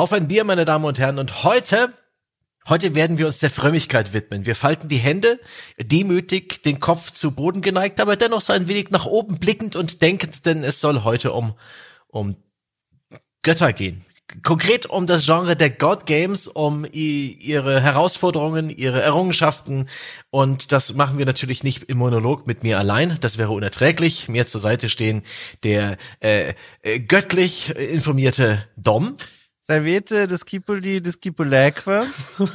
Auf ein Bier, meine Damen und Herren. Und heute, heute werden wir uns der Frömmigkeit widmen. Wir falten die Hände, demütig, den Kopf zu Boden geneigt, aber dennoch so ein wenig nach oben blickend und denkend, denn es soll heute um, um Götter gehen konkret um das Genre der God Games, um ihre Herausforderungen, ihre Errungenschaften. Und das machen wir natürlich nicht im Monolog mit mir allein. Das wäre unerträglich. Mir zur Seite stehen der äh, äh, göttlich informierte Dom. Salvete, Discipuli, Discipuleque.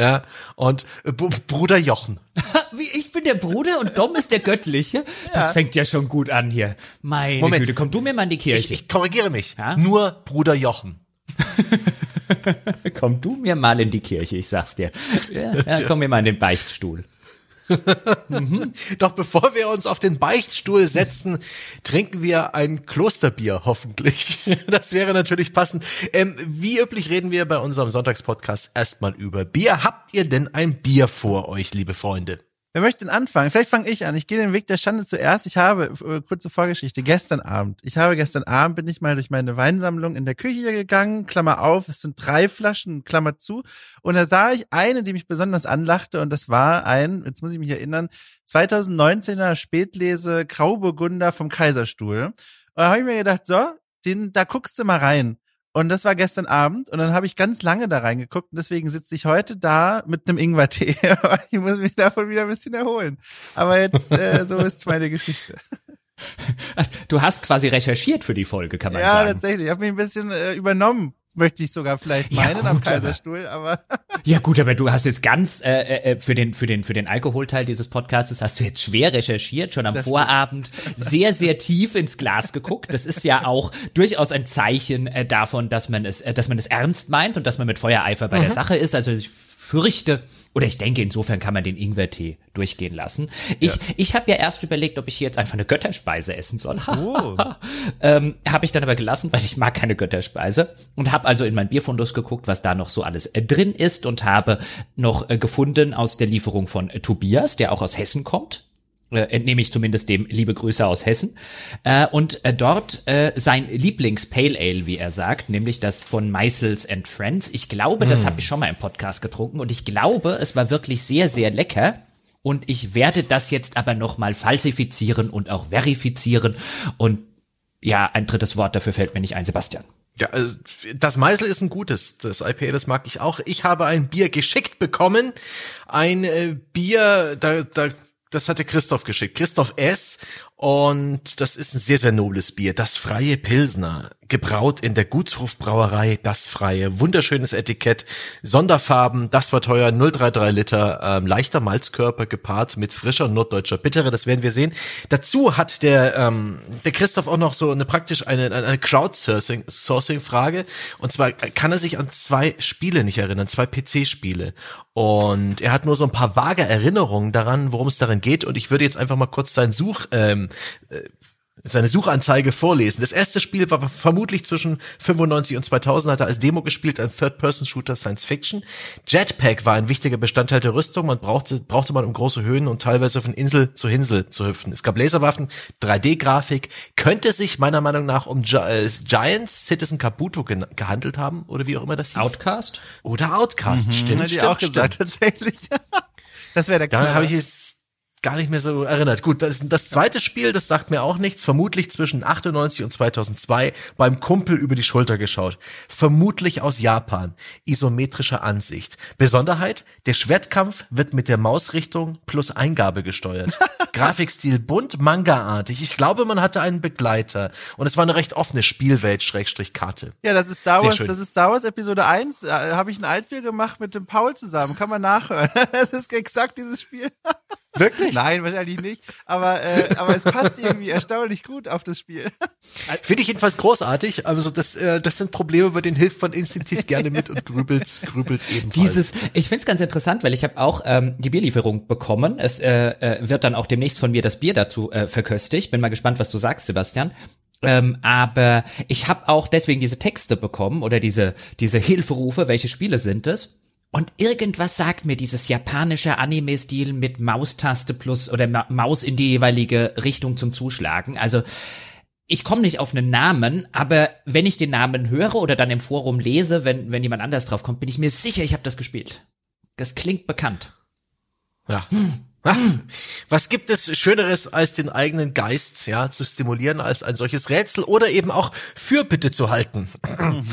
Ja, und äh, Bruder Jochen. Wie, ich bin der Bruder und Dom ist der Göttliche? Das ja. fängt ja schon gut an hier. Meine Moment. Güte, komm du mir mal in die Kirche. Ich, ich korrigiere mich. Ja? Nur Bruder Jochen. komm du mir mal in die Kirche, ich sag's dir. Ja, ja, komm mir mal in den Beichtstuhl Doch bevor wir uns auf den Beichtstuhl setzen, trinken wir ein Klosterbier, hoffentlich. Das wäre natürlich passend. Ähm, wie üblich reden wir bei unserem Sonntagspodcast erstmal über Bier. Habt ihr denn ein Bier vor euch, liebe Freunde? Wer möchte denn anfangen? Vielleicht fange ich an. Ich gehe den Weg der Schande zuerst. Ich habe, äh, kurze Vorgeschichte, gestern Abend. Ich habe gestern Abend, bin ich mal durch meine Weinsammlung in der Küche gegangen, Klammer auf, es sind drei Flaschen, Klammer zu. Und da sah ich eine, die mich besonders anlachte und das war ein, jetzt muss ich mich erinnern, 2019er Spätlese Grauburgunder vom Kaiserstuhl. Und da habe ich mir gedacht, so, den, da guckst du mal rein. Und das war gestern Abend und dann habe ich ganz lange da reingeguckt und deswegen sitze ich heute da mit einem Ingwertee. ich muss mich davon wieder ein bisschen erholen. Aber jetzt, äh, so ist meine Geschichte. Du hast quasi recherchiert für die Folge, kann man ja, sagen. Ja, tatsächlich. Ich habe mich ein bisschen äh, übernommen möchte ich sogar vielleicht meinen ja, gut, am Kaiserstuhl, aber, ja gut, aber du hast jetzt ganz äh, äh, für den für den für den Alkoholteil dieses Podcasts hast du jetzt schwer recherchiert, schon am das Vorabend stimmt. sehr sehr tief ins Glas geguckt. Das ist ja auch durchaus ein Zeichen äh, davon, dass man es äh, dass man es ernst meint und dass man mit Feuereifer bei mhm. der Sache ist. Also ich fürchte, oder ich denke, insofern kann man den Ingwertee durchgehen lassen. Ich, ja. ich habe ja erst überlegt, ob ich hier jetzt einfach eine Götterspeise essen soll. oh. ähm, habe ich dann aber gelassen, weil ich mag keine Götterspeise. Und habe also in mein Bierfundus geguckt, was da noch so alles äh, drin ist und habe noch äh, gefunden aus der Lieferung von äh, Tobias, der auch aus Hessen kommt entnehme ich zumindest dem liebe Grüße aus Hessen. Äh, und äh, dort äh, sein Lieblings-Pale Ale, wie er sagt, nämlich das von Meisels and Friends. Ich glaube, mm. das habe ich schon mal im Podcast getrunken und ich glaube, es war wirklich sehr, sehr lecker. Und ich werde das jetzt aber nochmal falsifizieren und auch verifizieren. Und ja, ein drittes Wort dafür fällt mir nicht ein, Sebastian. Ja, also das Meisel ist ein gutes, das IPA, das mag ich auch. Ich habe ein Bier geschickt bekommen. Ein äh, Bier, da, da das hatte Christoph geschickt. Christoph S. Und das ist ein sehr, sehr nobles Bier. Das freie Pilsner. Gebraut in der Gutshof-Brauerei. Das freie. Wunderschönes Etikett. Sonderfarben. Das war teuer. 033 Liter. Ähm, leichter Malzkörper gepaart mit frischer norddeutscher Bittere. Das werden wir sehen. Dazu hat der, ähm, der Christoph auch noch so eine praktisch eine, eine Crowdsourcing-Frage. Und zwar kann er sich an zwei Spiele nicht erinnern. Zwei PC-Spiele. Und er hat nur so ein paar vage Erinnerungen daran, worum es darin geht. Und ich würde jetzt einfach mal kurz sein Such, ähm, äh, seine Suchanzeige vorlesen. Das erste Spiel war vermutlich zwischen 95 und 2000, hat er als Demo gespielt, ein Third-Person-Shooter Science Fiction. Jetpack war ein wichtiger Bestandteil der Rüstung. Man brauchte, brauchte man um große Höhen und teilweise von Insel zu Insel zu hüpfen. Es gab Laserwaffen, 3D-Grafik. Könnte sich meiner Meinung nach um Gi äh, Giants Citizen Kabuto ge gehandelt haben oder wie auch immer das hieß. Outcast? Oder Outcast, mhm. stimmt, stimmt, auch gesagt, stimmt. tatsächlich. das wäre der Da habe ich es gar nicht mehr so erinnert. Gut, das, das zweite Spiel, das sagt mir auch nichts. Vermutlich zwischen 98 und 2002 beim Kumpel über die Schulter geschaut. Vermutlich aus Japan. Isometrischer Ansicht. Besonderheit, der Schwertkampf wird mit der Mausrichtung plus Eingabe gesteuert. Grafikstil bunt, Manga-artig. Ich glaube, man hatte einen Begleiter. Und es war eine recht offene Spielwelt, Schrägstrich Karte. Ja, das ist Star Wars, das ist Star Wars Episode 1. Da habe ich ein Altbier gemacht mit dem Paul zusammen. Kann man nachhören. Das ist exakt dieses Spiel. Wirklich? Nein, wahrscheinlich nicht. Aber, äh, aber es passt irgendwie erstaunlich gut auf das Spiel. Finde ich jedenfalls großartig. Also das, äh, das sind Probleme, bei denen hilft man instinktiv gerne mit und grübelt, grübelt ebenfalls. Dieses, ich finde es ganz interessant, weil ich habe auch ähm, die Bierlieferung bekommen. Es äh, äh, wird dann auch demnächst von mir das Bier dazu äh, verköstigt. Bin mal gespannt, was du sagst, Sebastian. Ähm, aber ich habe auch deswegen diese Texte bekommen oder diese diese Hilferufe, welche Spiele sind es? Und irgendwas sagt mir dieses japanische Anime-Stil mit Maustaste plus oder Ma Maus in die jeweilige Richtung zum Zuschlagen. Also ich komme nicht auf einen Namen, aber wenn ich den Namen höre oder dann im Forum lese, wenn, wenn jemand anders drauf kommt, bin ich mir sicher, ich habe das gespielt. Das klingt bekannt. Ja. Hm. Was gibt es Schöneres, als den eigenen Geist ja zu stimulieren, als ein solches Rätsel oder eben auch Fürbitte zu halten? Mhm.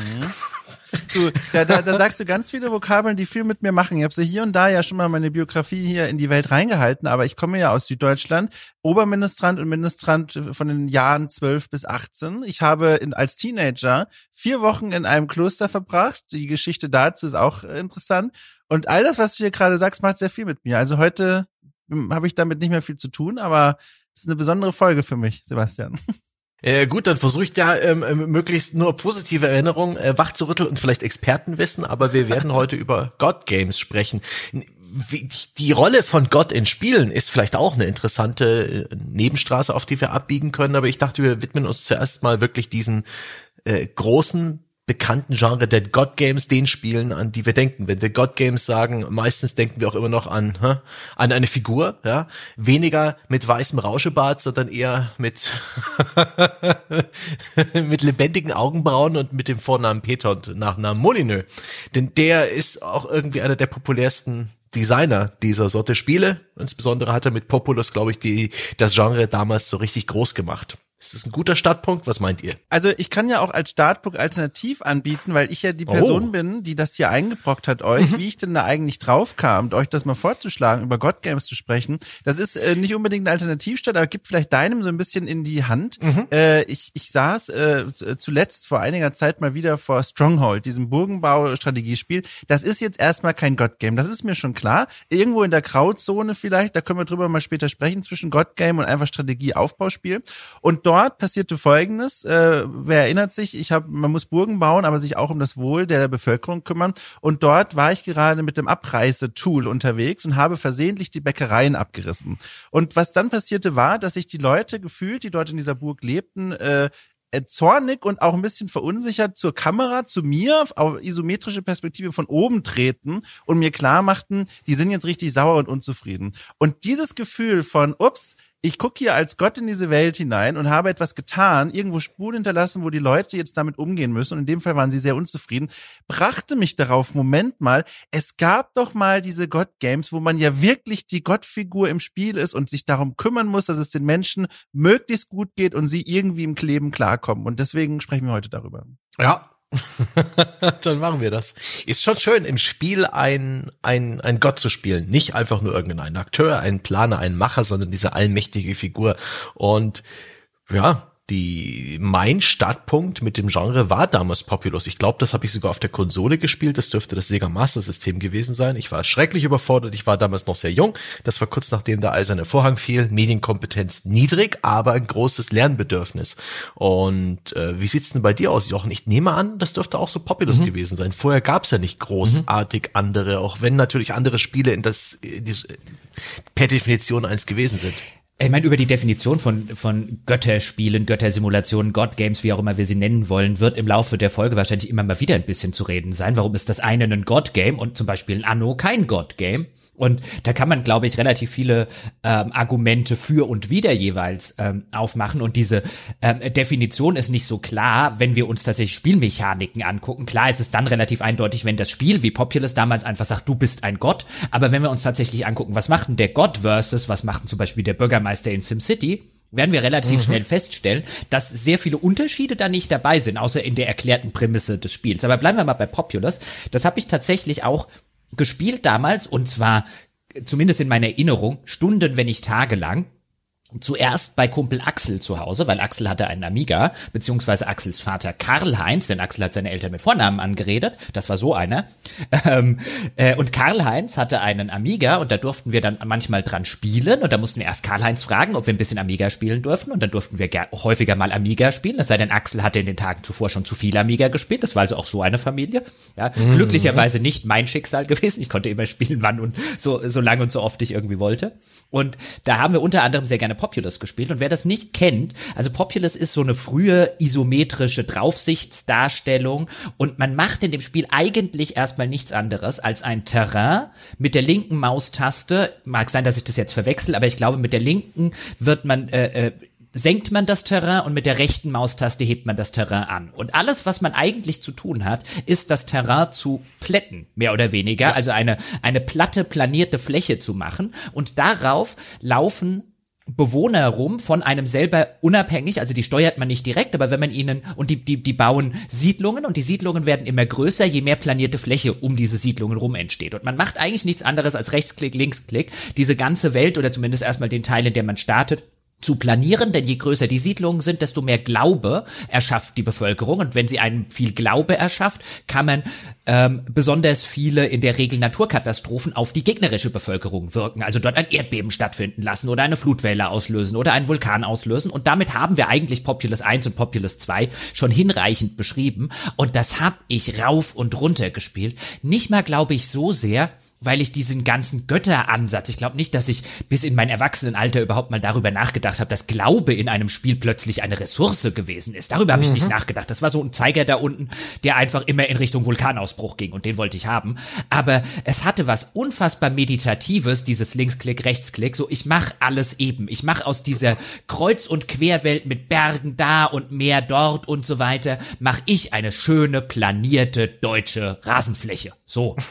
Du, da, da, da sagst du ganz viele Vokabeln, die viel mit mir machen. Ich habe sie hier und da ja schon mal meine Biografie hier in die Welt reingehalten, aber ich komme ja aus Süddeutschland, Oberministrant und Ministrant von den Jahren 12 bis 18. Ich habe in, als Teenager vier Wochen in einem Kloster verbracht. Die Geschichte dazu ist auch interessant. Und all das, was du hier gerade sagst, macht sehr viel mit mir. Also heute hm, habe ich damit nicht mehr viel zu tun, aber das ist eine besondere Folge für mich, Sebastian. Äh, gut, dann versuche ich da ähm, ähm, möglichst nur positive Erinnerungen äh, wachzurütteln und vielleicht Expertenwissen, aber wir werden heute über God Games sprechen. Die Rolle von Gott in Spielen ist vielleicht auch eine interessante äh, Nebenstraße, auf die wir abbiegen können, aber ich dachte, wir widmen uns zuerst mal wirklich diesen äh, großen bekannten Genre der God Games den Spielen, an die wir denken. Wenn wir God Games sagen, meistens denken wir auch immer noch an, hä, an eine Figur, ja. Weniger mit weißem Rauschebart, sondern eher mit, mit lebendigen Augenbrauen und mit dem Vornamen Peter und Nachnamen Molyneux. Denn der ist auch irgendwie einer der populärsten Designer dieser Sorte Spiele. Insbesondere hat er mit Populus, glaube ich, die, das Genre damals so richtig groß gemacht. Ist das ein guter Startpunkt? Was meint ihr? Also ich kann ja auch als Startpunkt alternativ anbieten, weil ich ja die Person oh. bin, die das hier eingebrockt hat euch, mhm. wie ich denn da eigentlich drauf kam, euch das mal vorzuschlagen, über God Games zu sprechen. Das ist äh, nicht unbedingt eine Alternativstadt, aber gibt vielleicht deinem so ein bisschen in die Hand. Mhm. Äh, ich, ich saß äh, zuletzt vor einiger Zeit mal wieder vor Stronghold, diesem Burgenbau-Strategiespiel. Das ist jetzt erstmal kein God Game, das ist mir schon klar. Irgendwo in der Grauzone vielleicht, da können wir drüber mal später sprechen, zwischen God Game und einfach Strategie-Aufbauspiel. Und dort passierte Folgendes. Äh, wer erinnert sich? Ich habe, man muss Burgen bauen, aber sich auch um das Wohl der Bevölkerung kümmern. Und dort war ich gerade mit dem Abreißetool unterwegs und habe versehentlich die Bäckereien abgerissen. Und was dann passierte war, dass sich die Leute gefühlt, die dort in dieser Burg lebten, äh, zornig und auch ein bisschen verunsichert zur Kamera, zu mir, auf isometrische Perspektive von oben treten und mir klar machten, die sind jetzt richtig sauer und unzufrieden. Und dieses Gefühl von, ups, ich gucke hier als Gott in diese Welt hinein und habe etwas getan, irgendwo Spuren hinterlassen, wo die Leute jetzt damit umgehen müssen. Und in dem Fall waren sie sehr unzufrieden. Brachte mich darauf, Moment mal, es gab doch mal diese God-Games, wo man ja wirklich die Gottfigur im Spiel ist und sich darum kümmern muss, dass es den Menschen möglichst gut geht und sie irgendwie im Kleben klarkommen. Und deswegen sprechen wir heute darüber. Ja, Dann machen wir das. Ist schon schön, im Spiel ein, ein, ein Gott zu spielen. Nicht einfach nur irgendein Akteur, ein Planer, ein Macher, sondern diese allmächtige Figur. Und ja, die mein Startpunkt mit dem Genre war damals Populous. Ich glaube, das habe ich sogar auf der Konsole gespielt. Das dürfte das Sega Master System gewesen sein. Ich war schrecklich überfordert. Ich war damals noch sehr jung. Das war kurz nachdem der eiserne Vorhang fiel. Medienkompetenz niedrig, aber ein großes Lernbedürfnis. Und äh, wie sieht's denn bei dir aus, Jochen? Ich nehme an, das dürfte auch so Populous mhm. gewesen sein. Vorher gab's ja nicht großartig mhm. andere, auch wenn natürlich andere Spiele in das in die, per Definition eins gewesen sind. Ich meine, über die Definition von, von Götterspielen, Göttersimulationen, God-Games, wie auch immer wir sie nennen wollen, wird im Laufe der Folge wahrscheinlich immer mal wieder ein bisschen zu reden sein. Warum ist das eine ein God-Game und zum Beispiel ein Anno kein God-Game? Und da kann man, glaube ich, relativ viele ähm, Argumente für und wider jeweils ähm, aufmachen. Und diese ähm, Definition ist nicht so klar, wenn wir uns tatsächlich Spielmechaniken angucken. Klar ist es dann relativ eindeutig, wenn das Spiel, wie Populous damals einfach sagt, du bist ein Gott. Aber wenn wir uns tatsächlich angucken, was macht denn der Gott versus, was macht denn zum Beispiel der Bürgermeister in SimCity, werden wir relativ mhm. schnell feststellen, dass sehr viele Unterschiede da nicht dabei sind, außer in der erklärten Prämisse des Spiels. Aber bleiben wir mal bei Populous. Das habe ich tatsächlich auch gespielt damals und zwar zumindest in meiner Erinnerung Stunden, wenn nicht tagelang Zuerst bei Kumpel Axel zu Hause, weil Axel hatte einen Amiga, beziehungsweise Axels Vater Karl-Heinz, denn Axel hat seine Eltern mit Vornamen angeredet, das war so einer. Ähm, äh, und Karl-Heinz hatte einen Amiga und da durften wir dann manchmal dran spielen und da mussten wir erst Karl-Heinz fragen, ob wir ein bisschen Amiga spielen durften und dann durften wir häufiger mal Amiga spielen, es sei denn Axel hatte in den Tagen zuvor schon zu viel Amiga gespielt, das war also auch so eine Familie. Ja, mhm. Glücklicherweise nicht mein Schicksal gewesen, ich konnte immer spielen, wann und so, so lange und so oft ich irgendwie wollte. Und da haben wir unter anderem sehr gerne Populous gespielt. Und wer das nicht kennt, also Populous ist so eine frühe isometrische Draufsichtsdarstellung und man macht in dem Spiel eigentlich erstmal nichts anderes als ein Terrain mit der linken Maustaste. Mag sein, dass ich das jetzt verwechsel, aber ich glaube, mit der linken wird man äh, äh, senkt man das Terrain und mit der rechten Maustaste hebt man das Terrain an. Und alles, was man eigentlich zu tun hat, ist das Terrain zu plätten, mehr oder weniger, also eine, eine platte, planierte Fläche zu machen. Und darauf laufen Bewohner rum von einem selber unabhängig, also die steuert man nicht direkt, aber wenn man ihnen und die die die bauen Siedlungen und die Siedlungen werden immer größer, je mehr planierte Fläche um diese Siedlungen rum entsteht. Und man macht eigentlich nichts anderes als Rechtsklick, Linksklick, diese ganze Welt oder zumindest erstmal den Teil, in dem man startet zu planieren, denn je größer die Siedlungen sind, desto mehr Glaube erschafft die Bevölkerung. Und wenn sie einen viel Glaube erschafft, kann man ähm, besonders viele in der Regel Naturkatastrophen auf die gegnerische Bevölkerung wirken. Also dort ein Erdbeben stattfinden lassen oder eine Flutwelle auslösen oder einen Vulkan auslösen. Und damit haben wir eigentlich Populous 1 und Populous 2 schon hinreichend beschrieben. Und das habe ich rauf und runter gespielt. Nicht mal, glaube ich, so sehr, weil ich diesen ganzen Götteransatz, ich glaube nicht, dass ich bis in mein Erwachsenenalter überhaupt mal darüber nachgedacht habe, dass Glaube in einem Spiel plötzlich eine Ressource gewesen ist. Darüber habe ich nicht mhm. nachgedacht. Das war so ein Zeiger da unten, der einfach immer in Richtung Vulkanausbruch ging und den wollte ich haben. Aber es hatte was unfassbar meditatives, dieses Linksklick, Rechtsklick. So, ich mache alles eben. Ich mache aus dieser Kreuz- und Querwelt mit Bergen da und Meer dort und so weiter, mache ich eine schöne planierte deutsche Rasenfläche. So.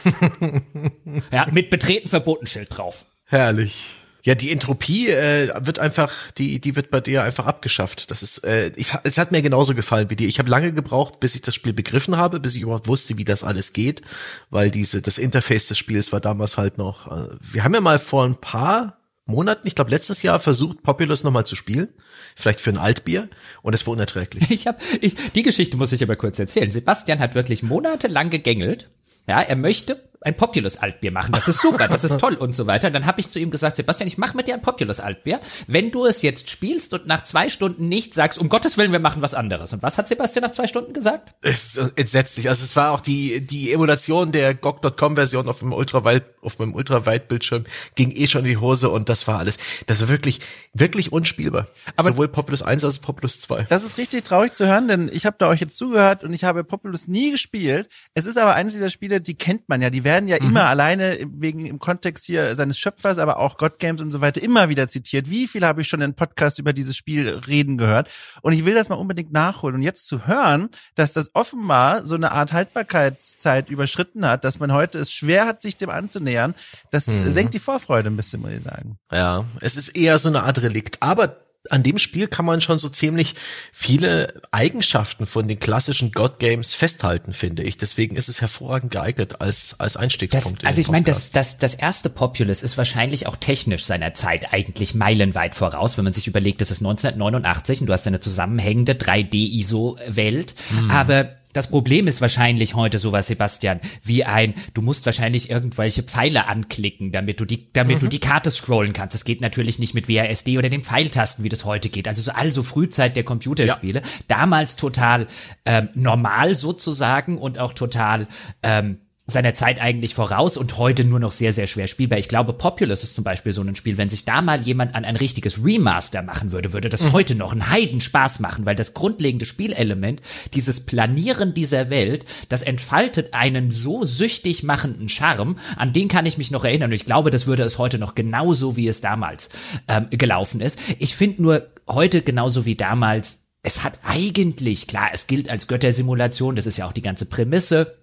Ja, mit betreten Verbotenschild drauf. Herrlich. Ja, die Entropie äh, wird einfach, die die wird bei dir einfach abgeschafft. Das ist, äh, ich, es hat mir genauso gefallen wie dir. Ich habe lange gebraucht, bis ich das Spiel begriffen habe, bis ich überhaupt wusste, wie das alles geht, weil diese das Interface des Spiels war damals halt noch. Äh, wir haben ja mal vor ein paar Monaten, ich glaube letztes Jahr, versucht Populous nochmal zu spielen, vielleicht für ein Altbier, und es war unerträglich. Ich habe, ich, die Geschichte muss ich aber kurz erzählen. Sebastian hat wirklich monatelang gegängelt. Ja, er möchte ein Populous Altbier machen. Das ist super, das ist toll und so weiter. Dann habe ich zu ihm gesagt, Sebastian, ich mache mit dir ein Populous Altbier, wenn du es jetzt spielst und nach zwei Stunden nicht sagst, um Gottes Willen, wir machen was anderes. Und was hat Sebastian nach zwei Stunden gesagt? Es ist entsetzlich. Also es war auch die die Emulation der GOG.com Version auf dem Ultraweit auf meinem Ultraweitbildschirm ging eh schon in die Hose und das war alles. Das war wirklich wirklich unspielbar. Aber sowohl Populous 1 als auch Populous 2. Das ist richtig traurig zu hören, denn ich habe da euch jetzt zugehört und ich habe Populous nie gespielt. Es ist aber eines dieser Spiele, die kennt man ja, die werden werden ja mhm. immer alleine wegen im Kontext hier seines Schöpfers, aber auch God Games und so weiter immer wieder zitiert. Wie viel habe ich schon in Podcasts über dieses Spiel reden gehört? Und ich will das mal unbedingt nachholen. Und jetzt zu hören, dass das offenbar so eine Art Haltbarkeitszeit überschritten hat, dass man heute es schwer hat, sich dem anzunähern, das mhm. senkt die Vorfreude ein bisschen, muss ich sagen. Ja, es ist eher so eine Art Relikt. Aber an dem Spiel kann man schon so ziemlich viele Eigenschaften von den klassischen God Games festhalten, finde ich. Deswegen ist es hervorragend geeignet als als Einstiegspunkt. Das, also ich meine, das, das das erste Populous ist wahrscheinlich auch technisch seiner Zeit eigentlich meilenweit voraus, wenn man sich überlegt, das ist 1989 und du hast eine zusammenhängende 3D ISO Welt, hm. aber das Problem ist wahrscheinlich heute sowas, Sebastian, wie ein, du musst wahrscheinlich irgendwelche Pfeile anklicken, damit du die, damit mhm. du die Karte scrollen kannst. Das geht natürlich nicht mit WASD oder den Pfeiltasten, wie das heute geht. Also so also Frühzeit der Computerspiele. Ja. Damals total ähm, normal sozusagen und auch total ähm, seiner Zeit eigentlich voraus und heute nur noch sehr, sehr schwer spielbar. Ich glaube, Populous ist zum Beispiel so ein Spiel, wenn sich da mal jemand an ein richtiges Remaster machen würde, würde das mhm. heute noch einen Heidenspaß machen, weil das grundlegende Spielelement, dieses Planieren dieser Welt, das entfaltet einen so süchtig machenden Charme, an den kann ich mich noch erinnern und ich glaube, das würde es heute noch genauso, wie es damals ähm, gelaufen ist. Ich finde nur heute genauso wie damals es hat eigentlich, klar, es gilt als Göttersimulation, das ist ja auch die ganze Prämisse,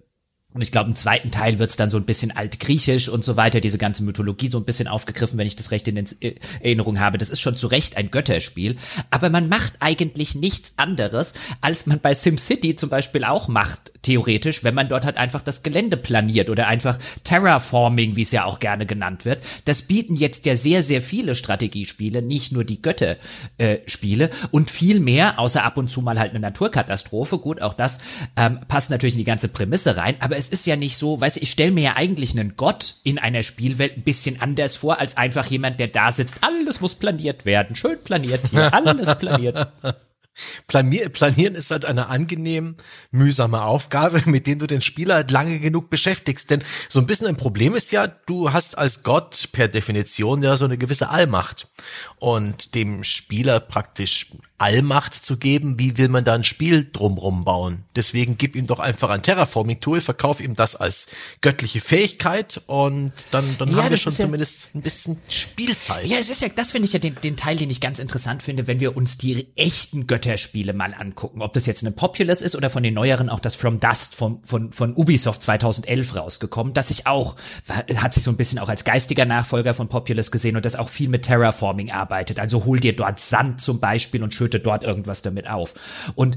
und ich glaube, im zweiten Teil wird's dann so ein bisschen altgriechisch und so weiter, diese ganze Mythologie so ein bisschen aufgegriffen, wenn ich das recht in äh, Erinnerung habe. Das ist schon zu Recht ein Götterspiel. Aber man macht eigentlich nichts anderes, als man bei SimCity zum Beispiel auch macht, theoretisch, wenn man dort halt einfach das Gelände planiert oder einfach Terraforming, wie es ja auch gerne genannt wird. Das bieten jetzt ja sehr, sehr viele Strategiespiele, nicht nur die Götterspiele äh, und viel mehr, außer ab und zu mal halt eine Naturkatastrophe. Gut, auch das ähm, passt natürlich in die ganze Prämisse rein, aber es ist ja nicht so, weißt du, ich stelle mir ja eigentlich einen Gott in einer Spielwelt ein bisschen anders vor, als einfach jemand, der da sitzt. Alles muss planiert werden. Schön planiert hier. Alles planiert. Planier, planieren ist halt eine angenehm mühsame Aufgabe, mit der du den Spieler halt lange genug beschäftigst. Denn so ein bisschen ein Problem ist ja, du hast als Gott per Definition ja so eine gewisse Allmacht. Und dem Spieler praktisch Allmacht zu geben, wie will man da ein Spiel drumrum bauen? Deswegen gib ihm doch einfach ein Terraforming-Tool, verkauf ihm das als göttliche Fähigkeit und dann, dann ja, haben wir schon ja, zumindest ein bisschen Spielzeit. Ja, es ist ja, das finde ich ja den, den Teil, den ich ganz interessant finde, wenn wir uns die echten Götterspiele mal angucken. Ob das jetzt eine Populous ist oder von den neueren auch das From Dust von, von, von Ubisoft 2011 rausgekommen, das sich auch, hat sich so ein bisschen auch als geistiger Nachfolger von Populous gesehen und das auch viel mit Terraforming arbeitet. Also hol dir dort Sand zum Beispiel und schütt schüttet dort irgendwas damit auf. Und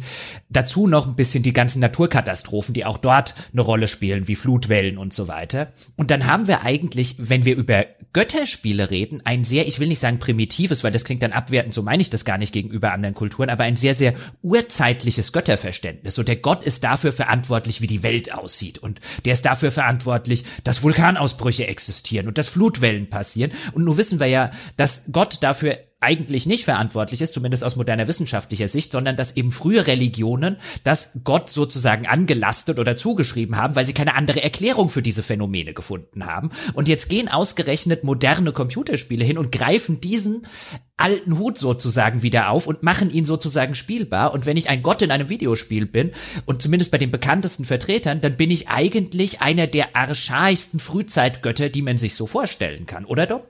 dazu noch ein bisschen die ganzen Naturkatastrophen, die auch dort eine Rolle spielen, wie Flutwellen und so weiter. Und dann haben wir eigentlich, wenn wir über Götterspiele reden, ein sehr, ich will nicht sagen primitives, weil das klingt dann abwertend, so meine ich das gar nicht gegenüber anderen Kulturen, aber ein sehr, sehr urzeitliches Götterverständnis. Und der Gott ist dafür verantwortlich, wie die Welt aussieht. Und der ist dafür verantwortlich, dass Vulkanausbrüche existieren und dass Flutwellen passieren. Und nun wissen wir ja, dass Gott dafür eigentlich nicht verantwortlich ist, zumindest aus moderner wissenschaftlicher Sicht, sondern dass eben frühe Religionen das Gott sozusagen angelastet oder zugeschrieben haben, weil sie keine andere Erklärung für diese Phänomene gefunden haben. Und jetzt gehen ausgerechnet moderne Computerspiele hin und greifen diesen alten Hut sozusagen wieder auf und machen ihn sozusagen spielbar. Und wenn ich ein Gott in einem Videospiel bin, und zumindest bei den bekanntesten Vertretern, dann bin ich eigentlich einer der archaischsten Frühzeitgötter, die man sich so vorstellen kann, oder doch?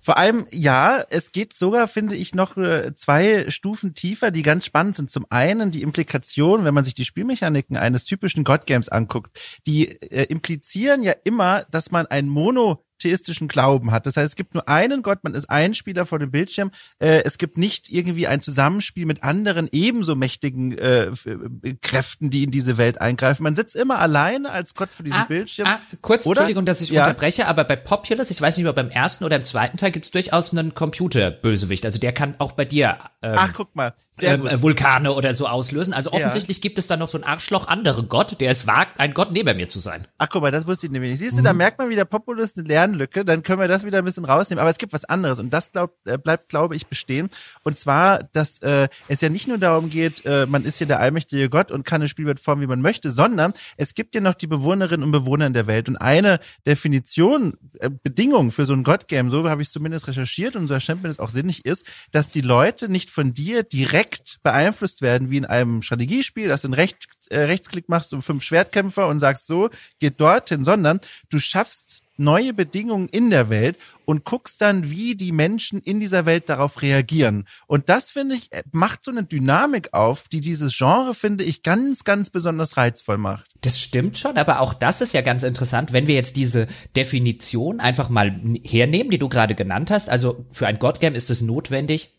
Vor allem, ja, es geht sogar, finde ich, noch äh, zwei Stufen tiefer, die ganz spannend sind. Zum einen die Implikation, wenn man sich die Spielmechaniken eines typischen God Games anguckt, die äh, implizieren ja immer, dass man ein Mono theistischen Glauben hat. Das heißt, es gibt nur einen Gott, man ist ein Spieler vor dem Bildschirm. Äh, es gibt nicht irgendwie ein Zusammenspiel mit anderen ebenso mächtigen äh, äh, Kräften, die in diese Welt eingreifen. Man sitzt immer alleine als Gott für diesen ah, Bildschirm. Ah, kurz, oder? Entschuldigung, dass ich ja. unterbreche, aber bei Populous, ich weiß nicht, ob beim ersten oder im zweiten Teil gibt es durchaus einen Computerbösewicht. Also der kann auch bei dir ähm, Ach, guck mal. Ähm, Vulkane oder so auslösen. Also offensichtlich ja. gibt es da noch so einen Arschloch anderen Gott, der es wagt, ein Gott neben mir zu sein. Ach, guck mal, das wusste ich nämlich nicht. Siehst du, mhm. da merkt man wieder Populous eine Lernlücke, dann können wir das wieder ein bisschen rausnehmen. Aber es gibt was anderes und das glaub, äh, bleibt, glaube ich, bestehen. Und zwar, dass äh, es ja nicht nur darum geht, äh, man ist hier der allmächtige Gott und kann eine Spielwelt formen, wie man möchte, sondern es gibt ja noch die Bewohnerinnen und Bewohner in der Welt. Und eine Definition, äh, Bedingung für so ein God-Game, so habe ich zumindest recherchiert und so erscheint mir das auch sinnig, ist, dass die Leute nicht von dir direkt beeinflusst werden, wie in einem Strategiespiel, dass du einen Recht, äh, Rechtsklick machst um fünf Schwertkämpfer und sagst so, geht dorthin, sondern du schaffst neue Bedingungen in der Welt und guckst dann, wie die Menschen in dieser Welt darauf reagieren. Und das, finde ich, macht so eine Dynamik auf, die dieses Genre, finde ich, ganz, ganz besonders reizvoll macht. Das stimmt schon, aber auch das ist ja ganz interessant, wenn wir jetzt diese Definition einfach mal hernehmen, die du gerade genannt hast. Also für ein God-Game ist es notwendig,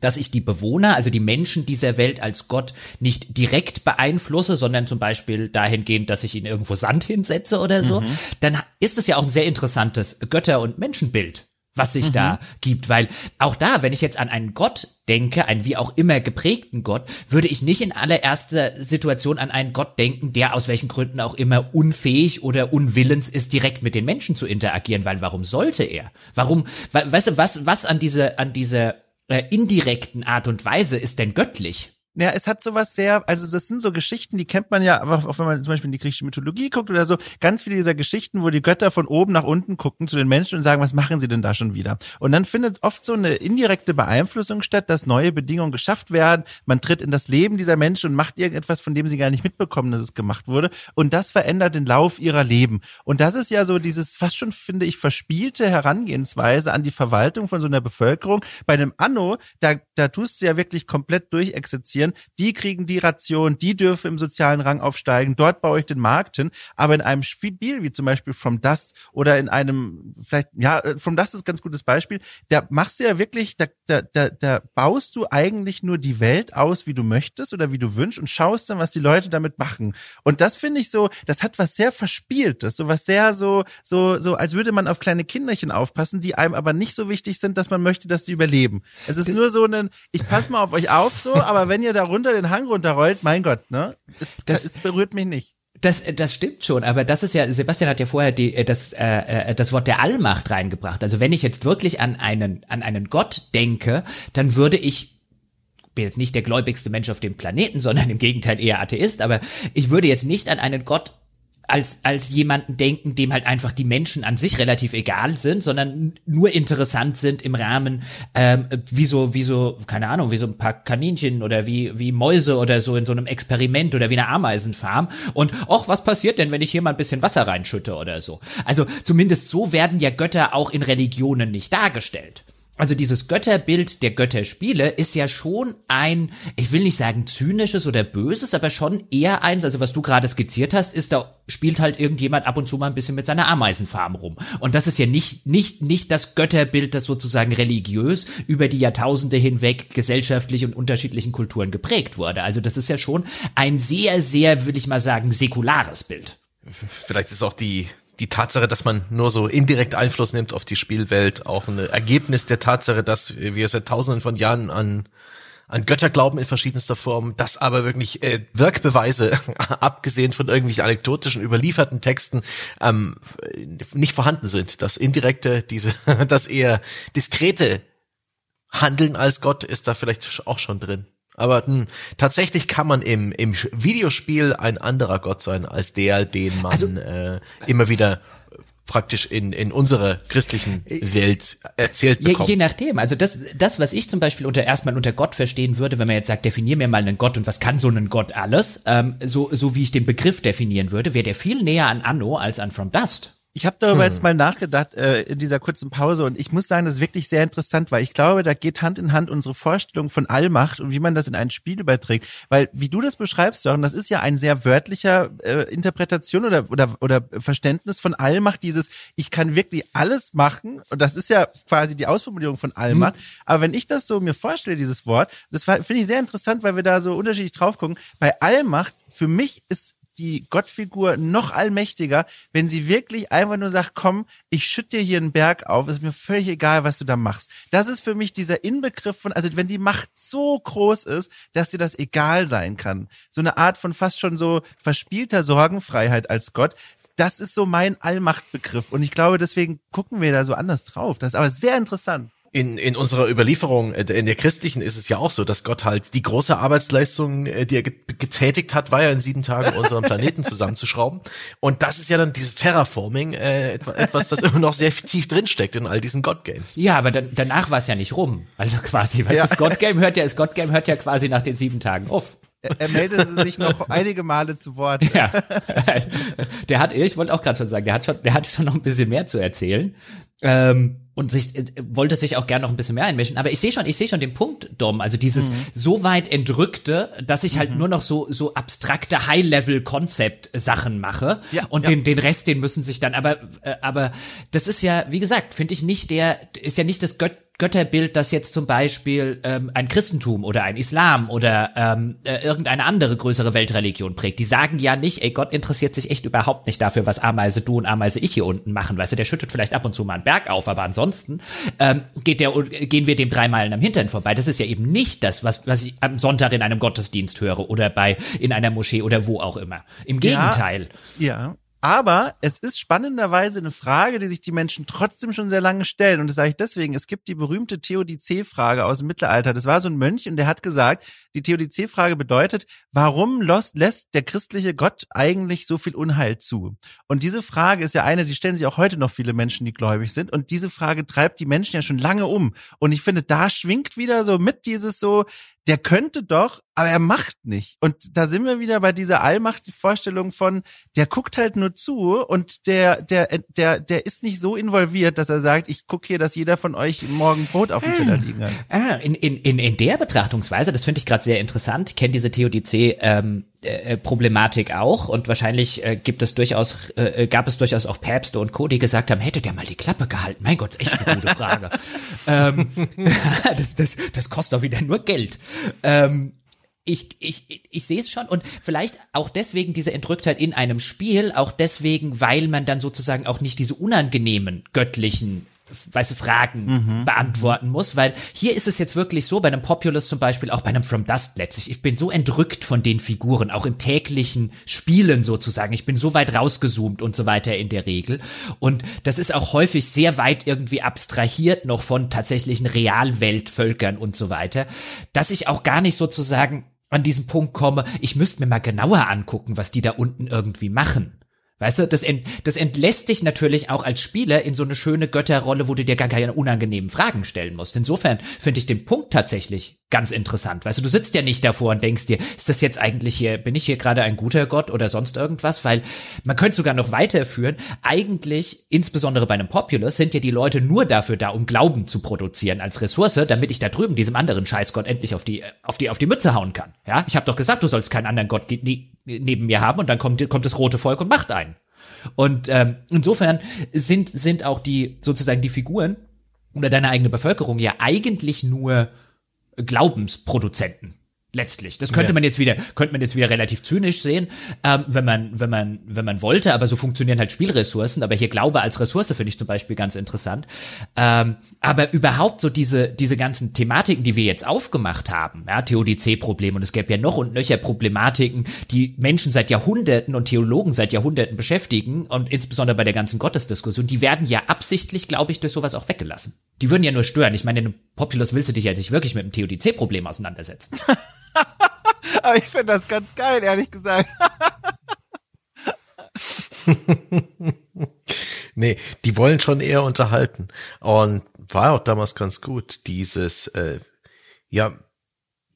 dass ich die Bewohner, also die Menschen dieser Welt als Gott nicht direkt beeinflusse, sondern zum Beispiel dahingehend, dass ich ihnen irgendwo Sand hinsetze oder so, mhm. dann ist es ja auch ein sehr interessantes Götter- und Menschenbild was sich mhm. da gibt, weil auch da, wenn ich jetzt an einen Gott denke, einen wie auch immer geprägten Gott, würde ich nicht in allererster Situation an einen Gott denken, der aus welchen Gründen auch immer unfähig oder unwillens ist, direkt mit den Menschen zu interagieren, weil warum sollte er? Warum, weißt du, was, was an diese, an diese äh, indirekten Art und Weise ist denn göttlich? Ja, es hat sowas sehr, also das sind so Geschichten, die kennt man ja, aber auch wenn man zum Beispiel in die griechische Mythologie guckt oder so, ganz viele dieser Geschichten, wo die Götter von oben nach unten gucken zu den Menschen und sagen, was machen sie denn da schon wieder? Und dann findet oft so eine indirekte Beeinflussung statt, dass neue Bedingungen geschafft werden. Man tritt in das Leben dieser Menschen und macht irgendetwas, von dem sie gar nicht mitbekommen, dass es gemacht wurde. Und das verändert den Lauf ihrer Leben. Und das ist ja so dieses fast schon, finde ich, verspielte Herangehensweise an die Verwaltung von so einer Bevölkerung. Bei einem Anno, da, da tust du ja wirklich komplett durchexerzieren Studien, die kriegen die Ration, die dürfen im sozialen Rang aufsteigen, dort baue ich den Markt hin. Aber in einem Spiel wie zum Beispiel From Dust oder in einem, vielleicht, ja, From Dust ist ein ganz gutes Beispiel, da machst du ja wirklich, da, da, da, da baust du eigentlich nur die Welt aus, wie du möchtest oder wie du wünschst und schaust dann, was die Leute damit machen. Und das finde ich so, das hat was sehr Verspieltes, so was sehr so, so, so, als würde man auf kleine Kinderchen aufpassen, die einem aber nicht so wichtig sind, dass man möchte, dass sie überleben. Es ist nur so ein, ich passe mal auf euch auf so, aber wenn ihr da runter den Hang runterrollt, mein Gott, ne? Es, das, es berührt mich nicht. Das, das stimmt schon, aber das ist ja, Sebastian hat ja vorher die, äh, das, äh, äh, das Wort der Allmacht reingebracht. Also wenn ich jetzt wirklich an einen, an einen Gott denke, dann würde ich bin jetzt nicht der gläubigste Mensch auf dem Planeten, sondern im Gegenteil eher Atheist, aber ich würde jetzt nicht an einen Gott als, als jemanden denken, dem halt einfach die Menschen an sich relativ egal sind, sondern nur interessant sind im Rahmen, ähm, wie so, wie so, keine Ahnung, wie so ein paar Kaninchen oder wie, wie Mäuse oder so in so einem Experiment oder wie eine Ameisenfarm. Und, ach, was passiert denn, wenn ich hier mal ein bisschen Wasser reinschütte oder so? Also zumindest so werden ja Götter auch in Religionen nicht dargestellt also dieses Götterbild der Götterspiele ist ja schon ein, ich will nicht sagen zynisches oder böses, aber schon eher eins, also was du gerade skizziert hast, ist da spielt halt irgendjemand ab und zu mal ein bisschen mit seiner Ameisenfarm rum. Und das ist ja nicht, nicht, nicht das Götterbild, das sozusagen religiös über die Jahrtausende hinweg gesellschaftlich und unterschiedlichen Kulturen geprägt wurde. Also das ist ja schon ein sehr, sehr, will ich mal sagen, säkulares Bild. Vielleicht ist auch die die Tatsache, dass man nur so indirekt Einfluss nimmt auf die Spielwelt, auch ein Ergebnis der Tatsache, dass wir seit tausenden von Jahren an an Götter glauben in verschiedenster Form, dass aber wirklich äh, Wirkbeweise, abgesehen von irgendwelchen anekdotischen überlieferten Texten, ähm, nicht vorhanden sind. Das indirekte, diese, das eher diskrete Handeln als Gott ist da vielleicht auch schon drin. Aber hm, tatsächlich kann man im, im Videospiel ein anderer Gott sein als der, den man also, äh, immer wieder praktisch in, in unserer christlichen Welt erzählt bekommt. Ja, je nachdem. Also das, das, was ich zum Beispiel unter erstmal unter Gott verstehen würde, wenn man jetzt sagt, definier mir mal einen Gott und was kann so ein Gott alles, ähm, so, so wie ich den Begriff definieren würde, wäre der viel näher an Anno als an From Dust. Ich habe darüber hm. jetzt mal nachgedacht äh, in dieser kurzen Pause und ich muss sagen, das ist wirklich sehr interessant, weil ich glaube, da geht Hand in Hand unsere Vorstellung von Allmacht und wie man das in ein Spiel überträgt. Weil wie du das beschreibst, Sören, das ist ja ein sehr wörtlicher äh, Interpretation oder, oder, oder Verständnis von Allmacht, dieses ich kann wirklich alles machen und das ist ja quasi die Ausformulierung von Allmacht. Hm. Aber wenn ich das so mir vorstelle, dieses Wort, das finde ich sehr interessant, weil wir da so unterschiedlich drauf gucken. Bei Allmacht, für mich ist die Gottfigur noch allmächtiger, wenn sie wirklich einfach nur sagt, komm, ich schütte dir hier einen Berg auf, ist mir völlig egal, was du da machst. Das ist für mich dieser Inbegriff von, also wenn die Macht so groß ist, dass dir das egal sein kann. So eine Art von fast schon so verspielter Sorgenfreiheit als Gott. Das ist so mein Allmachtbegriff. Und ich glaube, deswegen gucken wir da so anders drauf. Das ist aber sehr interessant. In, in unserer Überlieferung, äh, in der christlichen ist es ja auch so, dass Gott halt die große Arbeitsleistung, äh, die er getätigt hat, war ja in sieben Tagen unseren Planeten zusammenzuschrauben. Und das ist ja dann dieses Terraforming, äh, etwas, das immer noch sehr tief drinsteckt in all diesen God-Games. Ja, aber dann, danach war es ja nicht rum. Also quasi, was ja. das God-Game hört ja, das God-Game hört ja quasi nach den sieben Tagen auf. Er, er meldete sich noch einige Male zu Wort. Ja. Der hat, ich wollte auch gerade schon sagen, der hat schon, der hatte schon noch ein bisschen mehr zu erzählen. Ähm, und sich äh, wollte sich auch gerne noch ein bisschen mehr einmischen. Aber ich sehe schon, ich sehe schon den Punkt, Dom. Also dieses mhm. so weit entrückte, dass ich halt mhm. nur noch so so abstrakte High-Level-Konzept-Sachen mache ja, und ja. den den Rest, den müssen sich dann. Aber äh, aber das ist ja, wie gesagt, finde ich nicht der ist ja nicht das Gött Götterbild, das jetzt zum Beispiel ähm, ein Christentum oder ein Islam oder ähm, äh, irgendeine andere größere Weltreligion prägt. Die sagen ja nicht, ey, Gott interessiert sich echt überhaupt nicht dafür, was Ameise du und Ameise ich hier unten machen. Weißt du, der schüttet vielleicht ab und zu mal einen Berg auf, aber ansonsten ähm, geht der, gehen wir dem drei Meilen am Hintern vorbei. Das ist ja eben nicht das, was, was ich am Sonntag in einem Gottesdienst höre oder bei in einer Moschee oder wo auch immer. Im Gegenteil. Ja, ja. Aber es ist spannenderweise eine Frage, die sich die Menschen trotzdem schon sehr lange stellen. Und das sage ich deswegen. Es gibt die berühmte Theodizee-Frage aus dem Mittelalter. Das war so ein Mönch und der hat gesagt, die Theodizee-Frage bedeutet, warum lässt der christliche Gott eigentlich so viel Unheil zu? Und diese Frage ist ja eine, die stellen sich auch heute noch viele Menschen, die gläubig sind. Und diese Frage treibt die Menschen ja schon lange um. Und ich finde, da schwingt wieder so mit dieses so, der könnte doch, aber er macht nicht. Und da sind wir wieder bei dieser Allmacht-Vorstellung von, der guckt halt nur zu und der, der, der, der ist nicht so involviert, dass er sagt, ich gucke hier, dass jeder von euch morgen Brot auf dem Teller liegen hat. Ah, in, in, in, in der Betrachtungsweise, das finde ich gerade sehr interessant, ich kenne diese Theodizee ähm, äh, Problematik auch und wahrscheinlich äh, gibt es durchaus äh, gab es durchaus auch Päpste und Co, die gesagt haben, hätte der mal die Klappe gehalten. Mein Gott, echt eine gute Frage. ähm, das, das, das kostet doch wieder nur Geld. Ähm, ich, ich, ich sehe es schon und vielleicht auch deswegen diese Entrücktheit in einem Spiel, auch deswegen, weil man dann sozusagen auch nicht diese unangenehmen göttlichen weiße Fragen mhm. beantworten muss, weil hier ist es jetzt wirklich so, bei einem Populous zum Beispiel, auch bei einem From Dust letztlich, ich bin so entrückt von den Figuren, auch im täglichen Spielen sozusagen, ich bin so weit rausgezoomt und so weiter in der Regel und das ist auch häufig sehr weit irgendwie abstrahiert noch von tatsächlichen Realweltvölkern und so weiter, dass ich auch gar nicht sozusagen an diesen Punkt komme, ich müsste mir mal genauer angucken, was die da unten irgendwie machen. Weißt du, das, ent, das entlässt dich natürlich auch als Spieler in so eine schöne Götterrolle, wo du dir gar keine unangenehmen Fragen stellen musst. Insofern finde ich den Punkt tatsächlich ganz interessant. Weißt du, du sitzt ja nicht davor und denkst dir, ist das jetzt eigentlich hier, bin ich hier gerade ein guter Gott oder sonst irgendwas? Weil man könnte sogar noch weiterführen. Eigentlich, insbesondere bei einem Populous, sind ja die Leute nur dafür da, um Glauben zu produzieren als Ressource, damit ich da drüben diesem anderen Scheißgott endlich auf die, auf die, auf die Mütze hauen kann. Ja, ich habe doch gesagt, du sollst keinen anderen Gott neben mir haben und dann kommt, kommt das rote Volk und macht einen. Und ähm, insofern sind, sind auch die sozusagen die Figuren oder deine eigene Bevölkerung ja eigentlich nur Glaubensproduzenten letztlich. Das könnte ja. man jetzt wieder, könnte man jetzt wieder relativ zynisch sehen, ähm, wenn man, wenn man, wenn man wollte, aber so funktionieren halt Spielressourcen. Aber hier Glaube als Ressource finde ich zum Beispiel ganz interessant. Ähm, aber überhaupt so diese, diese ganzen Thematiken, die wir jetzt aufgemacht haben, ja, Theodizee-Problem und es gäbe ja noch und nöcher Problematiken, die Menschen seit Jahrhunderten und Theologen seit Jahrhunderten beschäftigen und insbesondere bei der ganzen Gottesdiskussion, die werden ja absichtlich, glaube ich, durch sowas auch weggelassen. Die würden ja nur stören. Ich meine, in einem Populus willst du dich ja nicht wirklich mit dem Theodizee-Problem auseinandersetzen. Aber ich finde das ganz geil, ehrlich gesagt. nee, die wollen schon eher unterhalten. Und war auch damals ganz gut, dieses, äh, ja,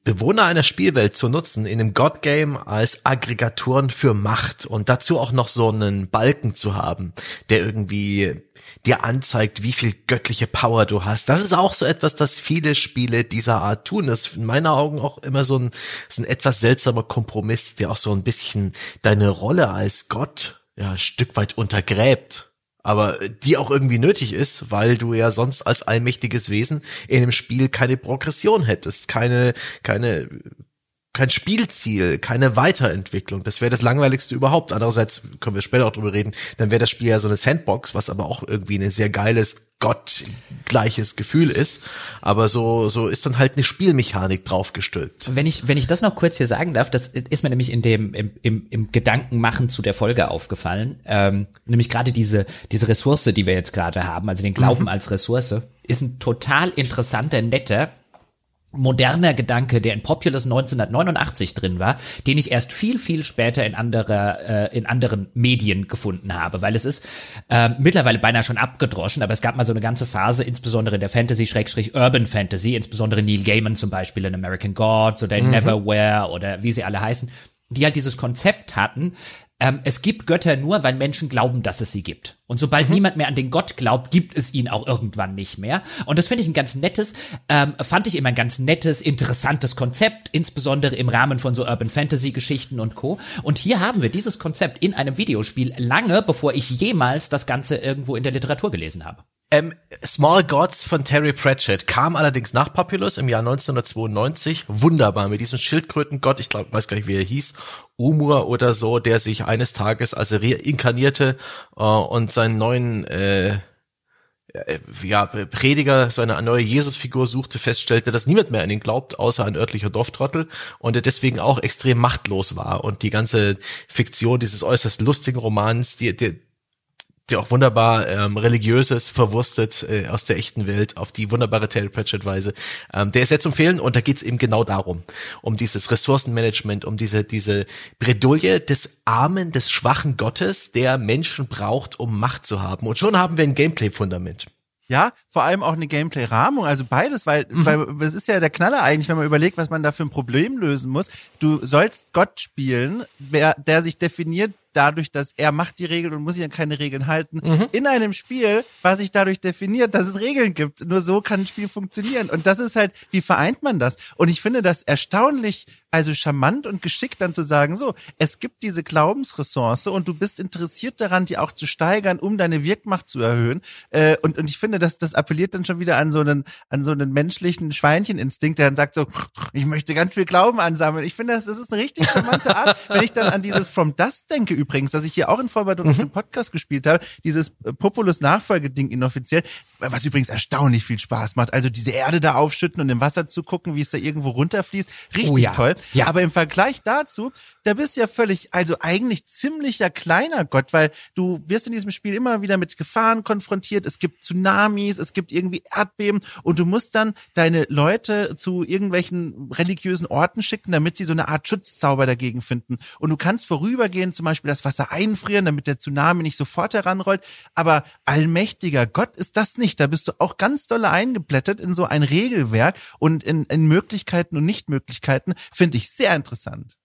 Bewohner einer Spielwelt zu nutzen in einem God-Game als Aggregatoren für Macht und dazu auch noch so einen Balken zu haben, der irgendwie dir anzeigt, wie viel göttliche Power du hast. Das ist auch so etwas, das viele Spiele dieser Art tun. Das ist in meinen Augen auch immer so ein, so ein etwas seltsamer Kompromiss, der auch so ein bisschen deine Rolle als Gott ja, ein Stück weit untergräbt aber die auch irgendwie nötig ist, weil du ja sonst als allmächtiges Wesen in dem Spiel keine Progression hättest, keine, keine kein Spielziel, keine Weiterentwicklung. Das wäre das langweiligste überhaupt. Andererseits können wir später auch drüber reden, dann wäre das Spiel ja so eine Sandbox, was aber auch irgendwie ein sehr geiles, gottgleiches Gefühl ist. Aber so, so ist dann halt eine Spielmechanik draufgestülpt. Wenn ich, wenn ich das noch kurz hier sagen darf, das ist mir nämlich in dem, im, im, im Gedankenmachen zu der Folge aufgefallen. Ähm, nämlich gerade diese, diese Ressource, die wir jetzt gerade haben, also den Glauben mhm. als Ressource, ist ein total interessanter, netter moderner Gedanke, der in Populous 1989 drin war, den ich erst viel, viel später in anderer, äh, in anderen Medien gefunden habe, weil es ist äh, mittlerweile beinahe schon abgedroschen, aber es gab mal so eine ganze Phase, insbesondere in der Fantasy-Urban Fantasy, insbesondere Neil Gaiman zum Beispiel in American Gods oder in mhm. Neverwhere oder wie sie alle heißen, die halt dieses Konzept hatten, ähm, es gibt Götter nur, weil Menschen glauben, dass es sie gibt. Und sobald mhm. niemand mehr an den Gott glaubt, gibt es ihn auch irgendwann nicht mehr. Und das finde ich ein ganz nettes, ähm, fand ich immer ein ganz nettes, interessantes Konzept, insbesondere im Rahmen von so Urban Fantasy Geschichten und Co. Und hier haben wir dieses Konzept in einem Videospiel lange, bevor ich jemals das Ganze irgendwo in der Literatur gelesen habe. Ähm, Small Gods von Terry Pratchett kam allerdings nach Populous im Jahr 1992. Wunderbar mit diesem Schildkrötengott, ich glaube, weiß gar nicht, wie er hieß, Umur oder so, der sich eines Tages als reinkarnierte äh, und seinen neuen äh, äh, ja, Prediger, seine neue Jesusfigur suchte, feststellte, dass niemand mehr an ihn glaubt, außer ein örtlicher Dorftrottel und er deswegen auch extrem machtlos war und die ganze Fiktion dieses äußerst lustigen Romans, die, die der auch wunderbar ähm, religiöses verwurstet äh, aus der echten Welt auf die wunderbare Terry Pratchett Weise. Ähm, der ist sehr zu empfehlen und da geht's eben genau darum, um dieses Ressourcenmanagement, um diese diese Bredouille des armen, des schwachen Gottes, der Menschen braucht, um Macht zu haben. Und schon haben wir ein Gameplay-Fundament. Ja, vor allem auch eine Gameplay-Rahmung, also beides, weil, mhm. weil es ist ja der Knaller eigentlich, wenn man überlegt, was man da für ein Problem lösen muss. Du sollst Gott spielen, wer, der sich definiert dadurch, dass er macht die Regeln und muss sich an keine Regeln halten, mhm. in einem Spiel, was sich dadurch definiert, dass es Regeln gibt. Nur so kann ein Spiel funktionieren. Und das ist halt, wie vereint man das? Und ich finde das erstaunlich, also charmant und geschickt dann zu sagen, so, es gibt diese Glaubensressource und du bist interessiert daran, die auch zu steigern, um deine Wirkmacht zu erhöhen. Äh, und, und ich finde, dass das appelliert dann schon wieder an so einen, an so einen menschlichen Schweincheninstinkt, der dann sagt so, ich möchte ganz viel Glauben ansammeln. Ich finde, das, das ist eine richtig charmante Art, wenn ich dann an dieses From Dust denke übrigens, das ich hier auch in Vorbereitung mhm. auf den Podcast gespielt habe, dieses Populus Nachfolgeding inoffiziell, was übrigens erstaunlich viel Spaß macht. Also diese Erde da aufschütten und im Wasser zu gucken, wie es da irgendwo runterfließt, richtig oh ja. toll. Ja. Aber im Vergleich dazu, da bist du ja völlig, also eigentlich ziemlicher kleiner Gott, weil du wirst in diesem Spiel immer wieder mit Gefahren konfrontiert. Es gibt Tsunamis, es gibt irgendwie Erdbeben und du musst dann deine Leute zu irgendwelchen religiösen Orten schicken, damit sie so eine Art Schutzzauber dagegen finden. Und du kannst vorübergehend zum Beispiel das Wasser einfrieren, damit der Tsunami nicht sofort heranrollt. Aber allmächtiger Gott ist das nicht. Da bist du auch ganz dolle eingeblättert in so ein Regelwerk und in, in Möglichkeiten und Nichtmöglichkeiten. Finde ich sehr interessant.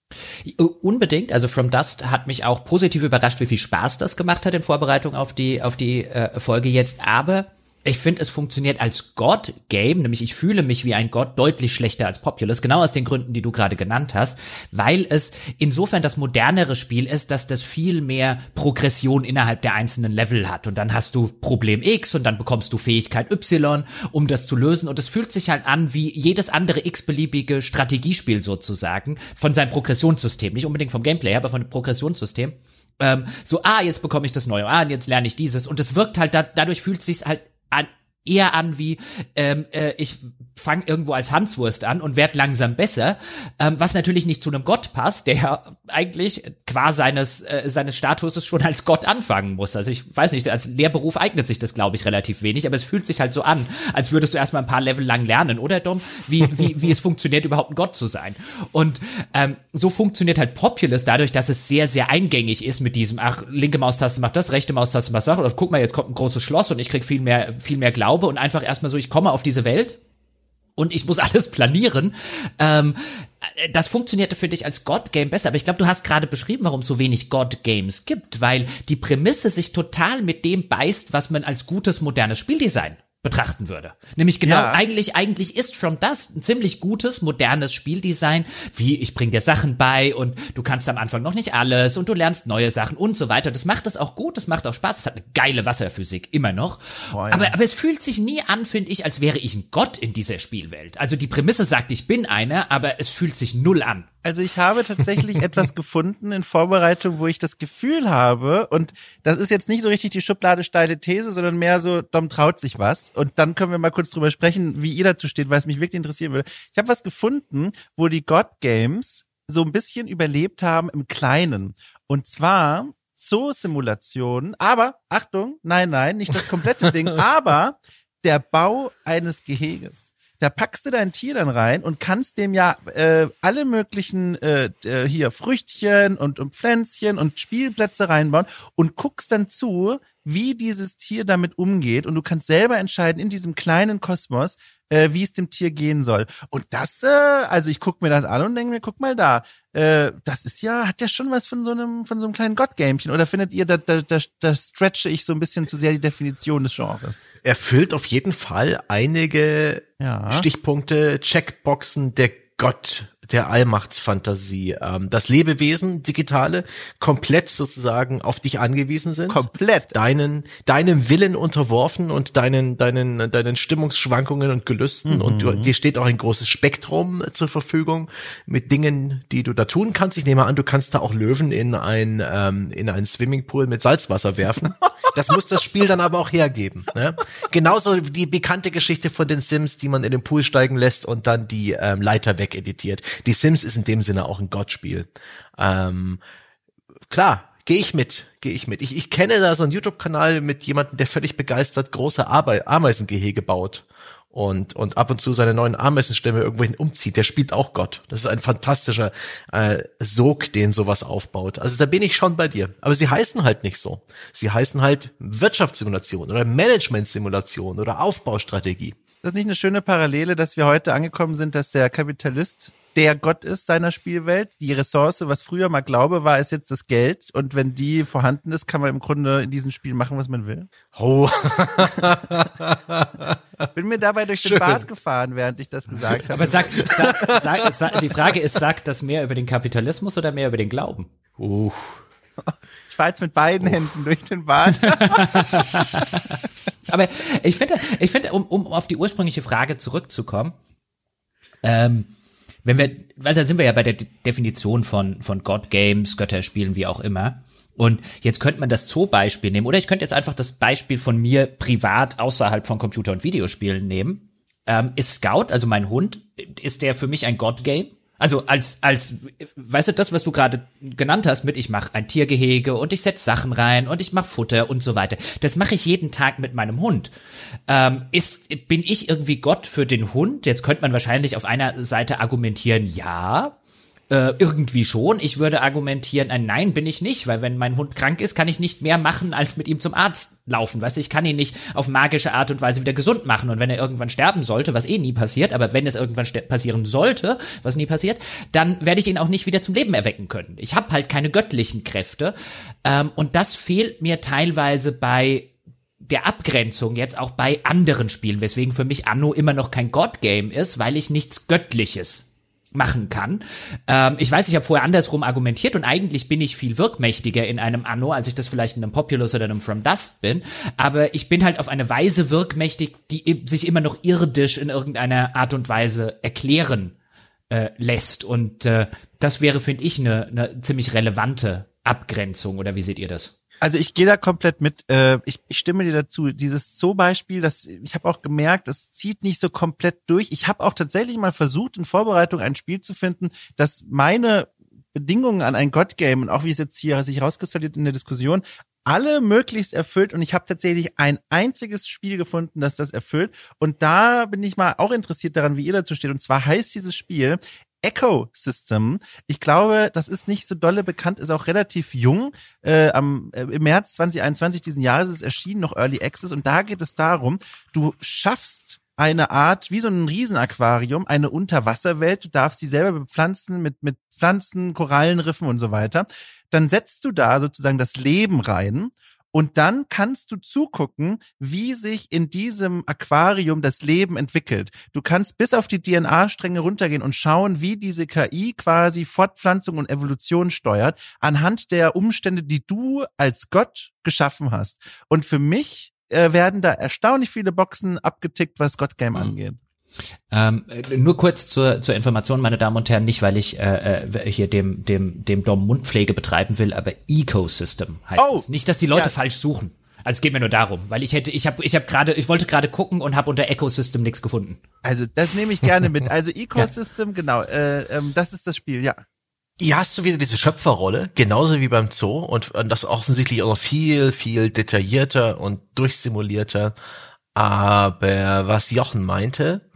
Unbedingt. Also From Dust hat mich auch positiv überrascht, wie viel Spaß das gemacht hat in Vorbereitung auf die auf die äh, Folge jetzt. Aber ich finde, es funktioniert als God-Game, nämlich ich fühle mich wie ein Gott deutlich schlechter als Populous, genau aus den Gründen, die du gerade genannt hast, weil es insofern das modernere Spiel ist, dass das viel mehr Progression innerhalb der einzelnen Level hat. Und dann hast du Problem X und dann bekommst du Fähigkeit Y, um das zu lösen. Und es fühlt sich halt an wie jedes andere x-beliebige Strategiespiel sozusagen von seinem Progressionssystem. Nicht unbedingt vom Gameplay, aber von dem Progressionssystem. Ähm, so, ah, jetzt bekomme ich das Neue, ah, jetzt lerne ich dieses. Und es wirkt halt, da, dadurch fühlt es sich halt an, eher an wie ähm, äh, ich fange irgendwo als Hanswurst an und werd langsam besser, ähm, was natürlich nicht zu einem Gott passt, der eigentlich qua seines äh, seines Statuses schon als Gott anfangen muss. Also ich weiß nicht, als Lehrberuf eignet sich das, glaube ich, relativ wenig, aber es fühlt sich halt so an, als würdest du erstmal ein paar Level lang lernen, oder Dom? Wie wie wie es funktioniert, überhaupt ein Gott zu sein. Und ähm, so funktioniert halt Populous dadurch, dass es sehr sehr eingängig ist mit diesem ach linke Maustaste macht das, rechte Maustaste macht das, oder guck mal, jetzt kommt ein großes Schloss und ich krieg viel mehr viel mehr Glaube und einfach erstmal so, ich komme auf diese Welt und ich muss alles planieren. Ähm, das funktionierte für dich als God-Game besser, aber ich glaube, du hast gerade beschrieben, warum es so wenig God-Games gibt, weil die Prämisse sich total mit dem beißt, was man als gutes modernes Spieldesign betrachten würde. Nämlich genau, ja. eigentlich, eigentlich ist From Dust ein ziemlich gutes, modernes Spieldesign, wie ich bring dir Sachen bei und du kannst am Anfang noch nicht alles und du lernst neue Sachen und so weiter. Das macht es auch gut, das macht auch Spaß, es hat eine geile Wasserphysik, immer noch. Oh, ja. aber, aber es fühlt sich nie an, finde ich, als wäre ich ein Gott in dieser Spielwelt. Also die Prämisse sagt, ich bin einer, aber es fühlt sich null an. Also ich habe tatsächlich etwas gefunden in Vorbereitung, wo ich das Gefühl habe, und das ist jetzt nicht so richtig die Schublade steile These, sondern mehr so, Dom traut sich was. Und dann können wir mal kurz drüber sprechen, wie ihr dazu steht, weil es mich wirklich interessieren würde. Ich habe was gefunden, wo die God Games so ein bisschen überlebt haben im Kleinen. Und zwar Zoo-Simulationen, aber, Achtung, nein, nein, nicht das komplette Ding, aber der Bau eines Geheges da packst du dein Tier dann rein und kannst dem ja äh, alle möglichen äh, äh, hier Früchtchen und, und Pflänzchen und Spielplätze reinbauen und guckst dann zu, wie dieses Tier damit umgeht und du kannst selber entscheiden in diesem kleinen Kosmos, äh, wie es dem Tier gehen soll. Und das, äh, also ich guck mir das an und denke mir, guck mal da, äh, das ist ja, hat ja schon was von so einem, von so einem kleinen Gottgamchen. Oder findet ihr, da, da, da, da stretche ich so ein bisschen zu sehr die Definition des Genres? Erfüllt auf jeden Fall einige ja. Stichpunkte, Checkboxen der Gott der Allmachtsfantasie, ähm, dass Lebewesen, digitale, komplett sozusagen auf dich angewiesen sind. Komplett. Deinen, deinem Willen unterworfen und deinen, deinen, deinen Stimmungsschwankungen und Gelüsten. Mhm. Und du, dir steht auch ein großes Spektrum zur Verfügung mit Dingen, die du da tun kannst. Ich nehme an, du kannst da auch Löwen in ein, ähm, in einen Swimmingpool mit Salzwasser werfen. Das muss das Spiel dann aber auch hergeben. Ne? Genauso die bekannte Geschichte von den Sims, die man in den Pool steigen lässt und dann die ähm, Leiter wegeditiert. Die Sims ist in dem Sinne auch ein Gottspiel. Ähm, klar, gehe ich mit, gehe ich mit. Ich, ich kenne da so einen YouTube-Kanal mit jemandem, der völlig begeistert große Arbe Ameisengehege baut und, und ab und zu seine neuen Ameisenstämme irgendwohin umzieht. Der spielt auch Gott. Das ist ein fantastischer äh, Sog, den sowas aufbaut. Also da bin ich schon bei dir. Aber sie heißen halt nicht so. Sie heißen halt Wirtschaftssimulation oder Management-Simulation oder Aufbaustrategie das nicht eine schöne Parallele, dass wir heute angekommen sind, dass der Kapitalist der Gott ist seiner Spielwelt? Die Ressource, was früher mal Glaube war, ist jetzt das Geld. Und wenn die vorhanden ist, kann man im Grunde in diesem Spiel machen, was man will. Oh. Bin mir dabei durch Schön. den Bart gefahren, während ich das gesagt habe. Aber sag, sag, sag, sag, die Frage ist, sagt das mehr über den Kapitalismus oder mehr über den Glauben? Uh. Jetzt mit beiden oh. Händen durch den Bart. Aber ich finde, ich finde, um, um auf die ursprüngliche Frage zurückzukommen, ähm, wenn wir, also sind wir ja bei der Definition von, von God Games, Götterspielen, wie auch immer. Und jetzt könnte man das Zoo-Beispiel nehmen, oder ich könnte jetzt einfach das Beispiel von mir privat außerhalb von Computer- und Videospielen nehmen. Ähm, ist Scout, also mein Hund, ist der für mich ein God-Game? Also als, als, weißt du, das, was du gerade genannt hast mit, ich mache ein Tiergehege und ich setz Sachen rein und ich mache Futter und so weiter. Das mache ich jeden Tag mit meinem Hund. Ähm, ist, bin ich irgendwie Gott für den Hund? Jetzt könnte man wahrscheinlich auf einer Seite argumentieren, ja, äh, irgendwie schon. Ich würde argumentieren, ein Nein bin ich nicht, weil wenn mein Hund krank ist, kann ich nicht mehr machen, als mit ihm zum Arzt laufen. Weißt du, ich kann ihn nicht auf magische Art und Weise wieder gesund machen. Und wenn er irgendwann sterben sollte, was eh nie passiert, aber wenn es irgendwann passieren sollte, was nie passiert, dann werde ich ihn auch nicht wieder zum Leben erwecken können. Ich habe halt keine göttlichen Kräfte. Ähm, und das fehlt mir teilweise bei der Abgrenzung jetzt auch bei anderen Spielen, weswegen für mich Anno immer noch kein God-Game ist, weil ich nichts Göttliches machen kann. Ähm, ich weiß, ich habe vorher andersrum argumentiert und eigentlich bin ich viel wirkmächtiger in einem Anno, als ich das vielleicht in einem Populous oder einem From Dust bin. Aber ich bin halt auf eine Weise wirkmächtig, die sich immer noch irdisch in irgendeiner Art und Weise erklären äh, lässt. Und äh, das wäre, finde ich, eine, eine ziemlich relevante Abgrenzung. Oder wie seht ihr das? Also ich gehe da komplett mit. Äh, ich, ich stimme dir dazu. Dieses Zoo-Beispiel, das ich habe auch gemerkt, das zieht nicht so komplett durch. Ich habe auch tatsächlich mal versucht, in Vorbereitung ein Spiel zu finden, das meine Bedingungen an ein God-Game und auch wie es jetzt hier sich herauskristallisiert in der Diskussion, alle möglichst erfüllt und ich habe tatsächlich ein einziges Spiel gefunden, das das erfüllt und da bin ich mal auch interessiert daran, wie ihr dazu steht und zwar heißt dieses Spiel Ecosystem. Ich glaube, das ist nicht so dolle bekannt, ist auch relativ jung. Äh, am, äh, Im März 2021 diesen Jahres ist es erschienen, noch Early Access. Und da geht es darum, du schaffst eine Art, wie so ein Riesenaquarium, eine Unterwasserwelt. Du darfst die selber bepflanzen mit, mit Pflanzen, Korallenriffen und so weiter. Dann setzt du da sozusagen das Leben rein und dann kannst du zugucken, wie sich in diesem Aquarium das Leben entwickelt. Du kannst bis auf die DNA-Stränge runtergehen und schauen, wie diese KI quasi Fortpflanzung und Evolution steuert, anhand der Umstände, die du als Gott geschaffen hast. Und für mich äh, werden da erstaunlich viele Boxen abgetickt, was God Game mhm. angeht. Ähm, nur kurz zur, zur Information, meine Damen und Herren, nicht weil ich äh, äh hier dem dem dem Dom Mundpflege betreiben will, aber Ecosystem heißt oh, es. Nicht, dass die Leute ja. falsch suchen. Also es geht mir nur darum, weil ich hätte, ich habe, ich habe gerade, ich wollte gerade gucken und habe unter Ecosystem nichts gefunden. Also das nehme ich gerne mit. Also Ecosystem, ja. genau, äh, ähm, das ist das Spiel, ja. Hier hast du wieder diese Schöpferrolle, genauso wie beim Zoo und, und das offensichtlich auch noch viel, viel detaillierter und durchsimulierter. Aber was Jochen meinte,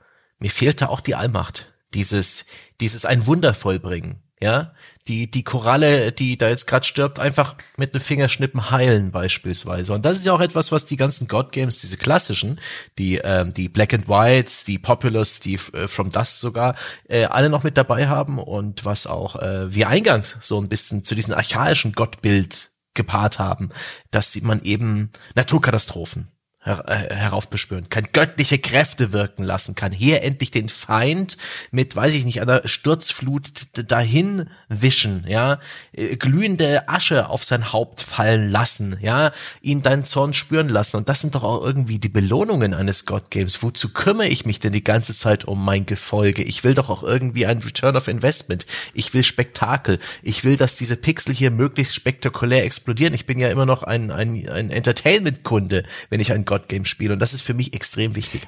mir fehlte auch die Allmacht. Dieses, dieses ein Wunder vollbringen. Ja, die, die Koralle, die da jetzt gerade stirbt, einfach mit einem Fingerschnippen heilen beispielsweise. Und das ist ja auch etwas, was die ganzen God Games, diese klassischen, die, ähm, die Black and Whites, die Populous, die äh, From Dust sogar, äh, alle noch mit dabei haben und was auch äh, wie eingangs so ein bisschen zu diesem archaischen Gottbild gepaart haben, dass man eben Naturkatastrophen, her äh, heraufbeschwören, kann göttliche Kräfte wirken lassen, kann hier endlich den Feind mit, weiß ich nicht, einer Sturzflut dahin wischen, ja, äh, glühende Asche auf sein Haupt fallen lassen, ja, ihn deinen Zorn spüren lassen. Und das sind doch auch irgendwie die Belohnungen eines God Games. Wozu kümmere ich mich denn die ganze Zeit um mein Gefolge? Ich will doch auch irgendwie ein Return of Investment. Ich will Spektakel. Ich will, dass diese Pixel hier möglichst spektakulär explodieren. Ich bin ja immer noch ein, ein, ein Entertainment-Kunde, wenn ich ein God-Game spiele. Und das ist für mich extrem wichtig.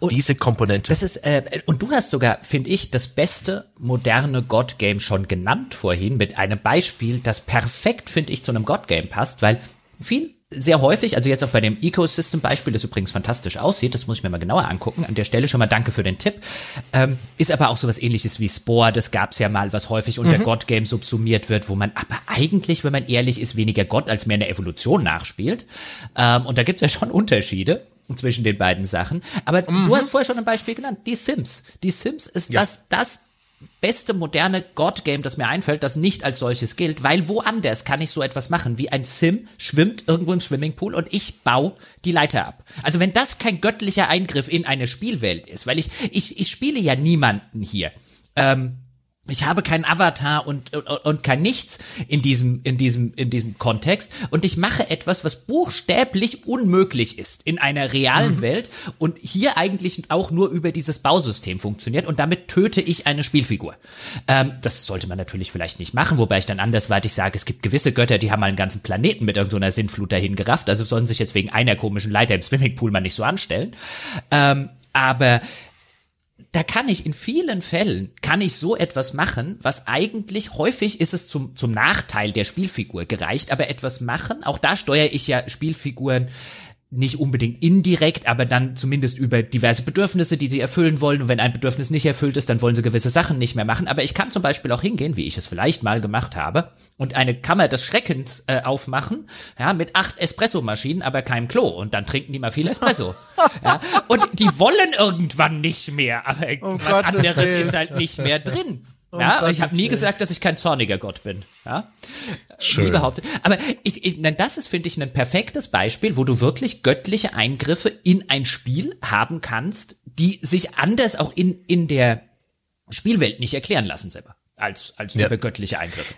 Ja, diese Komponente. Das ist, äh, und du hast sogar, finde ich, das beste moderne God-Game schon genannt vorhin mit einem Beispiel, das perfekt, finde ich, zu einem God-Game passt, weil viel sehr häufig, also jetzt auch bei dem Ecosystem-Beispiel, das übrigens fantastisch aussieht, das muss ich mir mal genauer angucken. An der Stelle schon mal danke für den Tipp. Ähm, ist aber auch sowas ähnliches wie Spore, das gab's ja mal, was häufig unter mhm. God-Game subsumiert wird, wo man aber eigentlich, wenn man ehrlich ist, weniger Gott als mehr eine Evolution nachspielt. Ähm, und da gibt's ja schon Unterschiede zwischen den beiden Sachen. Aber mhm. du hast vorher schon ein Beispiel genannt, die Sims. Die Sims ist ja. das, das beste moderne God-Game, das mir einfällt, das nicht als solches gilt, weil woanders kann ich so etwas machen, wie ein Sim schwimmt irgendwo im Swimmingpool und ich baue die Leiter ab. Also wenn das kein göttlicher Eingriff in eine Spielwelt ist, weil ich, ich, ich spiele ja niemanden hier. Ähm, ich habe keinen Avatar und, und, und kein Nichts in diesem, in diesem, in diesem Kontext. Und ich mache etwas, was buchstäblich unmöglich ist in einer realen mhm. Welt und hier eigentlich auch nur über dieses Bausystem funktioniert und damit töte ich eine Spielfigur. Ähm, das sollte man natürlich vielleicht nicht machen, wobei ich dann andersweitig sage, es gibt gewisse Götter, die haben mal einen ganzen Planeten mit irgendeiner so Sinnflut dahin gerafft, also sollen sich jetzt wegen einer komischen Leiter im Swimmingpool mal nicht so anstellen. Ähm, aber da kann ich in vielen Fällen, kann ich so etwas machen, was eigentlich häufig ist es zum, zum Nachteil der Spielfigur gereicht, aber etwas machen, auch da steuere ich ja Spielfiguren nicht unbedingt indirekt, aber dann zumindest über diverse Bedürfnisse, die sie erfüllen wollen. Und wenn ein Bedürfnis nicht erfüllt ist, dann wollen sie gewisse Sachen nicht mehr machen. Aber ich kann zum Beispiel auch hingehen, wie ich es vielleicht mal gemacht habe, und eine Kammer des Schreckens äh, aufmachen, ja, mit acht Espressomaschinen, aber keinem Klo. Und dann trinken die mal viel Espresso. ja, und die wollen irgendwann nicht mehr, aber oh was Gott, anderes ist halt nicht mehr drin. Oh ja, ich habe nie gesagt, dass ich kein zorniger Gott bin. Ja, Schön. nie behauptet. Aber ich, ich das ist, finde ich, ein perfektes Beispiel, wo du wirklich göttliche Eingriffe in ein Spiel haben kannst, die sich anders auch in in der Spielwelt nicht erklären lassen selber als als ja. göttliche Eingriffe.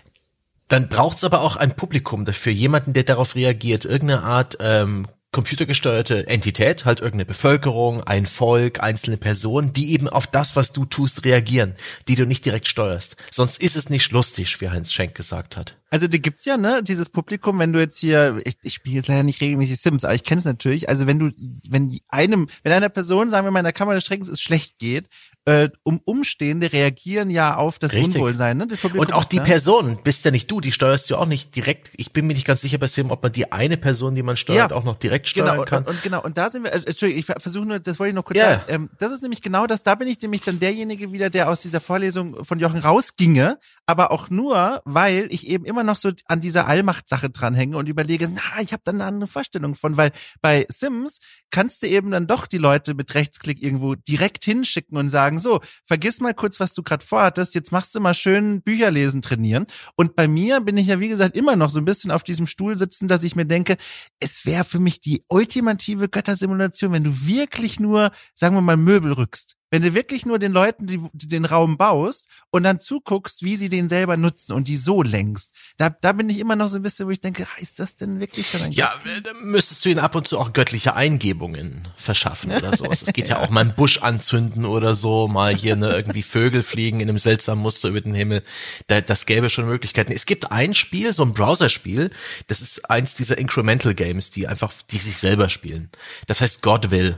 Dann braucht's aber auch ein Publikum dafür, jemanden, der darauf reagiert, irgendeine Art ähm, computergesteuerte Entität, halt irgendeine Bevölkerung, ein Volk, einzelne Personen, die eben auf das, was du tust, reagieren, die du nicht direkt steuerst. Sonst ist es nicht lustig, wie Heinz Schenk gesagt hat. Also die gibt's ja, ne, dieses Publikum, wenn du jetzt hier, ich, ich spiele jetzt leider nicht regelmäßig Sims, aber ich kenne es natürlich. Also wenn du, wenn einem, wenn einer Person, sagen wir mal in der Kammer des Schreckens, es schlecht geht, äh, um Umstehende reagieren ja auf das Richtig. Unwohlsein. Ne? Das und auch die da. Person, bist ja nicht du, die steuerst du auch nicht direkt. Ich bin mir nicht ganz sicher bei Sim, ob man die eine Person, die man steuert, ja. auch noch direkt steuern genau, kann. Und, und, genau, und da sind wir, äh, Entschuldigung, ich versuche nur, das wollte ich noch kurz ja. sagen. Ähm, das ist nämlich genau das, da bin ich nämlich dann derjenige wieder, der aus dieser Vorlesung von Jochen rausginge, aber auch nur, weil ich eben immer noch so an dieser Allmacht-Sache dranhänge und überlege, na, ich habe dann eine andere Vorstellung von, weil bei Sims kannst du eben dann doch die Leute mit Rechtsklick irgendwo direkt hinschicken und sagen, so, vergiss mal kurz, was du gerade vorhattest, jetzt machst du mal schön Bücher lesen trainieren. Und bei mir bin ich ja, wie gesagt, immer noch so ein bisschen auf diesem Stuhl sitzen, dass ich mir denke, es wäre für mich die ultimative Göttersimulation, wenn du wirklich nur, sagen wir mal, Möbel rückst. Wenn du wirklich nur den Leuten die, den Raum baust und dann zuguckst, wie sie den selber nutzen und die so lenkst, da, da bin ich immer noch so ein bisschen, wo ich denke, ah, ist das denn wirklich dann ein Ja, äh, da müsstest du ihnen ab und zu auch göttliche Eingebungen verschaffen oder sowas. Es geht ja auch mal einen Busch anzünden oder so, mal hier ne, irgendwie Vögel fliegen in einem seltsamen Muster über den Himmel. Da, das gäbe schon Möglichkeiten. Es gibt ein Spiel, so ein Browser-Spiel, das ist eins dieser Incremental Games, die einfach, die sich selber spielen. Das heißt God Will.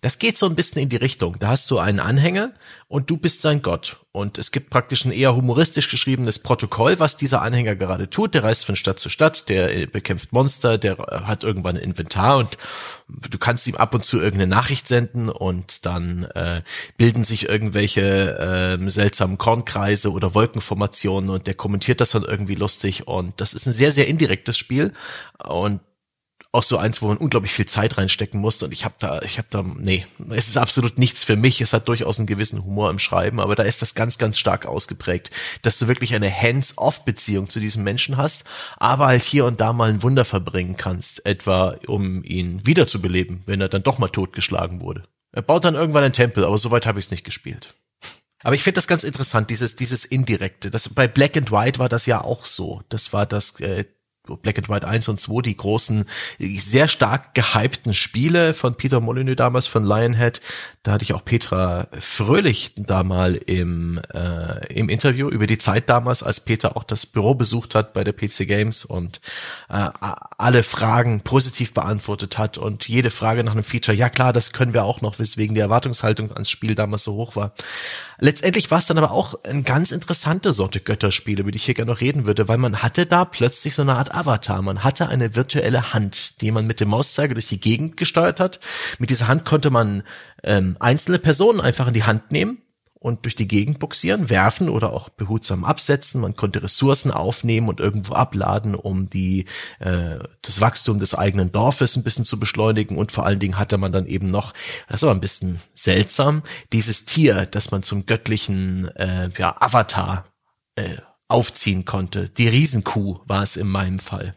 Das geht so ein bisschen in die Richtung. Da hast du einen Anhänger und du bist sein Gott. Und es gibt praktisch ein eher humoristisch geschriebenes Protokoll, was dieser Anhänger gerade tut. Der reist von Stadt zu Stadt, der äh, bekämpft Monster, der hat irgendwann ein Inventar und du kannst ihm ab und zu irgendeine Nachricht senden und dann äh, bilden sich irgendwelche äh, seltsamen Kornkreise oder Wolkenformationen und der kommentiert das dann irgendwie lustig. Und das ist ein sehr, sehr indirektes Spiel. Und auch so eins, wo man unglaublich viel Zeit reinstecken muss. Und ich habe da, ich habe da, nee, es ist absolut nichts für mich. Es hat durchaus einen gewissen Humor im Schreiben, aber da ist das ganz, ganz stark ausgeprägt, dass du wirklich eine Hands-off-Beziehung zu diesem Menschen hast, aber halt hier und da mal ein Wunder verbringen kannst, etwa um ihn wiederzubeleben, wenn er dann doch mal totgeschlagen wurde. Er baut dann irgendwann einen Tempel, aber soweit habe ich es nicht gespielt. Aber ich finde das ganz interessant, dieses, dieses Indirekte. Das, bei Black and White war das ja auch so. Das war das äh, Black and White 1 und 2, die großen, sehr stark gehypten Spiele von Peter Molyneux damals, von Lionhead. Da hatte ich auch Petra Fröhlich da mal im, äh, im Interview über die Zeit damals, als Peter auch das Büro besucht hat bei der PC Games und äh, alle Fragen positiv beantwortet hat und jede Frage nach einem Feature, ja klar, das können wir auch noch, weswegen die Erwartungshaltung ans Spiel damals so hoch war. Letztendlich war es dann aber auch eine ganz interessante Sorte Götterspiele, über die ich hier gerne noch reden würde, weil man hatte da plötzlich so eine Art Avatar. Man hatte eine virtuelle Hand, die man mit dem Mauszeiger durch die Gegend gesteuert hat. Mit dieser Hand konnte man ähm, einzelne Personen einfach in die Hand nehmen und durch die Gegend buxieren, werfen oder auch behutsam absetzen. Man konnte Ressourcen aufnehmen und irgendwo abladen, um die äh, das Wachstum des eigenen Dorfes ein bisschen zu beschleunigen. Und vor allen Dingen hatte man dann eben noch, das war ein bisschen seltsam, dieses Tier, das man zum göttlichen äh, ja, Avatar äh, aufziehen konnte. Die Riesenkuh war es in meinem Fall.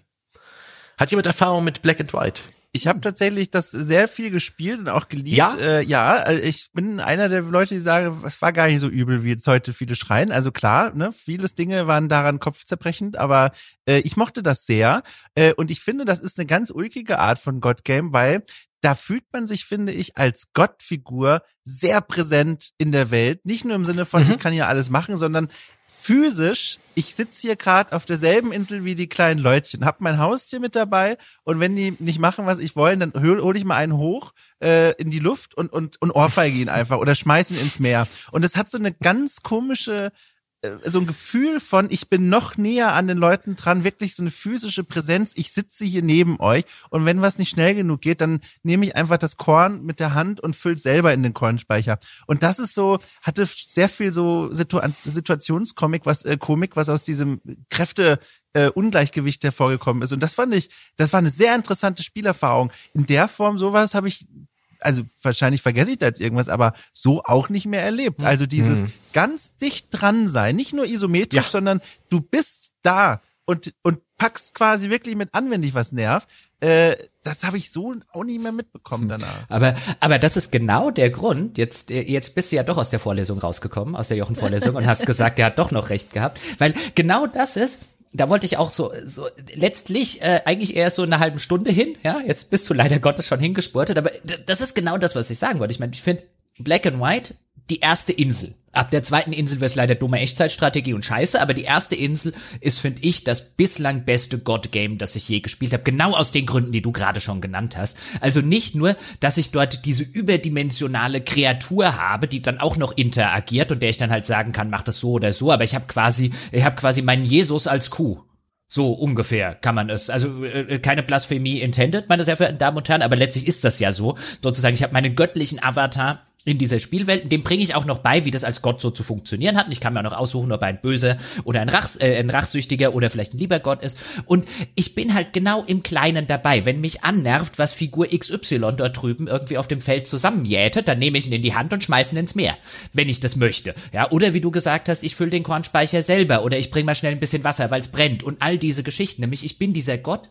Hat jemand Erfahrung mit Black and White? Ich habe tatsächlich das sehr viel gespielt und auch geliebt. Ja? Äh, ja, also ich bin einer der Leute, die sagen, es war gar nicht so übel, wie jetzt heute viele schreien. Also klar, ne, vieles Dinge waren daran kopfzerbrechend, aber äh, ich mochte das sehr. Äh, und ich finde, das ist eine ganz ulkige Art von God Game, weil da fühlt man sich, finde ich, als Gottfigur sehr präsent in der Welt. Nicht nur im Sinne von, Mhm. ich kann hier alles machen, sondern physisch, ich sitze hier gerade auf derselben Insel wie die kleinen Leutchen, hab mein Haustier mit dabei und wenn die nicht machen, was ich wollen, dann hol, hol ich mal einen hoch äh, in die Luft und, und, und ohrfeige ihn einfach oder schmeiß ihn ins Meer. Und es hat so eine ganz komische so ein Gefühl von, ich bin noch näher an den Leuten dran, wirklich so eine physische Präsenz, ich sitze hier neben euch und wenn was nicht schnell genug geht, dann nehme ich einfach das Korn mit der Hand und fülle selber in den Kornspeicher. Und das ist so, hatte sehr viel so Situ Situationskomik, was äh, Komik, was aus diesem Kräfte äh, Ungleichgewicht hervorgekommen ist. Und das fand ich, das war eine sehr interessante Spielerfahrung. In der Form sowas habe ich also wahrscheinlich vergesse ich da jetzt irgendwas, aber so auch nicht mehr erlebt. Also dieses ganz dicht dran sein, nicht nur isometrisch, Ja. sondern du bist da und, und packst quasi wirklich mit an, wenn dich was nervt. Äh, das habe ich so auch nie mehr mitbekommen danach. Aber, aber das ist genau der Grund. Jetzt, jetzt bist du ja doch aus der Vorlesung rausgekommen, aus der Jochen-Vorlesung und hast gesagt, der hat doch noch recht gehabt. Weil genau das ist, da wollte ich auch so, so letztlich äh, eigentlich eher so eine halben Stunde hin. Ja, jetzt bist du leider Gottes schon hingespurtet, aber das ist genau das, was ich sagen wollte. Ich meine, ich finde Black and White die erste Insel. Ab der zweiten Insel wird es leider dumme Echtzeitstrategie und Scheiße, aber die erste Insel ist, finde ich, das bislang beste God-Game, das ich je gespielt habe. Genau aus den Gründen, die du gerade schon genannt hast. Also nicht nur, dass ich dort diese überdimensionale Kreatur habe, die dann auch noch interagiert und der ich dann halt sagen kann, mach das so oder so, aber ich habe quasi, ich habe quasi meinen Jesus als Kuh. So ungefähr kann man es. Also äh, keine Blasphemie intended, meine sehr verehrten Damen und Herren, aber letztlich ist das ja so. Sozusagen, ich habe meinen göttlichen Avatar in dieser Spielwelt, dem bringe ich auch noch bei, wie das als Gott so zu funktionieren hat. Und ich kann mir auch noch aussuchen, ob er ein böser oder ein, Rachs, äh, ein rachsüchtiger oder vielleicht ein lieber Gott ist. Und ich bin halt genau im Kleinen dabei. Wenn mich annervt, was Figur XY dort drüben irgendwie auf dem Feld zusammenjätet, dann nehme ich ihn in die Hand und schmeiße ihn ins Meer, wenn ich das möchte. Ja, oder wie du gesagt hast, ich fülle den Kornspeicher selber oder ich bringe mal schnell ein bisschen Wasser, weil es brennt und all diese Geschichten. Nämlich, ich bin dieser Gott,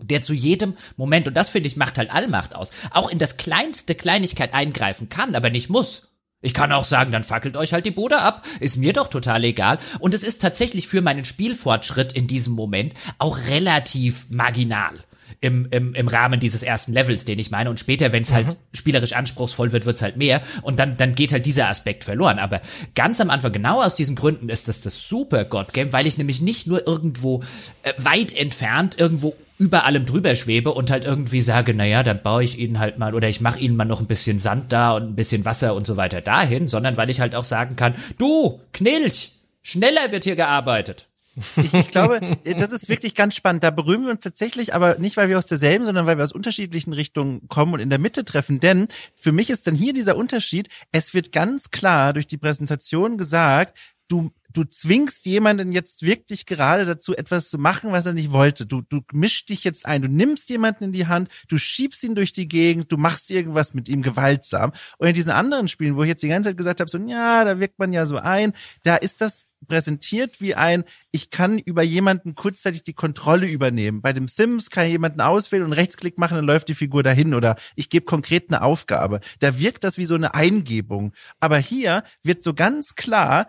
der zu jedem Moment, und das finde ich macht halt Allmacht aus, auch in das kleinste Kleinigkeit eingreifen kann, aber nicht muss. Ich kann auch sagen, dann fackelt euch halt die Bude ab, ist mir doch total egal. Und es ist tatsächlich für meinen Spielfortschritt in diesem Moment auch relativ marginal. Im, im, im Rahmen dieses ersten Levels, den ich meine. Und später, wenn es halt spielerisch anspruchsvoll wird, wird's halt mehr. Und dann, dann geht halt dieser Aspekt verloren. Aber ganz am Anfang, genau aus diesen Gründen, ist das das super God-Game, weil ich nämlich nicht nur irgendwo äh, weit entfernt, irgendwo über allem drüber schwebe und halt irgendwie sage, naja, dann baue ich ihnen halt mal oder ich mache ihnen mal noch ein bisschen Sand da und ein bisschen Wasser und so weiter dahin, sondern weil ich halt auch sagen kann, du, Knilch, schneller wird hier gearbeitet. Ich, ich glaube, das ist wirklich ganz spannend. Da berühren wir uns tatsächlich, aber nicht, weil wir aus derselben, sondern weil wir aus unterschiedlichen Richtungen kommen und in der Mitte treffen. Denn für mich ist dann hier dieser Unterschied, es wird ganz klar durch die Präsentation gesagt, du du zwingst jemanden jetzt wirklich gerade dazu, etwas zu machen, was er nicht wollte. Du, du mischst dich jetzt ein, du nimmst jemanden in die Hand, du schiebst ihn durch die Gegend, du machst irgendwas mit ihm gewaltsam. Und in diesen anderen Spielen, wo ich jetzt die ganze Zeit gesagt habe, so, ja, da wirkt man ja so ein, da ist das präsentiert wie ein, ich kann über jemanden kurzzeitig die Kontrolle übernehmen. Bei dem Sims kann ich jemanden auswählen und Rechtsklick machen, dann läuft die Figur dahin oder ich gebe konkret eine Aufgabe. Da wirkt das wie so eine Eingebung. Aber hier wird so ganz klar,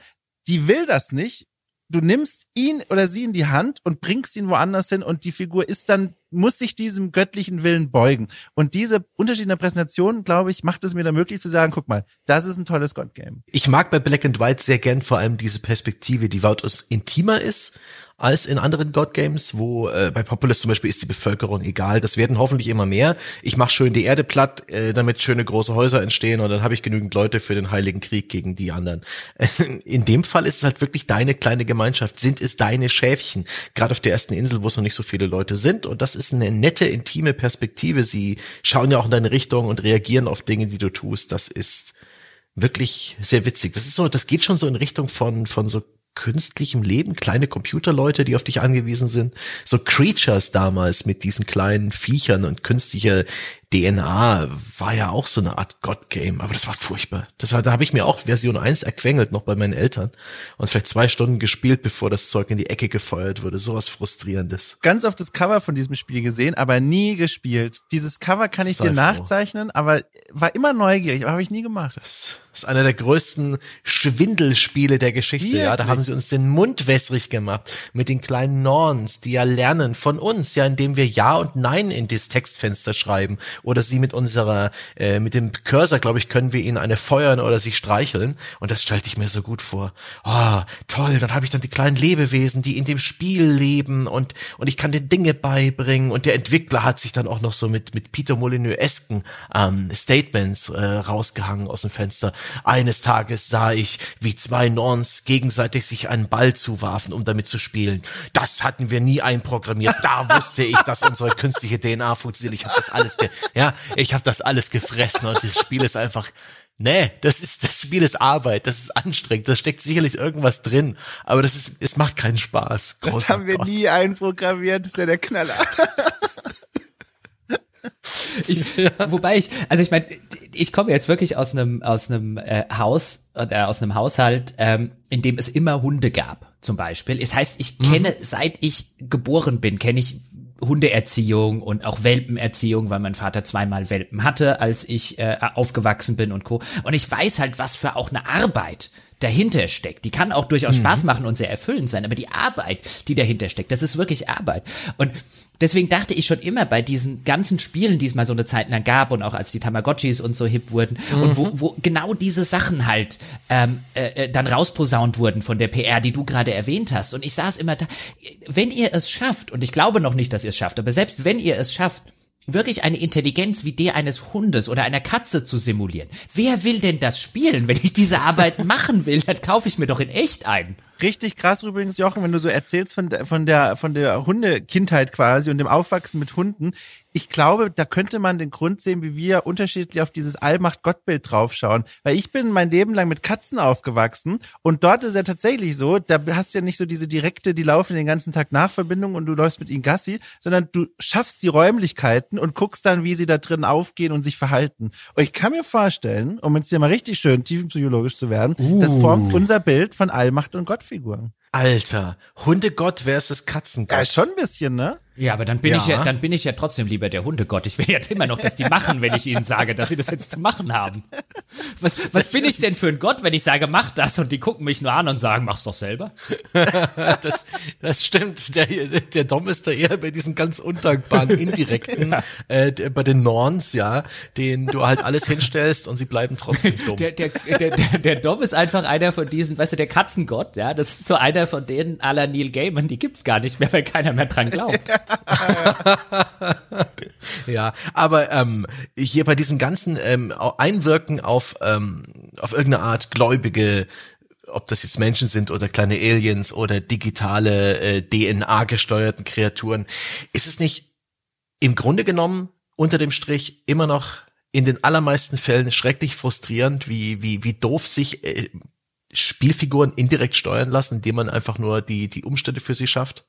die will das nicht. Du nimmst ihn oder sie in die Hand und bringst ihn woanders hin und die Figur ist dann, muss sich diesem göttlichen Willen beugen. Und diese unterschiedliche Präsentation, glaube ich, macht es mir dann möglich zu sagen, guck mal, das ist ein tolles God-Game. Ich mag bei Black and White sehr gern vor allem diese Perspektive, die weitaus intimer ist als in anderen God Games, wo äh, bei Populous zum Beispiel ist die Bevölkerung egal. Das werden hoffentlich immer mehr. Ich mache schön die Erde platt, äh, damit schöne große Häuser entstehen und dann habe ich genügend Leute für den Heiligen Krieg gegen die anderen. In dem Fall ist es halt wirklich deine kleine Gemeinschaft, sind es deine Schäfchen. Gerade auf der ersten Insel, wo es noch nicht so viele Leute sind. Und das ist eine nette, intime Perspektive. Sie schauen ja auch in deine Richtung und reagieren auf Dinge, die du tust. Das ist wirklich sehr witzig. Das ist so, das geht schon so in Richtung von, von so künstlichem Leben, kleine Computerleute, die auf dich angewiesen sind, so Creatures damals mit diesen kleinen Viechern und künstlicher DNA war ja auch so eine Art God-Game, aber das war furchtbar. Das war, da habe ich mir auch Version 1 erquengelt, noch bei meinen Eltern. Und vielleicht zwei Stunden gespielt, bevor das Zeug in die Ecke gefeuert wurde. Sowas Frustrierendes. Ganz oft das Cover von diesem Spiel gesehen, aber nie gespielt. Dieses Cover kann ich Sei dir froh. nachzeichnen, aber war immer neugierig, aber habe ich nie gemacht. Das ist einer der größten Schwindelspiele der Geschichte. Wirklich? Ja, da haben sie uns den Mund wässrig gemacht mit den kleinen Norns, die ja lernen von uns, ja, indem wir Ja und Nein in das Textfenster schreiben oder sie mit unserer, äh, mit dem Cursor, glaube ich, können wir ihnen eine feuern oder sie streicheln. Und das stellte ich mir so gut vor. Oh, toll, dann habe ich dann die kleinen Lebewesen, die in dem Spiel leben und und ich kann den Dinge beibringen. Und der Entwickler hat sich dann auch noch so mit mit Peter Molyneux-esken ähm, Statements äh, rausgehangen aus dem Fenster. Eines Tages sah ich, wie zwei Norns gegenseitig sich einen Ball zuwarfen, um damit zu spielen. Das hatten wir nie einprogrammiert. Da wusste ich, dass unsere künstliche DNA funktioniert. Ich habe das alles, ge ja, ich habe das alles gefressen und das Spiel ist einfach Nee, das ist, das Spiel ist Arbeit, das ist anstrengend, das steckt sicherlich irgendwas drin, aber das ist, es macht keinen Spaß. Großer das haben wir Gott. nie einprogrammiert, das ist ja der Knaller. Ich. Wobei ich, also ich meine, ich komme jetzt wirklich aus einem aus einem äh, Haus oder aus einem Haushalt, ähm, in dem es immer Hunde gab, zum Beispiel. Das heißt, ich mhm. kenne, seit ich geboren bin, kenne ich Hundeerziehung und auch Welpenerziehung, weil mein Vater zweimal Welpen hatte, als ich äh, aufgewachsen bin und co. Und ich weiß halt, was für auch eine Arbeit dahinter steckt. Die kann auch durchaus mhm. Spaß machen und sehr erfüllend sein, aber die Arbeit, die dahinter steckt, das ist wirklich Arbeit. Und deswegen dachte ich schon immer bei diesen ganzen Spielen, die es mal so eine Zeit lang gab und auch als die Tamagotchis und so hip wurden mhm. und wo, mhm. wo genau diese Sachen halt ähm, äh, äh, dann rausposaunt wurden von der PR, die du gerade erwähnt hast. Und ich saß immer da, wenn ihr es schafft, und ich glaube noch nicht, dass ihr es schafft, aber selbst wenn ihr es schafft, wirklich eine Intelligenz wie der eines Hundes oder einer Katze zu simulieren. Wer will denn das spielen? Wenn ich diese Arbeit machen will, dann kaufe ich mir doch in echt ein. Richtig krass übrigens, Jochen, wenn du so erzählst von der, von der, von der Hundekindheit quasi und dem Aufwachsen mit Hunden ich glaube, da könnte man den Grund sehen, wie wir unterschiedlich auf dieses Allmacht-Gottbild draufschauen. Weil ich bin mein Leben lang mit Katzen aufgewachsen und dort ist ja tatsächlich so, da hast du ja nicht so diese direkte, die laufen den ganzen Tag Nachverbindung und du läufst mit ihnen Gassi, sondern du schaffst die Räumlichkeiten und guckst dann, wie sie da drin aufgehen und sich verhalten. Und ich kann mir vorstellen, um jetzt hier mal richtig schön tiefenpsychologisch zu werden, uh. das formt unser Bild von Allmacht- und Gottfiguren. Alter, Hundegott versus Katzengott. Ja, schon ein bisschen, ne? Ja, aber dann bin ja. ich ja, dann bin ich ja trotzdem lieber der Hundegott. Ich will ja immer noch, dass die machen, wenn ich ihnen sage, dass sie das jetzt zu machen haben. Was, was bin ich denn für ein Gott, wenn ich sage, mach das und die gucken mich nur an und sagen, mach's doch selber? das, das stimmt. Der, der Dom ist da eher bei diesen ganz undankbaren, indirekten, ja. äh, bei den Norns, ja, den du halt alles hinstellst und sie bleiben trotzdem dumm. Der, der, der, der, der Dom ist einfach einer von diesen, weißt du, der Katzengott, ja, das ist so einer von denen aller Neil Gaiman, die gibt's gar nicht mehr, weil keiner mehr dran glaubt. ja, aber ähm, hier bei diesem ganzen ähm, Einwirken auf, ähm, auf irgendeine Art gläubige ob das jetzt Menschen sind oder kleine Aliens oder digitale äh, DNA gesteuerten Kreaturen, ist es nicht im Grunde genommen unter dem Strich immer noch in den allermeisten Fällen schrecklich frustrierend, wie wie wie doof sich äh, Spielfiguren indirekt steuern lassen, indem man einfach nur die die Umstände für sie schafft.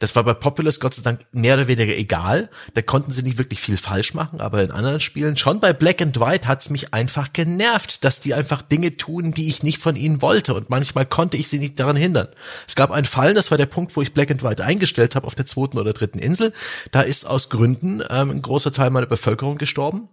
Das war bei Populous Gott sei Dank mehr oder weniger egal. Da konnten sie nicht wirklich viel falsch machen, aber in anderen Spielen, schon bei Black and White hat's mich einfach genervt, dass die einfach Dinge tun, die ich nicht von ihnen wollte und manchmal konnte ich sie nicht daran hindern. Es gab einen Fall, das war der Punkt, wo ich Black and White eingestellt habe auf der zweiten oder dritten Insel. Da ist aus Gründen ähm, ein großer Teil meiner Bevölkerung gestorben.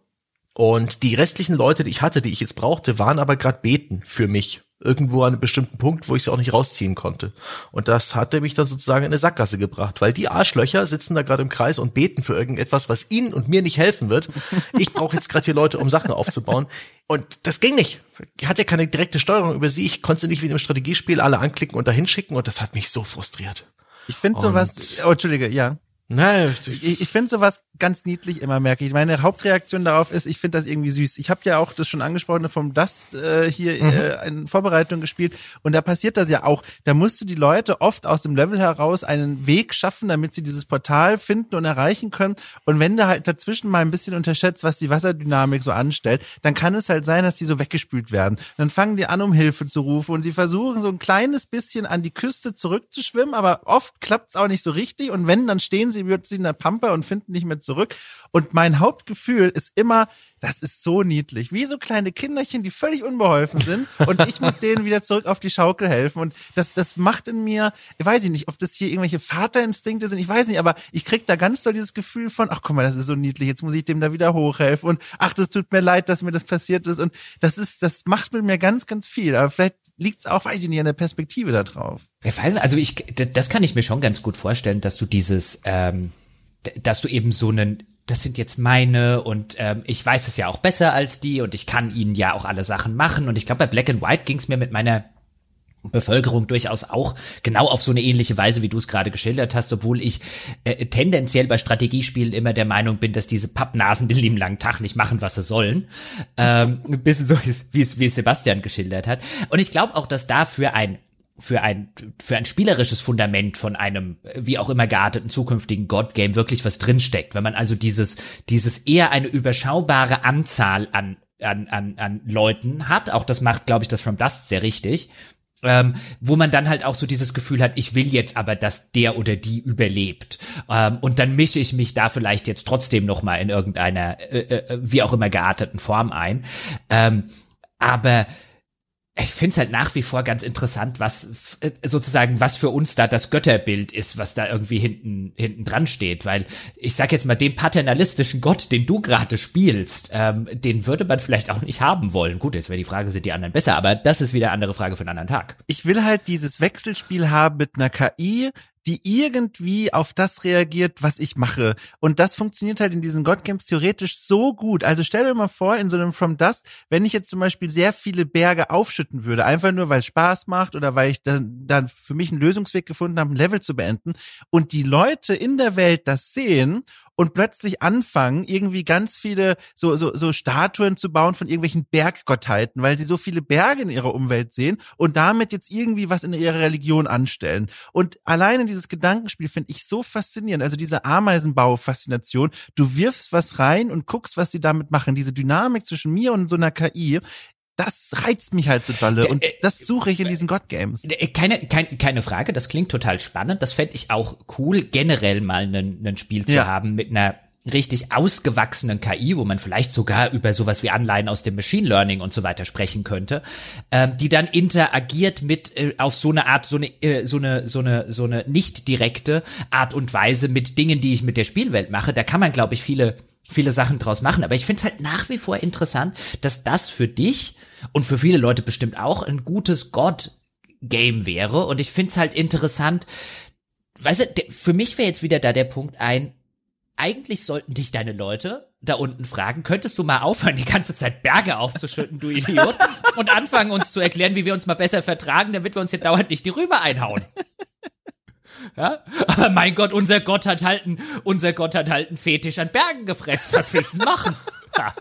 Und die restlichen Leute, die ich hatte, die ich jetzt brauchte, waren aber gerade beten für mich irgendwo an einem bestimmten Punkt, wo ich sie auch nicht rausziehen konnte. Und das hatte mich dann sozusagen in eine Sackgasse gebracht, weil die Arschlöcher sitzen da gerade im Kreis und beten für irgendetwas, was ihnen und mir nicht helfen wird. Ich brauche jetzt gerade hier Leute, um Sachen aufzubauen. Und das ging nicht. Ich hatte ja keine direkte Steuerung über sie. Ich konnte nicht wie im Strategiespiel alle anklicken und dahin schicken und das hat mich so frustriert. Ich finde sowas, oh, Entschuldige, ja. Nein, ich, ich finde sowas ganz niedlich immer, merke ich. Meine Hauptreaktion darauf ist, ich finde das irgendwie süß. Ich habe ja auch das schon angesprochene vom Das äh, hier mhm. äh, in Vorbereitung gespielt und da passiert das ja auch. Da musst du die Leute oft aus dem Level heraus einen Weg schaffen, damit sie dieses Portal finden und erreichen können. Und wenn du halt dazwischen mal ein bisschen unterschätzt, was die Wasserdynamik so anstellt, dann kann es halt sein, dass die so weggespült werden. Dann fangen die an, um Hilfe zu rufen und sie versuchen so ein kleines bisschen an die Küste zurückzuschwimmen, aber oft klappt's auch nicht so richtig und wenn, dann stehen sie sie plötzlich in der Pampa und finden nicht mehr zurück. Und mein Hauptgefühl ist immer, das ist so niedlich. Wie so kleine Kinderchen, die völlig unbeholfen sind und ich muss denen wieder zurück auf die Schaukel helfen. Und das, das macht in mir, ich weiß nicht, ob das hier irgendwelche Vaterinstinkte sind, ich weiß nicht, aber ich krieg da ganz doll dieses Gefühl von, ach guck mal, das ist so niedlich, jetzt muss ich dem da wieder hochhelfen und ach, das tut mir leid, dass mir das passiert ist. Und das ist, das macht mit mir ganz, ganz viel. Aber vielleicht liegt's auch, weiß ich nicht, an der Perspektive da drauf. Also ich, das kann ich mir schon ganz gut vorstellen, dass du dieses, ähm, dass du eben so einen das sind jetzt meine und ähm, ich weiß es ja auch besser als die und ich kann ihnen ja auch alle Sachen machen. Und ich glaube, bei Black and White ging es mir mit meiner Bevölkerung durchaus auch genau auf so eine ähnliche Weise, wie du es gerade geschildert hast, obwohl ich äh, tendenziell bei Strategiespielen immer der Meinung bin, dass diese Pappnasen den lieben langen Tag nicht machen, was sie sollen. Ähm, ein bisschen so, wie es, wie Sebastian geschildert hat. Und ich glaube auch, dass dafür ein für ein, für ein spielerisches Fundament von einem, wie auch immer gearteten zukünftigen God-Game wirklich was drinsteckt. Wenn man also dieses, dieses eher eine überschaubare Anzahl an, an, an, an Leuten hat, auch das macht, glaube ich, das From Dust sehr richtig, ähm, wo man dann halt auch so dieses Gefühl hat, ich will jetzt aber, dass der oder die überlebt. Ähm, und dann mische ich mich da vielleicht jetzt trotzdem noch mal in irgendeiner, äh, äh, wie auch immer gearteten Form ein. Ähm, aber ich finde es halt nach wie vor ganz interessant, was äh, sozusagen, was für uns da das Götterbild ist, was da irgendwie hinten, hinten dran steht. Weil ich sag jetzt mal, den paternalistischen Gott, den du gerade spielst, ähm, den würde man vielleicht auch nicht haben wollen. Gut, jetzt wäre die Frage, sind die anderen besser, aber das ist wieder eine andere Frage für einen anderen Tag. Ich will halt dieses Wechselspiel haben mit einer KI, die irgendwie auf das reagiert, was ich mache. Und das funktioniert halt in diesen God Games theoretisch so gut. Also stell dir mal vor, in so einem From Dust, wenn ich jetzt zum Beispiel sehr viele Berge aufschütten würde, einfach nur weil es Spaß macht oder weil ich dann, dann für mich einen Lösungsweg gefunden habe, ein Level zu beenden und die Leute in der Welt das sehen und plötzlich anfangen, irgendwie ganz viele so, so, so Statuen zu bauen von irgendwelchen Berggottheiten, weil sie so viele Berge in ihrer Umwelt sehen und damit jetzt irgendwie was in ihrer Religion anstellen. Und alleine dieses Gedankenspiel finde ich so faszinierend. Also diese Ameisenbau-Faszination. Du wirfst was rein und guckst, was sie damit machen. Diese Dynamik zwischen mir und so einer KI das reizt mich halt so dolle und äh, das suche ich in diesen God Games. Äh, keine, keine, keine Frage, das klingt total spannend. Das fände ich auch cool, generell mal ein Spiel zu ja. haben mit einer richtig ausgewachsenen KI, wo man vielleicht sogar über sowas wie Anleihen aus dem Machine Learning und so weiter sprechen könnte, ähm, die dann interagiert mit äh, auf so eine Art, so eine, äh, so eine, so eine, so eine nicht direkte Art und Weise mit Dingen, die ich mit der Spielwelt mache. Da kann man, glaube ich, viele viele Sachen draus machen. Aber ich finde es halt nach wie vor interessant, dass das für dich und für viele Leute bestimmt auch ein gutes God-Game wäre. Und ich finde es halt interessant, weißt du, für mich wäre jetzt wieder da der Punkt ein, eigentlich sollten dich deine Leute da unten fragen, könntest du mal aufhören, die ganze Zeit Berge aufzuschütten, du Idiot, und anfangen uns zu erklären, wie wir uns mal besser vertragen, damit wir uns hier dauernd nicht die Rübe einhauen. Ja? Aber mein Gott, unser Gott hat halt einen, unser Gott hat halt einen Fetisch an Bergen gefressen. Was willst du machen? Ja.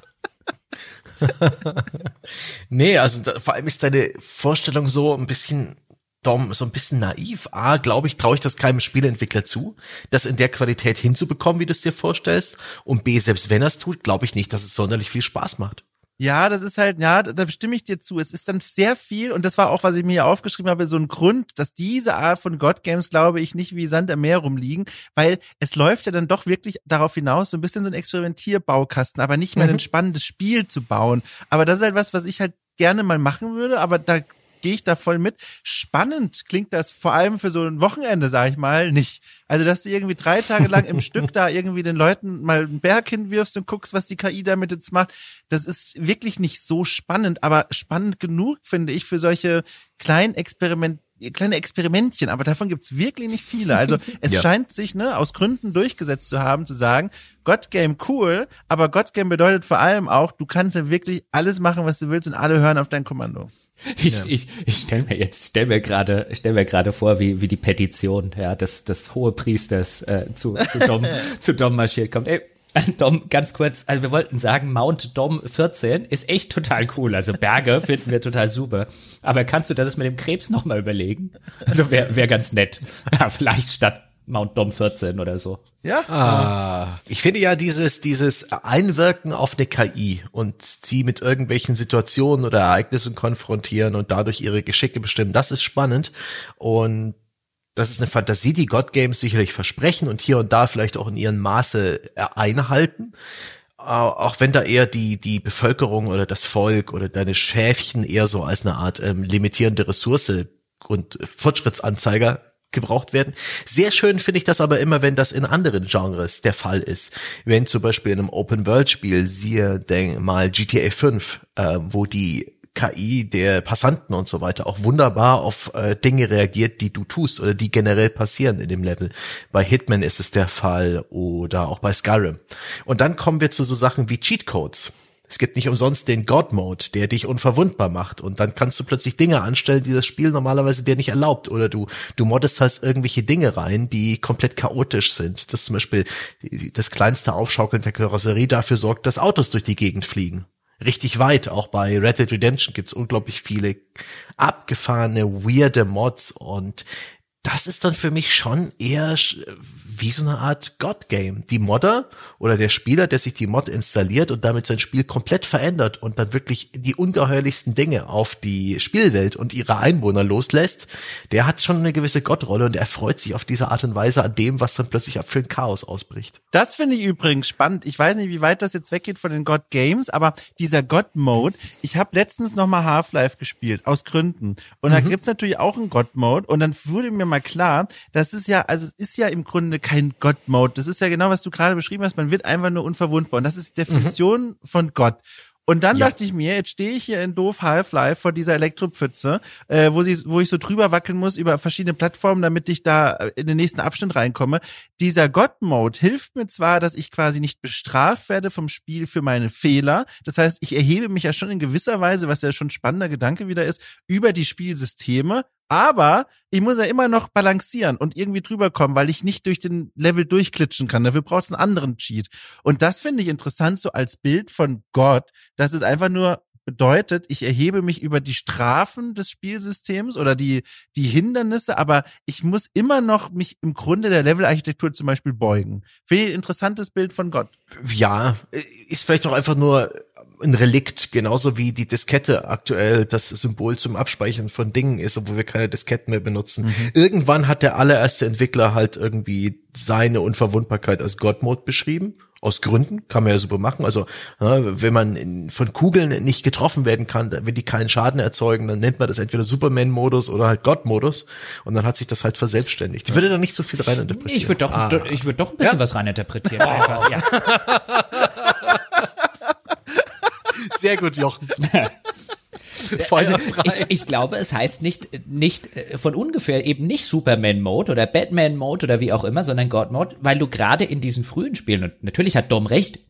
nee, also da, vor allem ist deine Vorstellung so ein bisschen Dom, so ein bisschen naiv. A, glaube ich, traue ich das keinem Spieleentwickler zu, das in der Qualität hinzubekommen, wie du es dir vorstellst. Und B, selbst wenn er es tut, glaube ich nicht, dass es sonderlich viel Spaß macht. Ja, das ist halt, ja, da stimme ich dir zu. Es ist dann sehr viel, und das war auch, was ich mir hier aufgeschrieben habe, so ein Grund, dass diese Art von God Games, glaube ich, nicht wie Sand am Meer rumliegen, weil es läuft ja dann doch wirklich darauf hinaus, so ein bisschen so ein Experimentierbaukasten, aber nicht mehr mhm. ein spannendes Spiel zu bauen. Aber das ist halt was, was ich halt gerne mal machen würde, aber da gehe ich da voll mit. Spannend klingt das vor allem für so ein Wochenende, sag ich mal, nicht. Also, dass du irgendwie drei Tage lang im Stück da irgendwie den Leuten mal einen Berg hinwirfst und guckst, was die KI damit jetzt macht, das ist wirklich nicht so spannend, aber spannend genug, finde ich, für solche kleinen Experiment kleine Experimentchen, aber davon gibt's wirklich nicht viele. Also es ja. scheint sich ne, aus Gründen durchgesetzt zu haben, zu sagen, God Game cool, aber God Game bedeutet vor allem auch, du kannst ja wirklich alles machen, was du willst und alle hören auf dein Kommando. Ich, ja. ich, ich stell mir jetzt, stell mir gerade, stell mir gerade vor, wie, wie die Petition, ja, des, des Hohepriesters äh, zu, zu Dom, zu Dom marschiert kommt. Ey, Dom, ganz kurz, also wir wollten sagen, Mount Dom 14 ist echt total cool. Also Berge finden wir total super. Aber kannst du das mit dem Krebs nochmal überlegen? Also wäre wär ganz nett. Ja, vielleicht statt Mount Dom 14 oder so. Ja. Ah, ich finde ja dieses, dieses Einwirken auf eine KI und sie mit irgendwelchen Situationen oder Ereignissen konfrontieren und dadurch ihre Geschicke bestimmen, das ist spannend. Und Das ist eine Fantasie, die God Games sicherlich versprechen und hier und da vielleicht auch in ihrem Maße einhalten. Auch wenn da eher die, die Bevölkerung oder das Volk oder deine Schäfchen eher so als eine Art ähm, limitierende Ressource und Fortschrittsanzeiger gebraucht werden. Sehr schön finde ich das aber immer, wenn das in anderen Genres der Fall ist. Wenn zum Beispiel in einem Open-World-Spiel, siehe denk mal GTA 5, äh, wo die KI der Passanten und so weiter auch wunderbar auf äh, Dinge reagiert, die du tust oder die generell passieren in dem Level. Bei Hitman ist es der Fall oder auch bei Skyrim. Und dann kommen wir zu so Sachen wie Cheatcodes. Es gibt nicht umsonst den God Mode, der dich unverwundbar macht und dann kannst du plötzlich Dinge anstellen, die das Spiel normalerweise dir nicht erlaubt oder du du moddest halt irgendwelche Dinge rein, die komplett chaotisch sind. Das zum Beispiel das kleinste Aufschaukeln der Karosserie dafür sorgt, dass Autos durch die Gegend fliegen richtig weit. Auch bei Red Dead Redemption gibt's unglaublich viele abgefahrene, weirde Mods und das ist dann für mich schon eher wie so eine Art God-Game. Die Modder oder der Spieler, der sich die Mod installiert und damit sein Spiel komplett verändert und dann wirklich die ungeheuerlichsten Dinge auf die Spielwelt und ihre Einwohner loslässt, der hat schon eine gewisse Gottrolle und er freut sich auf diese Art und Weise an dem, was dann plötzlich ab für ein Chaos ausbricht. Das finde ich übrigens spannend. Ich weiß nicht, wie weit das jetzt weggeht von den God Games, aber dieser God Mode, ich habe letztens noch mal Half-Life gespielt, aus Gründen. Und mhm. da gibt's natürlich auch einen God Mode und dann wurde mir mal klar, das ist ja, also es ist ja im Grunde kein God-Mode. Das ist ja genau, was du gerade beschrieben hast. Man wird einfach nur unverwundbar. Und das ist Definition mhm. von Gott. Und dann ja. dachte ich mir, jetzt stehe ich hier in doof Half-Life vor dieser Elektropfütze, äh, wo, sie, wo ich so drüber wackeln muss über verschiedene Plattformen, damit ich da in den nächsten Abschnitt reinkomme. Dieser God-Mode hilft mir zwar, dass ich quasi nicht bestraft werde vom Spiel für meine Fehler. Das heißt, ich erhebe mich ja schon in gewisser Weise, was ja schon spannender Gedanke wieder ist, über die Spielsysteme. Aber ich muss ja immer noch balancieren und irgendwie drüber kommen, weil ich nicht durch den Level durchklitschen kann. Dafür braucht es einen anderen Cheat. Und das finde ich interessant, so als Bild von Gott, dass es einfach nur bedeutet, ich erhebe mich über die Strafen des Spielsystems oder die, die Hindernisse, aber ich muss immer noch mich im Grunde der Levelarchitektur zum Beispiel beugen. Finde ich ein interessantes Bild von Gott. Ja, ist vielleicht auch einfach nur ein Relikt, genauso wie die Diskette aktuell das Symbol zum Abspeichern von Dingen ist, obwohl wir keine Disketten mehr benutzen. Mhm. Irgendwann hat der allererste Entwickler halt irgendwie seine Unverwundbarkeit als God-Mode beschrieben. Aus Gründen, kann man ja super machen. Also, wenn man von Kugeln nicht getroffen werden kann, wenn die keinen Schaden erzeugen, dann nennt man das entweder Superman-Modus oder halt God-Modus. Und dann hat sich das halt verselbstständigt. Ich würde da nicht so viel reininterpretieren. Ich würde doch, ah. ich würde doch ein bisschen ja? was reininterpretieren. Einfach, ja. Sehr gut, Jochen. Also, ich, ich, glaube, es heißt nicht, nicht äh, von ungefähr eben nicht Superman Mode oder Batman Mode oder wie auch immer, sondern God Mode, weil du gerade in diesen frühen Spielen, und natürlich hat Dom recht,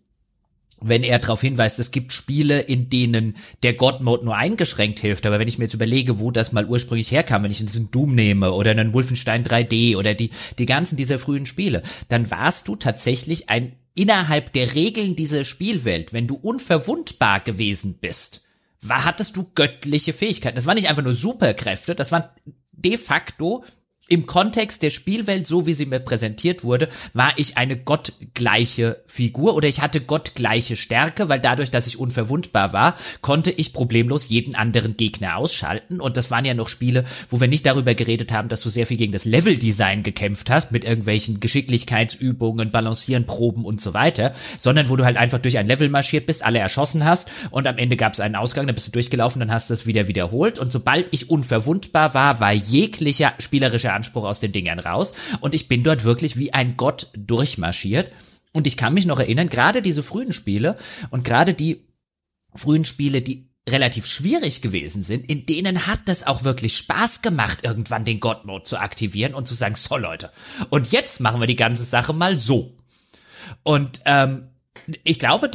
wenn er darauf hinweist, es gibt Spiele, in denen der God Mode nur eingeschränkt hilft. Aber wenn ich mir jetzt überlege, wo das mal ursprünglich herkam, wenn ich einen Doom nehme oder einen Wolfenstein 3D oder die, die ganzen dieser frühen Spiele, dann warst du tatsächlich ein innerhalb der Regeln dieser Spielwelt, wenn du unverwundbar gewesen bist, war, hattest du göttliche Fähigkeiten. Das waren nicht einfach nur Superkräfte, das waren de facto im Kontext der Spielwelt, so wie sie mir präsentiert wurde, war ich eine gottgleiche Figur oder ich hatte gottgleiche Stärke, weil dadurch, dass ich unverwundbar war, konnte ich problemlos jeden anderen Gegner ausschalten. Und das waren ja noch Spiele, wo wir nicht darüber geredet haben, dass du sehr viel gegen das Leveldesign gekämpft hast, mit irgendwelchen Geschicklichkeitsübungen, Balancieren, Proben und so weiter, sondern wo du halt einfach durch ein Level marschiert bist, alle erschossen hast und am Ende gab es einen Ausgang, dann bist du durchgelaufen, dann hast du es wieder wiederholt. Und sobald ich unverwundbar war, war jeglicher spielerischer Anspruch aus den Dingern raus. Und ich bin dort wirklich wie ein Gott durchmarschiert. Und ich kann mich noch erinnern, gerade diese frühen Spiele und gerade die frühen Spiele, die relativ schwierig gewesen sind, in denen hat es auch wirklich Spaß gemacht, irgendwann den God-Mode zu aktivieren und zu sagen, so Leute, und jetzt machen wir die ganze Sache mal so. Und ähm, ich glaube,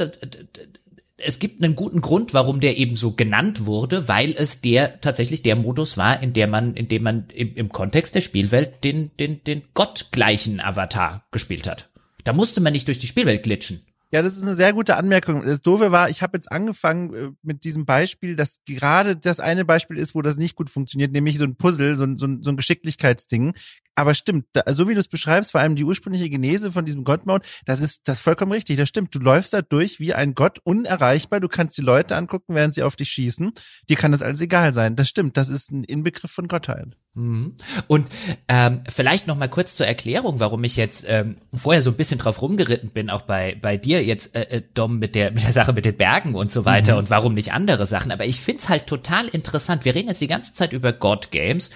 es gibt einen guten Grund, warum der eben so genannt wurde, weil es der tatsächlich der Modus war, in der man, in dem man im, im Kontext der Spielwelt den, den, den gottgleichen Avatar gespielt hat. Da musste man nicht durch die Spielwelt glitschen. Ja, das ist eine sehr gute Anmerkung. Das Doofe war, ich habe jetzt angefangen äh, mit diesem Beispiel, dass gerade das eine Beispiel ist, wo das nicht gut funktioniert, nämlich so ein Puzzle, so ein, so ein, so ein Geschicklichkeitsding. Aber stimmt, da, so wie du es beschreibst, vor allem die ursprüngliche Genese von diesem God-Mode, das ist das ist vollkommen richtig. Das stimmt. Du läufst da durch wie ein Gott, unerreichbar. Du kannst die Leute angucken, während sie auf dich schießen. Dir kann das alles egal sein. Das stimmt. Das ist ein Inbegriff von Gottheit. Mhm. Und ähm, vielleicht noch mal kurz zur Erklärung, warum ich jetzt ähm, vorher so ein bisschen drauf rumgeritten bin, auch bei bei dir jetzt äh, äh Dom mit der mit der Sache mit den Bergen und so weiter mhm. und warum nicht andere Sachen. Aber ich find's halt total interessant. Wir reden jetzt die ganze Zeit über God Games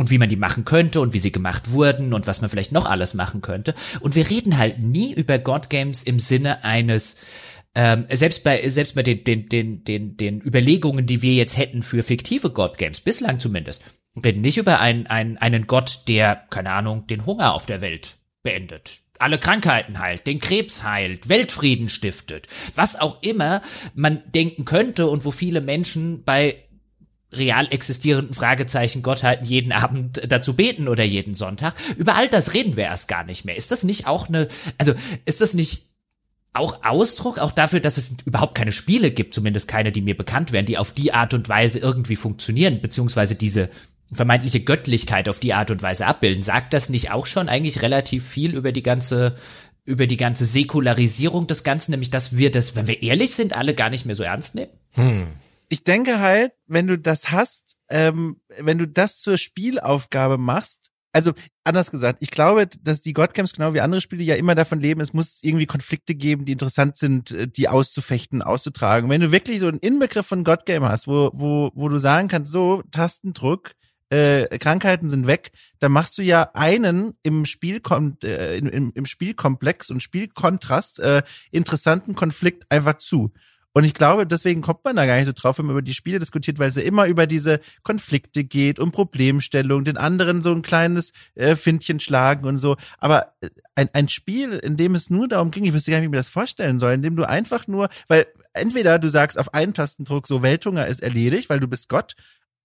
und wie man die machen könnte und wie sie gemacht wurden und was man vielleicht noch alles machen könnte. Und wir reden halt nie über God Games im Sinne eines ähm, selbst bei selbst bei den, den, den, den, den Überlegungen, die wir jetzt hätten für fiktive God Games, bislang zumindest, reden nicht über einen, einen, einen Gott, der, keine Ahnung, den Hunger auf der Welt beendet, alle Krankheiten heilt, den Krebs heilt, Weltfrieden stiftet, was auch immer man denken könnte und wo viele Menschen bei real existierenden Fragezeichen Gottheiten jeden Abend dazu beten oder jeden Sonntag. Über all das reden wir erst gar nicht mehr. Ist das nicht auch eine, also ist das nicht auch Ausdruck, auch dafür, dass es überhaupt keine Spiele gibt, zumindest keine, die mir bekannt wären, die auf die Art und Weise irgendwie funktionieren, beziehungsweise diese vermeintliche Göttlichkeit auf die Art und Weise abbilden. Sagt das nicht auch schon eigentlich relativ viel über die ganze über die ganze Säkularisierung des Ganzen, nämlich dass wir das, wenn wir ehrlich sind, alle gar nicht mehr so ernst nehmen? Hm. Ich denke halt, wenn du das hast, ähm, wenn du das zur Spielaufgabe machst, also anders gesagt, ich glaube, dass die Godcamps genau wie andere Spiele ja immer davon leben, es muss irgendwie Konflikte geben, die interessant sind, äh, die auszufechten, auszutragen. Wenn du wirklich so einen Inbegriff von Godgame hast, wo, wo, wo du sagen kannst, so, Tastendruck, äh, Krankheiten sind weg, dann machst du ja einen im Spiel äh, im, im Spielkomplex und Spielkontrast äh, interessanten Konflikt einfach zu. Und ich glaube, deswegen kommt man da gar nicht so drauf, wenn man über die Spiele diskutiert, weil es ja immer über diese Konflikte geht, um Problemstellung, den anderen so ein kleines äh, Findchen schlagen und so. Aber äh, ein, ein Spiel, in dem es nur darum ging, ich wüsste gar nicht, wie ich mir das vorstellen soll, in dem du einfach nur, weil entweder du sagst auf einen Tastendruck, so Welthunger ist erledigt, weil du bist Gott,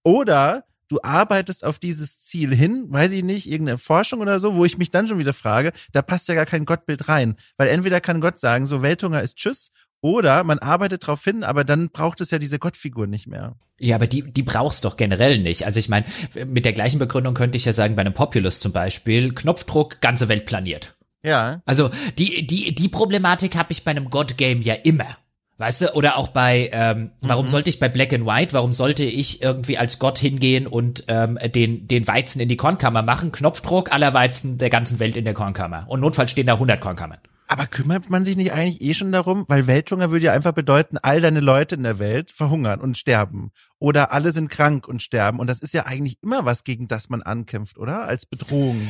oder du arbeitest auf dieses Ziel hin, weiß ich nicht, irgendeine Forschung oder so, wo ich mich dann schon wieder frage, da passt ja gar kein Gottbild rein. Weil entweder kann Gott sagen, so Welthunger ist Tschüss, oder man arbeitet darauf hin, aber dann braucht es ja diese Gottfigur nicht mehr. Ja, aber die, die brauchst doch generell nicht. Also ich meine, mit der gleichen Begründung könnte ich ja sagen, bei einem Populous zum Beispiel, Knopfdruck, ganze Welt planiert. Ja. Also die, die, die Problematik habe ich bei einem God-Game ja immer. Weißt du, oder auch bei, ähm, warum mhm. sollte ich bei Black and White, warum sollte ich irgendwie als Gott hingehen und ähm, den, den Weizen in die Kornkammer machen? Knopfdruck aller Weizen der ganzen Welt in der Kornkammer. Und notfalls stehen da 100 Kornkammern. Aber kümmert man sich nicht eigentlich eh schon darum? Weil Welthunger würde ja einfach bedeuten, all deine Leute in der Welt verhungern und sterben. Oder alle sind krank und sterben. Und das ist ja eigentlich immer was, gegen das man ankämpft, oder? Als Bedrohung.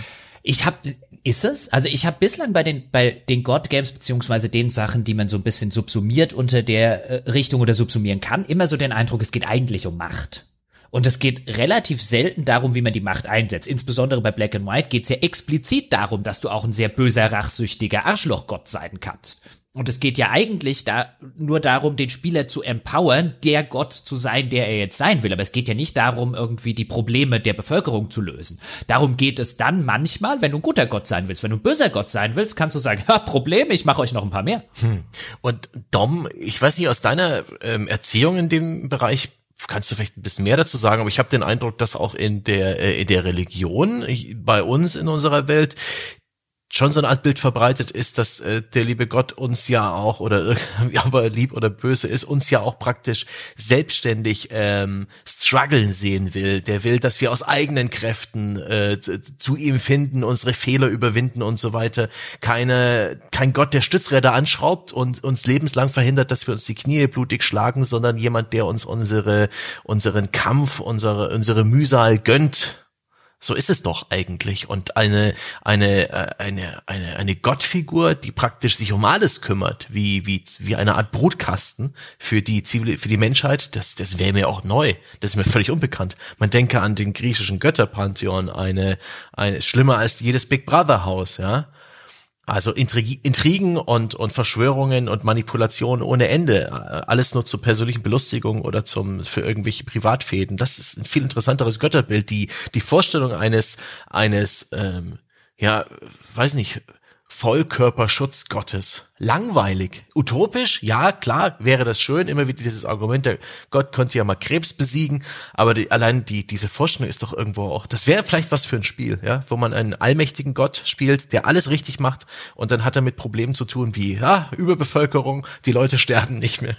Ich habe, ist es? Also ich habe bislang bei den bei den God Games beziehungsweise den Sachen, die man so ein bisschen subsumiert unter der äh, Richtung oder subsumieren kann, immer so den Eindruck, es geht eigentlich um Macht. Und es geht relativ selten darum, wie man die Macht einsetzt. Insbesondere bei Black and White geht es ja explizit darum, dass du auch ein sehr böser, rachsüchtiger Arschlochgott sein kannst. Und es geht ja eigentlich da nur darum, den Spieler zu empowern, der Gott zu sein, der er jetzt sein will. Aber es geht ja nicht darum, irgendwie die Probleme der Bevölkerung zu lösen. Darum geht es dann manchmal, wenn du ein guter Gott sein willst. Wenn du ein böser Gott sein willst, kannst du sagen, ha, Problem, ich mache euch noch ein paar mehr. Hm. Und Dom, ich weiß nicht, aus deiner ähm, Erziehung in dem Bereich kannst du vielleicht ein bisschen mehr dazu sagen, aber ich habe den Eindruck, dass auch in der äh, in der Religion bei uns in unserer Welt schon so eine Art Bild verbreitet ist, dass äh, der liebe Gott uns ja auch oder irgendwie aber lieb oder böse ist, uns ja auch praktisch selbstständig ähm, strugglen sehen will. Der will, dass wir aus eigenen Kräften äh, zu ihm finden, unsere Fehler überwinden und so weiter. Keine, kein Gott, der Stützräder anschraubt und uns lebenslang verhindert, dass wir uns die Knie blutig schlagen, sondern jemand, der uns unsere unseren Kampf, unsere unsere Mühsal gönnt so ist es doch eigentlich. Und eine, eine, äh, eine, eine, eine Gottfigur, die praktisch sich um alles kümmert, wie, wie, wie eine Art Brutkasten für die Zivil, für die Menschheit, das, das wäre mir auch neu. Das ist mir völlig unbekannt. Man denke an den griechischen Götterpantheon, eine, eine, schlimmer als jedes Big Brother Haus, ja. Also Intrig Intrigen und, und Verschwörungen und Manipulationen ohne Ende. Alles nur zur persönlichen Belustigung oder zum, für irgendwelche Privatfäden. Das ist ein viel interessanteres Götterbild. Die, die Vorstellung eines, eines, ähm, ja, weiß nicht, Vollkörperschutz Gottes. Langweilig. Utopisch? Ja, klar, wäre das schön. Immer wieder dieses Argument, der Gott konnte ja mal Krebs besiegen. Aber die, allein die, diese Vorstellung ist doch irgendwo auch, das wäre vielleicht was für ein Spiel, ja, wo man einen allmächtigen Gott spielt, der alles richtig macht. Und dann hat er mit Problemen zu tun wie, ja, Überbevölkerung, die Leute sterben nicht mehr.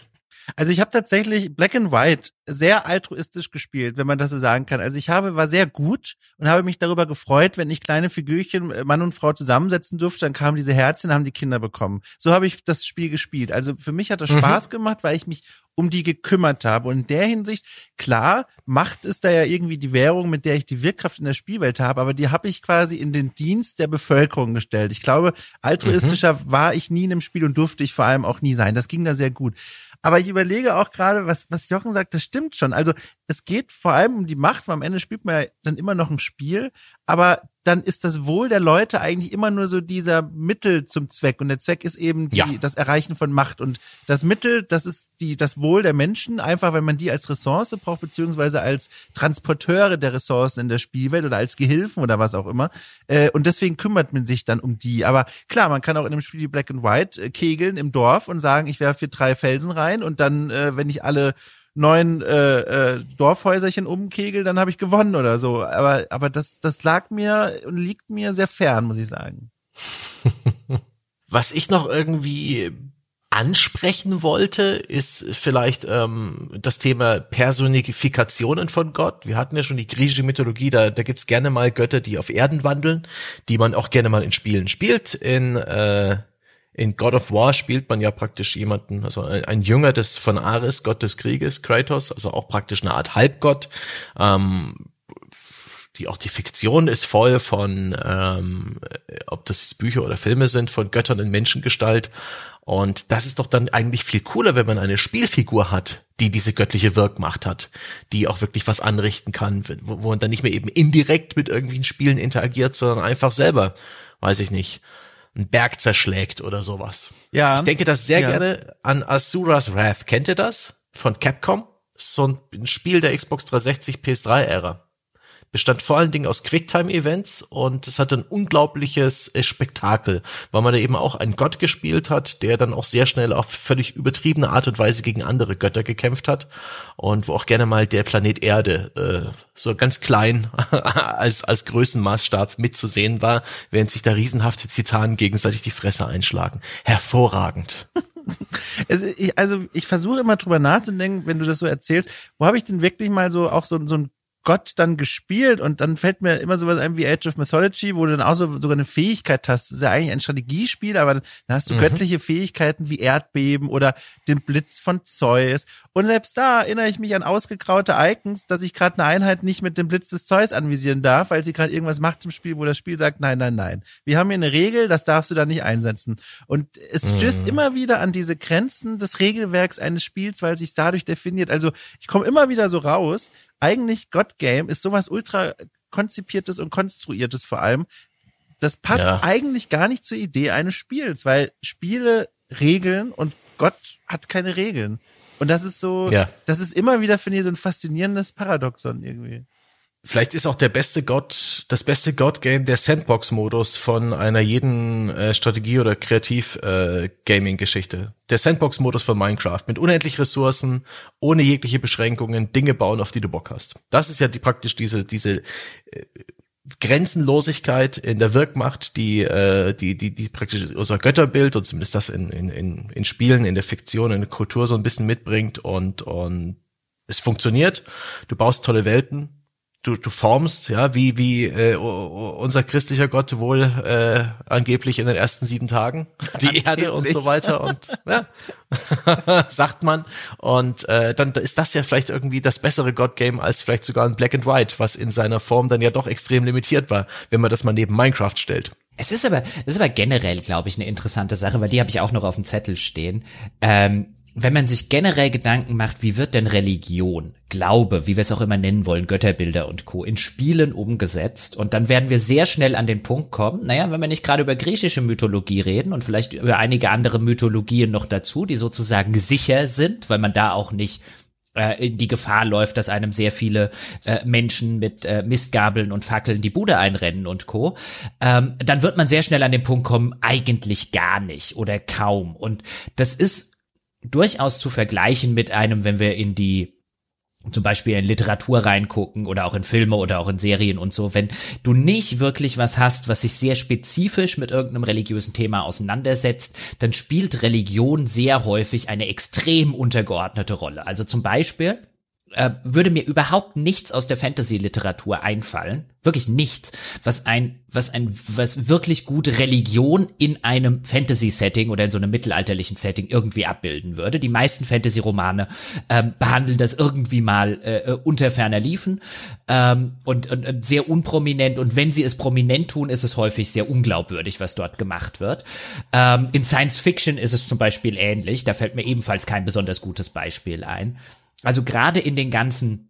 Also ich habe tatsächlich Black and White sehr altruistisch gespielt, wenn man das so sagen kann. Also ich habe war sehr gut und habe mich darüber gefreut, wenn ich kleine Figürchen äh, Mann und Frau zusammensetzen durfte, dann kamen diese Herzchen, haben die Kinder bekommen. So habe ich das Spiel gespielt. Also für mich hat das mhm. Spaß gemacht, weil ich mich um die gekümmert habe. Und in der Hinsicht, klar, Macht ist da ja irgendwie die Währung, mit der ich die Wirkkraft in der Spielwelt habe, aber die habe ich quasi in den Dienst der Bevölkerung gestellt. Ich glaube, altruistischer mhm. war ich nie in einem Spiel und durfte ich vor allem auch nie sein. Das ging da sehr gut. Aber ich überlege auch gerade, was, was Jochen sagt, das stimmt schon. Also es geht vor allem um die Macht, weil am Ende spielt man ja dann immer noch ein Spiel, aber dann ist das Wohl der Leute eigentlich immer nur so dieser Mittel zum Zweck. Und der Zweck ist eben die, ja. das Erreichen von Macht. Und das Mittel, das ist die, das Wohl der Menschen, einfach wenn man die als Ressource braucht, beziehungsweise als Transporteure der Ressourcen in der Spielwelt oder als Gehilfen oder was auch immer. Äh, und deswegen kümmert man sich dann um die. Aber klar, man kann auch in einem Spiel wie Black and White äh, kegeln im Dorf und sagen, ich werfe hier drei Felsen rein und dann, äh, wenn ich alle neun äh, äh, Dorfhäuserchen umkegel, dann habe ich gewonnen oder so. Aber, aber das, das lag mir und liegt mir sehr fern, muss ich sagen. Was ich noch irgendwie ansprechen wollte, ist vielleicht ähm, das Thema Personifikationen von Gott. Wir hatten ja schon die griechische Mythologie, da, da gibt's gerne mal Götter, die auf Erden wandeln, die man auch gerne mal in Spielen spielt. In äh, in God of War spielt man ja praktisch jemanden, also ein Jünger des von Ares, Gott des Krieges, Kratos, also auch praktisch eine Art Halbgott. Ähm, die auch die Fiktion ist voll von, ähm, ob das Bücher oder Filme sind, von Göttern in Menschengestalt. Und das ist doch dann eigentlich viel cooler, wenn man eine Spielfigur hat, die diese göttliche Wirkmacht hat, die auch wirklich was anrichten kann, wo, wo man dann nicht mehr eben indirekt mit irgendwelchen Spielen interagiert, sondern einfach selber, weiß ich nicht, einen Berg zerschlägt oder sowas. Ja. Ich denke das sehr ja. gerne an Asura's Wrath. Kennt ihr das? Von Capcom? So ein Spiel der Xbox 360 PS3-Ära bestand vor allen Dingen aus Quicktime-Events und es hatte ein unglaubliches äh, Spektakel, weil man da eben auch einen Gott gespielt hat, der dann auch sehr schnell auf völlig übertriebene Art und Weise gegen andere Götter gekämpft hat und wo auch gerne mal der Planet Erde äh, so ganz klein als, als Größenmaßstab mitzusehen war, während sich da riesenhafte Titanen gegenseitig die Fresse einschlagen. Hervorragend. Also ich, also ich versuche immer drüber nachzudenken, wenn du das so erzählst, wo habe ich denn wirklich mal so auch so, so ein Gott dann gespielt und dann fällt mir immer sowas ein wie Age of Mythology, wo du dann auch so sogar eine Fähigkeit hast. Das ist ja eigentlich ein Strategiespiel, aber dann hast du mhm. göttliche Fähigkeiten wie Erdbeben oder den Blitz von Zeus. Und selbst da erinnere ich mich an ausgegraute Icons, dass ich gerade eine Einheit nicht mit dem Blitz des Zeus anvisieren darf, weil sie gerade irgendwas macht im Spiel, wo das Spiel sagt, nein, nein, nein. Wir haben hier eine Regel, das darfst du da nicht einsetzen. Und es stößt mhm. immer wieder an diese Grenzen des Regelwerks eines Spiels, weil sich dadurch definiert. Also ich komme immer wieder so raus, eigentlich God Game ist sowas ultra konzipiertes und konstruiertes vor allem. Das passt ja. eigentlich gar nicht zur Idee eines Spiels, weil Spiele Regeln und Gott hat keine Regeln. Und das ist so, ja. das ist immer wieder, finde ich, so ein faszinierendes Paradoxon irgendwie. Vielleicht ist auch der beste Gott, das beste God-Game der Sandbox-Modus von einer jeden äh, Strategie- oder Kreativ-Gaming-Geschichte. Äh, der Sandbox-Modus von Minecraft mit unendlich Ressourcen, ohne jegliche Beschränkungen, Dinge bauen, auf die du Bock hast. Das ist ja die, praktisch diese, diese äh, Grenzenlosigkeit in der Wirkmacht, die, äh, die, die, die praktisch unser Götterbild und zumindest das in, in, in, in Spielen, in der Fiktion, in der Kultur so ein bisschen mitbringt und, und es funktioniert. Du baust tolle Welten, du, du formst, ja, wie, wie äh, unser christlicher Gott wohl äh, angeblich in den ersten sieben Tagen die Erde und so weiter und ja, sagt man. Und äh, dann ist das ja vielleicht irgendwie das bessere God-Game als vielleicht sogar ein Black and White, was in seiner Form dann ja doch extrem limitiert war, wenn man das mal neben Minecraft stellt. Es ist aber, es ist aber generell, glaube ich, eine interessante Sache, weil die habe ich auch noch auf dem Zettel stehen. Ähm, wenn man sich generell Gedanken macht, wie wird denn Religion, Glaube, wie wir es auch immer nennen wollen, Götterbilder und Co. in Spielen umgesetzt, und dann werden wir sehr schnell an den Punkt kommen, naja, wenn wir nicht gerade über griechische Mythologie reden und vielleicht über einige andere Mythologien noch dazu, die sozusagen sicher sind, weil man da auch nicht äh, die Gefahr läuft, dass einem sehr viele äh, Menschen mit äh, Mistgabeln und Fackeln die Bude einrennen und Co., ähm, dann wird man sehr schnell an den Punkt kommen, eigentlich gar nicht oder kaum. Und das ist durchaus zu vergleichen mit einem, wenn wir in die zum Beispiel in Literatur reingucken oder auch in Filme oder auch in Serien und so, wenn du nicht wirklich was hast, was sich sehr spezifisch mit irgendeinem religiösen Thema auseinandersetzt, dann spielt Religion sehr häufig eine extrem untergeordnete Rolle. Also zum Beispiel äh, würde mir überhaupt nichts aus der Fantasy-Literatur einfallen, wirklich nichts, was ein, was ein, was wirklich gute Religion in einem Fantasy-Setting oder in so einem mittelalterlichen Setting irgendwie abbilden würde. Die meisten Fantasy-Romane ähm, behandeln das irgendwie mal äh, äh unter ferner Liefen ähm, und, und, und sehr unprominent. Und wenn sie es prominent tun, ist es häufig sehr unglaubwürdig, was dort gemacht wird. Ähm, in Science Fiction ist es zum Beispiel ähnlich. Da fällt mir ebenfalls kein besonders gutes Beispiel ein. Also gerade in den ganzen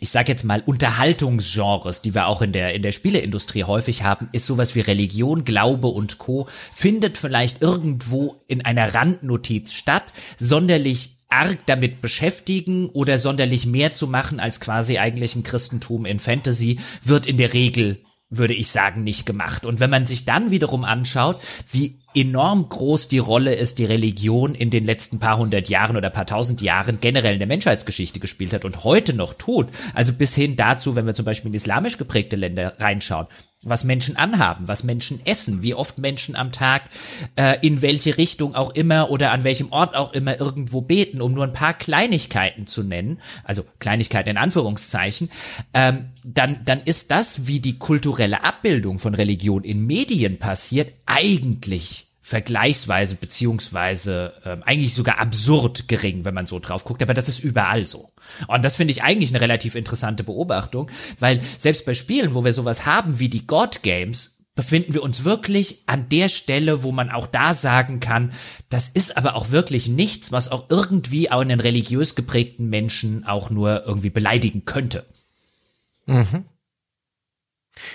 ich sag jetzt mal Unterhaltungsgenres, die wir auch in der in der Spieleindustrie häufig haben, ist sowas wie Religion, Glaube und Co. findet vielleicht irgendwo in einer Randnotiz statt, sonderlich arg damit beschäftigen oder sonderlich mehr zu machen als quasi eigentlich ein Christentum in Fantasy wird in der Regel würde ich sagen, nicht gemacht. Und wenn man sich dann wiederum anschaut, wie enorm groß die Rolle ist, die Religion in den letzten paar hundert Jahren oder paar tausend Jahren generell in der Menschheitsgeschichte gespielt hat und heute noch tut, also bis hin dazu, wenn wir zum Beispiel in islamisch geprägte Länder reinschauen, was Menschen anhaben, was Menschen essen, wie oft Menschen am Tag äh, in welche Richtung auch immer oder an welchem Ort auch immer irgendwo beten, um nur ein paar Kleinigkeiten zu nennen, also Kleinigkeiten in Anführungszeichen, ähm, dann, dann ist das, wie die kulturelle Abbildung von Religion in Medien passiert, eigentlich vergleichsweise beziehungsweise ähm, eigentlich sogar absurd gering, wenn man so drauf guckt, aber das ist überall so. Und das finde ich eigentlich eine relativ interessante Beobachtung, weil selbst bei Spielen, wo wir sowas haben wie die God Games, befinden wir uns wirklich an der Stelle, wo man auch da sagen kann, das ist aber auch wirklich nichts, was auch irgendwie auch einen religiös geprägten Menschen auch nur irgendwie beleidigen könnte. Mhm.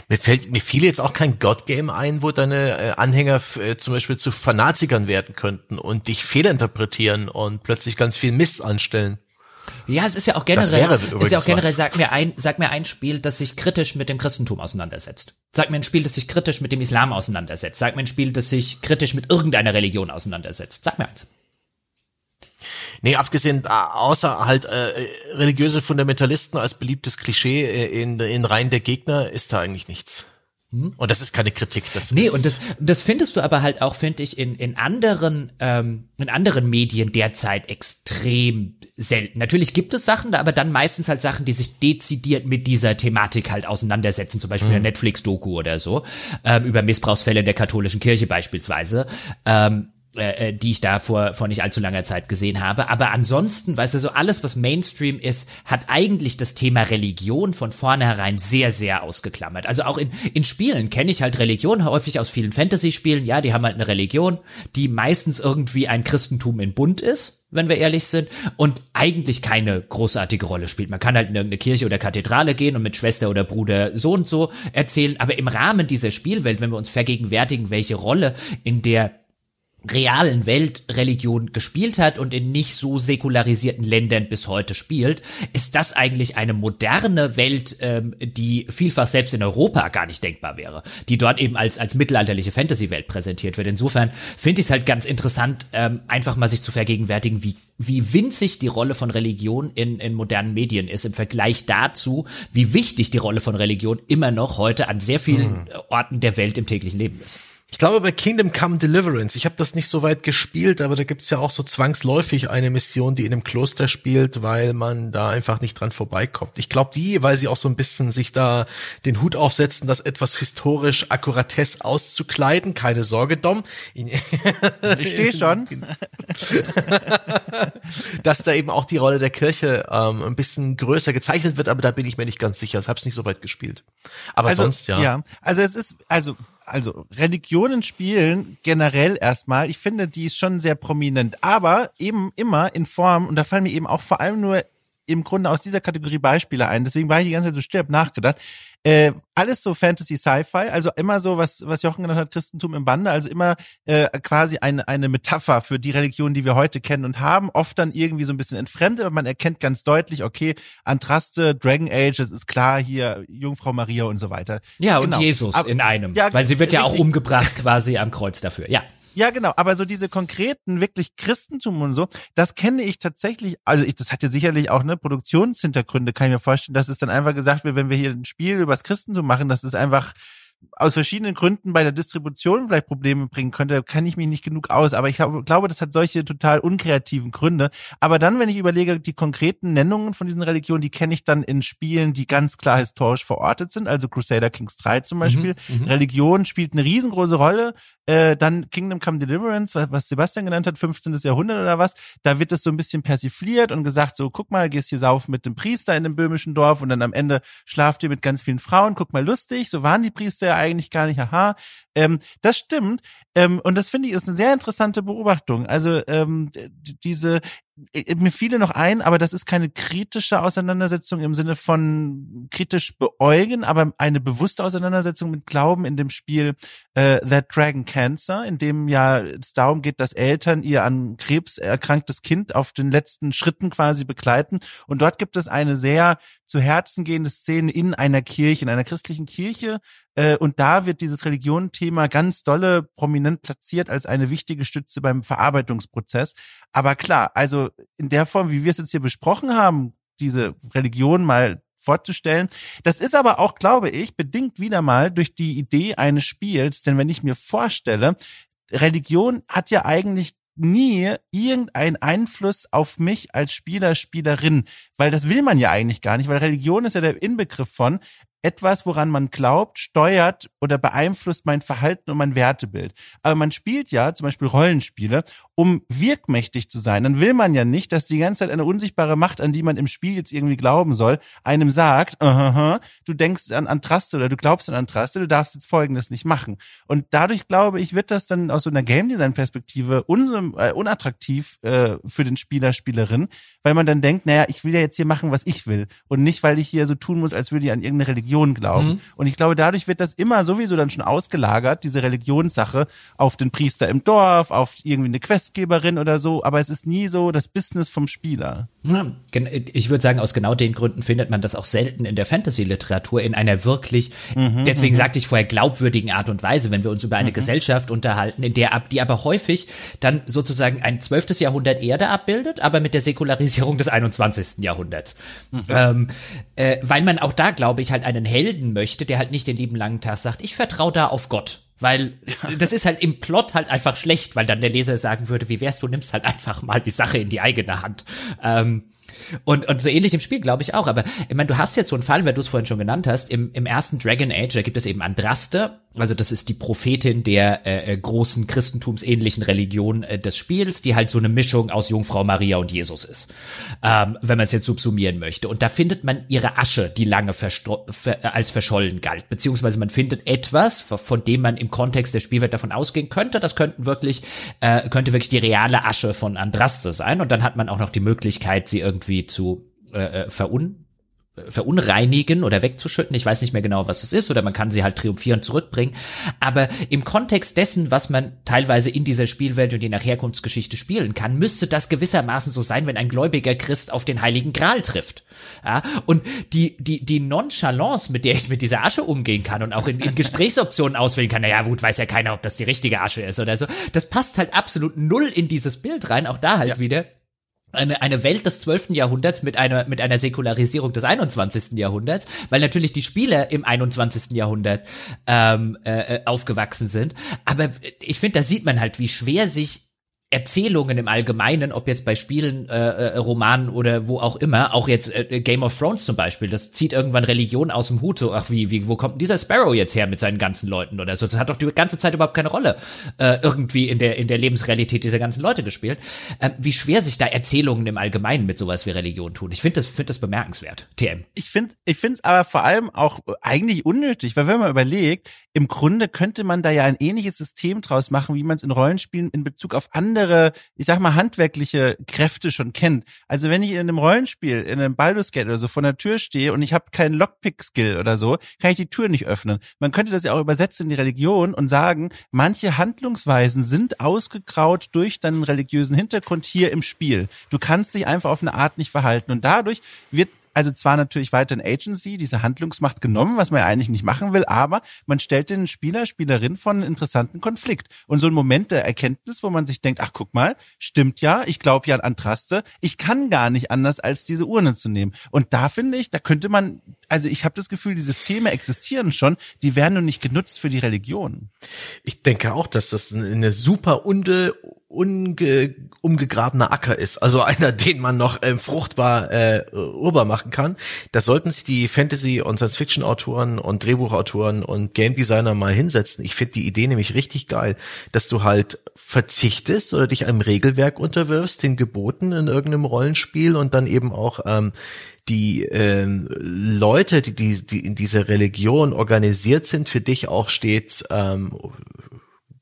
Mir fällt, mir fiel jetzt auch kein God-Game ein, wo deine äh, Anhänger äh, zum Beispiel zu Fanatikern werden könnten und dich fehlinterpretieren und plötzlich ganz viel Mist anstellen. Ja, es ist ja auch generell, ist ja auch generell, sag mir ein, sag mir ein Spiel, das sich kritisch mit dem Christentum auseinandersetzt. Sag mir ein Spiel, das sich kritisch mit dem Islam auseinandersetzt. Sag mir ein Spiel, das sich kritisch mit irgendeiner Religion auseinandersetzt. Sag mir eins. Nee, abgesehen, äh, außer halt äh, religiöse Fundamentalisten als beliebtes Klischee äh, in, in Reihen der Gegner ist da eigentlich nichts. Hm? Und das ist keine Kritik. Das nee, und das, das findest du aber halt auch, finde ich, in, in anderen, ähm, in anderen Medien derzeit extrem selten. Natürlich gibt es Sachen, aber dann meistens halt Sachen, die sich dezidiert mit dieser Thematik halt auseinandersetzen, zum Beispiel mhm. eine Netflix-Doku oder so, ähm, über Missbrauchsfälle in der katholischen Kirche beispielsweise. Ähm, äh, äh, die ich da vor, vor nicht allzu langer Zeit gesehen habe. Aber ansonsten, weißt du, so alles, was Mainstream ist, hat eigentlich das Thema Religion von vornherein sehr, sehr ausgeklammert. Also auch in, in Spielen kenne ich halt Religion häufig aus vielen Fantasy-Spielen. Ja, die haben halt eine Religion, die meistens irgendwie ein Christentum in Bund ist wenn wir ehrlich sind, und eigentlich keine großartige Rolle spielt. Man kann halt in irgendeine Kirche oder Kathedrale gehen und mit Schwester oder Bruder so und so erzählen, aber im Rahmen dieser Spielwelt, wenn wir uns vergegenwärtigen, welche Rolle in der realen Welt Religion gespielt hat und in nicht so säkularisierten Ländern bis heute spielt, ist das eigentlich eine moderne Welt, ähm, die vielfach selbst in Europa gar nicht denkbar wäre, die dort eben als, als mittelalterliche Fantasy-Welt präsentiert wird. Insofern finde ich es halt ganz interessant, ähm, einfach mal sich zu vergegenwärtigen, wie, wie winzig die Rolle von Religion in, in modernen Medien ist im Vergleich dazu, wie wichtig die Rolle von Religion immer noch heute an sehr vielen mhm. Orten der Welt im täglichen Leben ist. Ich glaube bei Kingdom Come Deliverance, ich habe das nicht so weit gespielt, aber da gibt's ja auch so zwangsläufig eine Mission, die in einem Kloster spielt, weil man da einfach nicht dran vorbeikommt. Ich glaube die, weil sie auch so ein bisschen sich da den Hut aufsetzen, das etwas historisch Akkuratesse auszukleiden. Keine Sorge, Dom. Ich stehe schon. Dass da eben auch die Rolle der Kirche ähm, ein bisschen größer gezeichnet wird, aber da bin ich mir nicht ganz sicher. Ich habe es nicht so weit gespielt. Aber also, sonst ja. Ja, also es ist, also also Religionen spielen generell erstmal, ich finde, die ist schon sehr prominent, aber eben immer in Form, und da fallen mir eben auch vor allem nur im Grunde aus dieser Kategorie Beispiele ein. Deswegen war ich die ganze Zeit so still, hab nachgedacht. Äh, alles so Fantasy Sci-Fi, also immer so, was, was Jochen genannt hat, Christentum im Bande, also immer äh, quasi eine, eine Metapher für die Religion, die wir heute kennen und haben, oft dann irgendwie so ein bisschen entfremdet, aber man erkennt ganz deutlich, okay, Antraste, Dragon Age, es ist klar, hier Jungfrau Maria und so weiter. Ja, genau. und Jesus aber, in einem, ja, weil sie wird ja richtig. auch umgebracht quasi am Kreuz dafür, ja. Ja, genau. Aber so diese konkreten, wirklich Christentum und so, das kenne ich tatsächlich. Also ich, das hat ja sicherlich auch ne Produktionshintergründe. Kann ich mir vorstellen, dass es dann einfach gesagt wird, wenn wir hier ein Spiel übers Christentum machen, dass es einfach aus verschiedenen Gründen bei der Distribution vielleicht Probleme bringen könnte, kann ich mich nicht genug aus. Aber ich glaube, das hat solche total unkreativen Gründe. Aber dann, wenn ich überlege, die konkreten Nennungen von diesen Religionen, die kenne ich dann in Spielen, die ganz klar historisch verortet sind. Also Crusader Kings 3 zum Beispiel. Mhm, Religion spielt eine riesengroße Rolle. Äh, dann Kingdom Come Deliverance, was Sebastian genannt hat, 15. Jahrhundert oder was. Da wird es so ein bisschen persifliert und gesagt, so guck mal, gehst hier saufen mit dem Priester in dem böhmischen Dorf und dann am Ende schlaft ihr mit ganz vielen Frauen. Guck mal, lustig. So waren die Priester ja eigentlich gar nicht, haha. Ähm, das stimmt. Ähm, und das finde ich ist eine sehr interessante Beobachtung. Also ähm, diese, mir fiele noch ein, aber das ist keine kritische Auseinandersetzung im Sinne von kritisch beäugen, aber eine bewusste Auseinandersetzung mit Glauben in dem Spiel äh, That Dragon Cancer, in dem ja es darum geht, dass Eltern ihr an Krebs erkranktes Kind auf den letzten Schritten quasi begleiten. Und dort gibt es eine sehr zu Herzen gehende Szene in einer Kirche, in einer christlichen Kirche. Äh, und da wird dieses Religionenthema ganz dolle prominent platziert als eine wichtige Stütze beim Verarbeitungsprozess. Aber klar, also in der Form, wie wir es jetzt hier besprochen haben, diese Religion mal vorzustellen. Das ist aber auch, glaube ich, bedingt wieder mal durch die Idee eines Spiels, denn wenn ich mir vorstelle, Religion hat ja eigentlich nie irgendeinen Einfluss auf mich als Spieler, Spielerin, weil das will man ja eigentlich gar nicht, weil Religion ist ja der Inbegriff von etwas, woran man glaubt, steuert oder beeinflusst mein Verhalten und mein Wertebild. Aber man spielt ja zum Beispiel Rollenspiele, um wirkmächtig zu sein. Dann will man ja nicht, dass die ganze Zeit eine unsichtbare Macht, an die man im Spiel jetzt irgendwie glauben soll, einem sagt, uh -huh, du denkst an Antraste oder du glaubst an Antraste, du darfst jetzt Folgendes nicht machen. Und dadurch glaube ich, wird das dann aus so einer Game Design Perspektive äh, unattraktiv äh, für den Spieler, Spielerin, weil man dann denkt, naja, ich will ja jetzt hier machen, was ich will und nicht, weil ich hier so tun muss, als würde ich an irgendeine Religion glauben. Mhm. Und ich glaube, dadurch wird das immer sowieso dann schon ausgelagert, diese Religionssache, auf den Priester im Dorf, auf irgendwie eine Questgeberin oder so. Aber es ist nie so das Business vom Spieler. Ja, ich würde sagen, aus genau den Gründen findet man das auch selten in der Fantasy-Literatur in einer wirklich, mhm, deswegen mhm. sagte ich vorher, glaubwürdigen Art und Weise, wenn wir uns über eine mhm. Gesellschaft unterhalten, in der die aber häufig dann sozusagen ein zwölftes Jahrhundert Erde abbildet, aber mit der Säkularisierung des 21. Jahrhunderts. Mhm. Ähm, äh, weil man auch da, glaube ich, halt einen Helden möchte, der halt nicht den lieben langen Tag sagt, ich vertraue da auf Gott. Weil das ist halt im Plot halt einfach schlecht, weil dann der Leser sagen würde, wie wär's, du nimmst halt einfach mal die Sache in die eigene Hand. Ähm, und, und so ähnlich im Spiel, glaube ich auch. Aber ich meine, du hast jetzt so einen Fall, weil du es vorhin schon genannt hast, im, im ersten Dragon Age, da gibt es eben Andraste, also das ist die Prophetin der äh, äh, großen christentumsähnlichen Religion äh, des Spiels, die halt so eine Mischung aus Jungfrau Maria und Jesus ist, ähm, wenn man es jetzt subsumieren möchte. Und da findet man ihre Asche, die lange ver als verschollen galt, beziehungsweise man findet etwas, von dem man im Kontext der Spielwelt davon ausgehen könnte, das könnten wirklich, äh, könnte wirklich die reale Asche von Andraste sein. Und dann hat man auch noch die Möglichkeit, sie irgendwie zu äh, äh verun verunreinigen oder wegzuschütten. Ich weiß nicht mehr genau, was es ist, oder man kann sie halt triumphierend zurückbringen. Aber im Kontext dessen, was man teilweise in dieser Spielwelt und je nach Herkunftsgeschichte spielen kann, müsste das gewissermaßen so sein, wenn ein gläubiger Christ auf den Heiligen Gral trifft. Ja, und die, die, die Nonchalance, mit der ich mit dieser Asche umgehen kann und auch in, in Gesprächsoptionen auswählen kann, naja, gut, weiß ja keiner, ob das die richtige Asche ist oder so. Das passt halt absolut null in dieses Bild rein. Auch da halt ja. wieder eine, eine Welt des 12. Jahrhunderts mit einer, mit einer Säkularisierung des 21. Jahrhunderts, weil natürlich die Spieler im 21. Jahrhundert ähm, äh, aufgewachsen sind. Aber ich finde, da sieht man halt, wie schwer sich Erzählungen im Allgemeinen, ob jetzt bei Spielen, äh, äh, Romanen oder wo auch immer, auch jetzt äh, Game of Thrones zum Beispiel, das zieht irgendwann Religion aus dem Hut, so, ach wie, wie, wo kommt dieser Sparrow jetzt her mit seinen ganzen Leuten oder so, das hat doch die ganze Zeit überhaupt keine Rolle äh, irgendwie in der, in der Lebensrealität dieser ganzen Leute gespielt, äh, wie schwer sich da Erzählungen im Allgemeinen mit sowas wie Religion tun. Ich finde das, finde das bemerkenswert, TM. Ich finde, ich finde es aber vor allem auch eigentlich unnötig, weil wenn man überlegt, im Grunde könnte man da ja ein ähnliches System draus machen, wie man es in Rollenspielen in Bezug auf andere ich sag mal, handwerkliche Kräfte schon kennt. Also wenn ich in einem Rollenspiel, in einem Baldur's Gate oder so vor der Tür stehe und ich habe keinen Lockpick-Skill oder so, kann ich die Tür nicht öffnen. Man könnte das ja auch übersetzen in die Religion und sagen, manche Handlungsweisen sind ausgegraut durch deinen religiösen Hintergrund hier im Spiel. Du kannst dich einfach auf eine Art nicht verhalten und dadurch wird also zwar natürlich weiter in Agency, diese Handlungsmacht genommen, was man ja eigentlich nicht machen will, aber man stellt den Spieler, Spielerin von einem interessanten Konflikt. Und so ein Moment der Erkenntnis, wo man sich denkt, ach guck mal, stimmt ja, ich glaube ja an Antraste, ich kann gar nicht anders, als diese Urne zu nehmen. Und da finde ich, da könnte man, also ich habe das Gefühl, die Systeme existieren schon, die werden nur nicht genutzt für die Religion. Ich denke auch, dass das eine super unge unge, umgegrabener Acker ist, also einer, den man noch ähm, fruchtbar äh, urbar machen kann. Da sollten sich die Fantasy- und Science-Fiction-Autoren und Drehbuchautoren und Game Designer mal hinsetzen. Ich finde die Idee nämlich richtig geil, dass du halt verzichtest oder dich einem Regelwerk unterwirfst, den Geboten in irgendeinem Rollenspiel und dann eben auch ähm, die ähm, Leute, die, die, die in dieser Religion organisiert sind, für dich auch stets ähm,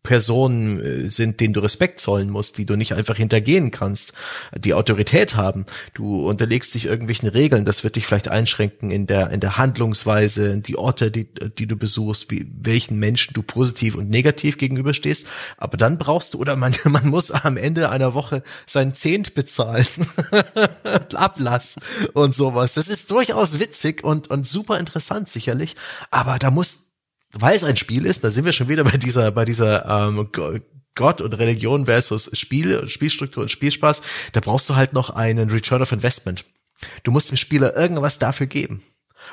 Personen äh, sind, denen du Respekt zollen musst, die du nicht einfach hintergehen kannst, die Autorität haben. Du unterlegst dich irgendwelchen Regeln, das wird dich vielleicht einschränken in der, in der Handlungsweise, die Orte, die, die du besuchst, wie, welchen Menschen du positiv und negativ gegenüberstehst. Aber dann brauchst du, oder man, man muss am Ende einer Woche sein Zehnt bezahlen. Ablass und sowas. Das ist durchaus witzig und, und super interessant sicherlich. Aber da muss weil es ein Spiel ist, da sind wir schon wieder bei dieser, bei dieser ähm, Gott und Religion versus Spiel, Spielstruktur und Spielspaß, da brauchst du halt noch einen Return of Investment. Du musst dem Spieler irgendwas dafür geben.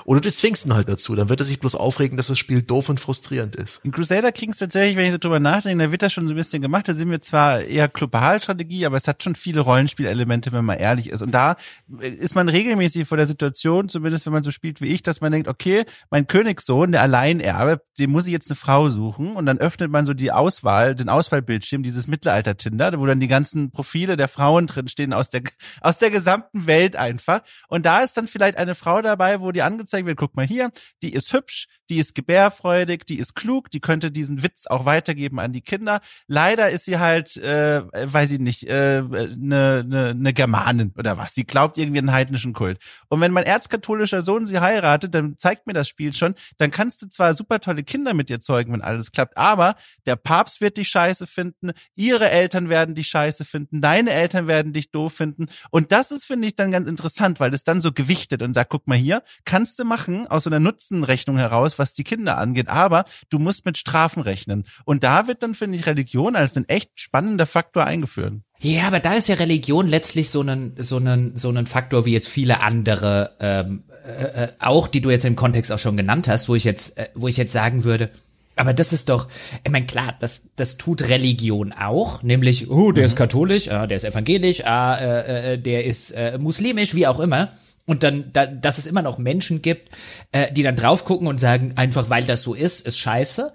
Oder du zwingst ihn halt dazu, dann wird er sich bloß aufregen, dass das Spiel doof und frustrierend ist. In Crusader Kings tatsächlich, wenn ich so nachdenke, da wird das schon so ein bisschen gemacht, da sind wir zwar eher Globalstrategie, aber es hat schon viele Rollenspielelemente, wenn man ehrlich ist. Und da ist man regelmäßig vor der Situation, zumindest wenn man so spielt wie ich, dass man denkt, okay, mein Königssohn, der Alleinerbe, dem muss ich jetzt eine Frau suchen und dann öffnet man so die Auswahl, den Auswahlbildschirm, dieses Mittelalter-Tinder, wo dann die ganzen Profile der Frauen drinstehen aus der, aus der gesamten Welt einfach. Und da ist dann vielleicht eine Frau dabei, wo die andere angezeigt wird, guck mal hier, die ist hübsch, die ist gebärfreudig, die ist klug, die könnte diesen Witz auch weitergeben an die Kinder. Leider ist sie halt, äh, weiß ich nicht, äh, ne, ne, ne Germanin oder was. Sie glaubt irgendwie einen heidnischen Kult. Und wenn mein erzkatholischer Sohn sie heiratet, dann zeigt mir das Spiel schon, dann kannst du zwar super tolle Kinder mit ihr zeugen, wenn alles klappt, aber der Papst wird dich scheiße finden, ihre Eltern werden dich scheiße finden, deine Eltern werden dich doof finden. Und das ist, finde ich, dann ganz interessant, weil es dann so gewichtet und sagt, guck mal hier, kannst du machen aus so einer Nutzenrechnung heraus, was die Kinder angeht, aber du musst mit Strafen rechnen. Und da wird dann, finde ich, Religion als ein echt spannender Faktor eingeführt. Ja, aber da ist ja Religion letztlich so ein so ein so ein Faktor wie jetzt viele andere ähm, äh, äh, auch, die du jetzt im Kontext auch schon genannt hast, wo ich jetzt äh, wo ich jetzt sagen würde, aber das ist doch, ich meine, klar, das, das tut Religion auch, nämlich, oh, der mhm. ist katholisch, ah, der ist evangelisch, ah, äh, äh, der ist äh, muslimisch, wie auch immer und dann, da, dass es immer noch Menschen gibt, äh, die dann drauf gucken und sagen, einfach weil das so ist, ist scheiße.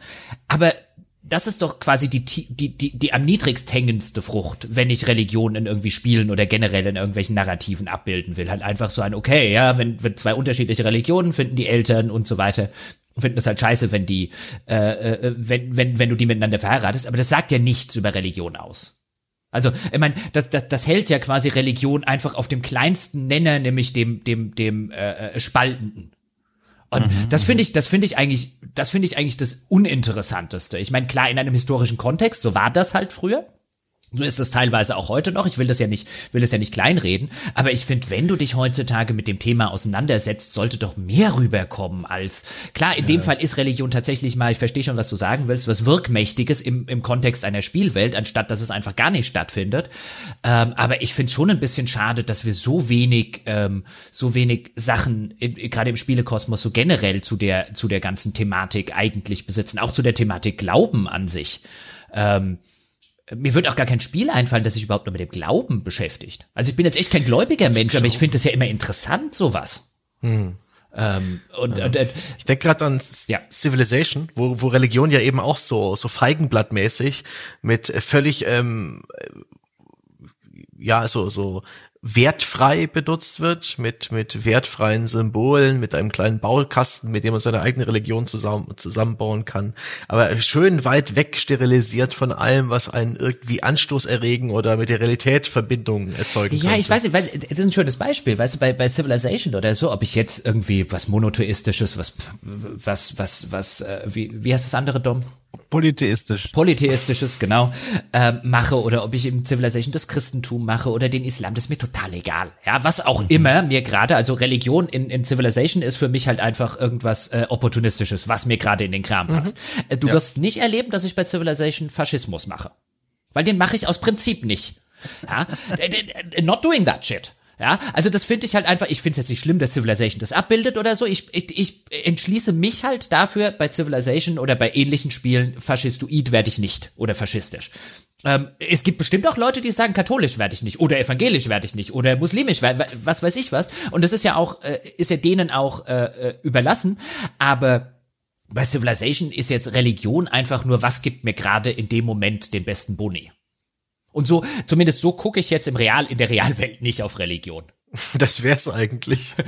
Aber das ist doch quasi die, die, die, die am niedrigst hängendste Frucht, wenn ich Religion in irgendwie Spielen oder generell in irgendwelchen Narrativen abbilden will. Halt einfach so ein, okay, ja, wenn, wenn zwei unterschiedliche Religionen finden die Eltern und so weiter, finden es halt scheiße, wenn die, äh, äh, wenn, wenn, wenn du die miteinander verheiratest, aber das sagt ja nichts über Religion aus. Also, ich meine, das, das, das hält ja quasi Religion einfach auf dem kleinsten Nenner, nämlich dem, dem, dem äh, äh Spaltenden. Und mhm, das finde ich, das finde ich eigentlich, das finde ich eigentlich das Uninteressanteste. Ich meine, klar, in einem historischen Kontext, so war das halt früher. So ist es teilweise auch heute noch. Ich will das ja nicht, will das ja nicht kleinreden. Aber ich finde, wenn du dich heutzutage mit dem Thema auseinandersetzt, sollte doch mehr rüberkommen als, klar, in ja. dem Fall ist Religion tatsächlich mal, ich verstehe schon, was du sagen willst, was Wirkmächtiges im, im Kontext einer Spielwelt, anstatt dass es einfach gar nicht stattfindet. Ähm, aber ich finde schon ein bisschen schade, dass wir so wenig, ähm, so wenig Sachen, gerade im Spielekosmos, so generell zu der, zu der ganzen Thematik eigentlich besitzen. Auch zu der Thematik Glauben an sich. Ähm, mir wird auch gar kein Spiel einfallen, das sich überhaupt nur mit dem Glauben beschäftigt. Also ich bin jetzt echt kein gläubiger Mensch, aber ich finde das ja immer interessant, sowas. Hm. Ähm, und, ja. und äh, ich denke gerade an ja. Civilization, wo, wo Religion ja eben auch so so Feigenblattmäßig mit völlig ähm, ja so so wertfrei benutzt wird, mit, mit wertfreien Symbolen, mit einem kleinen Baukasten, mit dem man seine eigene Religion zusammen, zusammenbauen kann. Aber schön weit weg sterilisiert von allem, was einen irgendwie Anstoß erregen oder mit der Realität Verbindungen erzeugen Ja, könnte. ich weiß nicht, weil, das ist ein schönes Beispiel, weißt du, bei, bei Civilization oder so, ob ich jetzt irgendwie was monotheistisches, was, was, was, was, äh, wie, wie heißt das andere Dom? Polytheistisch. Polytheistisches, genau, ähm, mache oder ob ich im Civilization das Christentum mache oder den Islam, das ist mir total egal. Ja, was auch immer mir gerade, also Religion in, in Civilization ist für mich halt einfach irgendwas äh, Opportunistisches, was mir gerade in den Kram passt. Äh, du wirst nicht erleben, dass ich bei Civilization Faschismus mache. Weil den mache ich aus Prinzip nicht. Ja, äh, äh, not doing that shit. Ja, also das finde ich halt einfach, ich finde es jetzt nicht schlimm, dass Civilization das abbildet oder so. Ich, ich, ich entschließe mich halt dafür, bei Civilization oder bei ähnlichen Spielen, faschistoid werde ich nicht oder faschistisch. Ähm, es gibt bestimmt auch Leute, die sagen, katholisch werde ich nicht oder evangelisch werde ich nicht oder muslimisch, was weiß ich was. Und das ist ja auch, äh, ist ja denen auch äh, äh, überlassen. Aber bei Civilization ist jetzt Religion einfach nur, was gibt mir gerade in dem Moment den besten Boni. Und so, zumindest so gucke ich jetzt im Real, in der Realwelt nicht auf Religion. Das wär's eigentlich.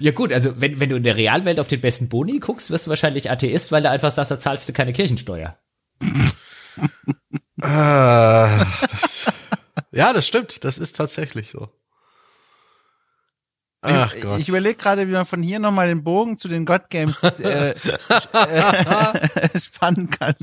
Ja gut, also wenn, wenn du in der Realwelt auf den besten Boni guckst, wirst du wahrscheinlich Atheist, weil du einfach sagst, da zahlst du keine Kirchensteuer. Ah, das, ja, das stimmt. Das ist tatsächlich so. Ach ich, Gott. Ich überlege gerade, wie man von hier nochmal den Bogen zu den God Games äh, äh, spannen kann.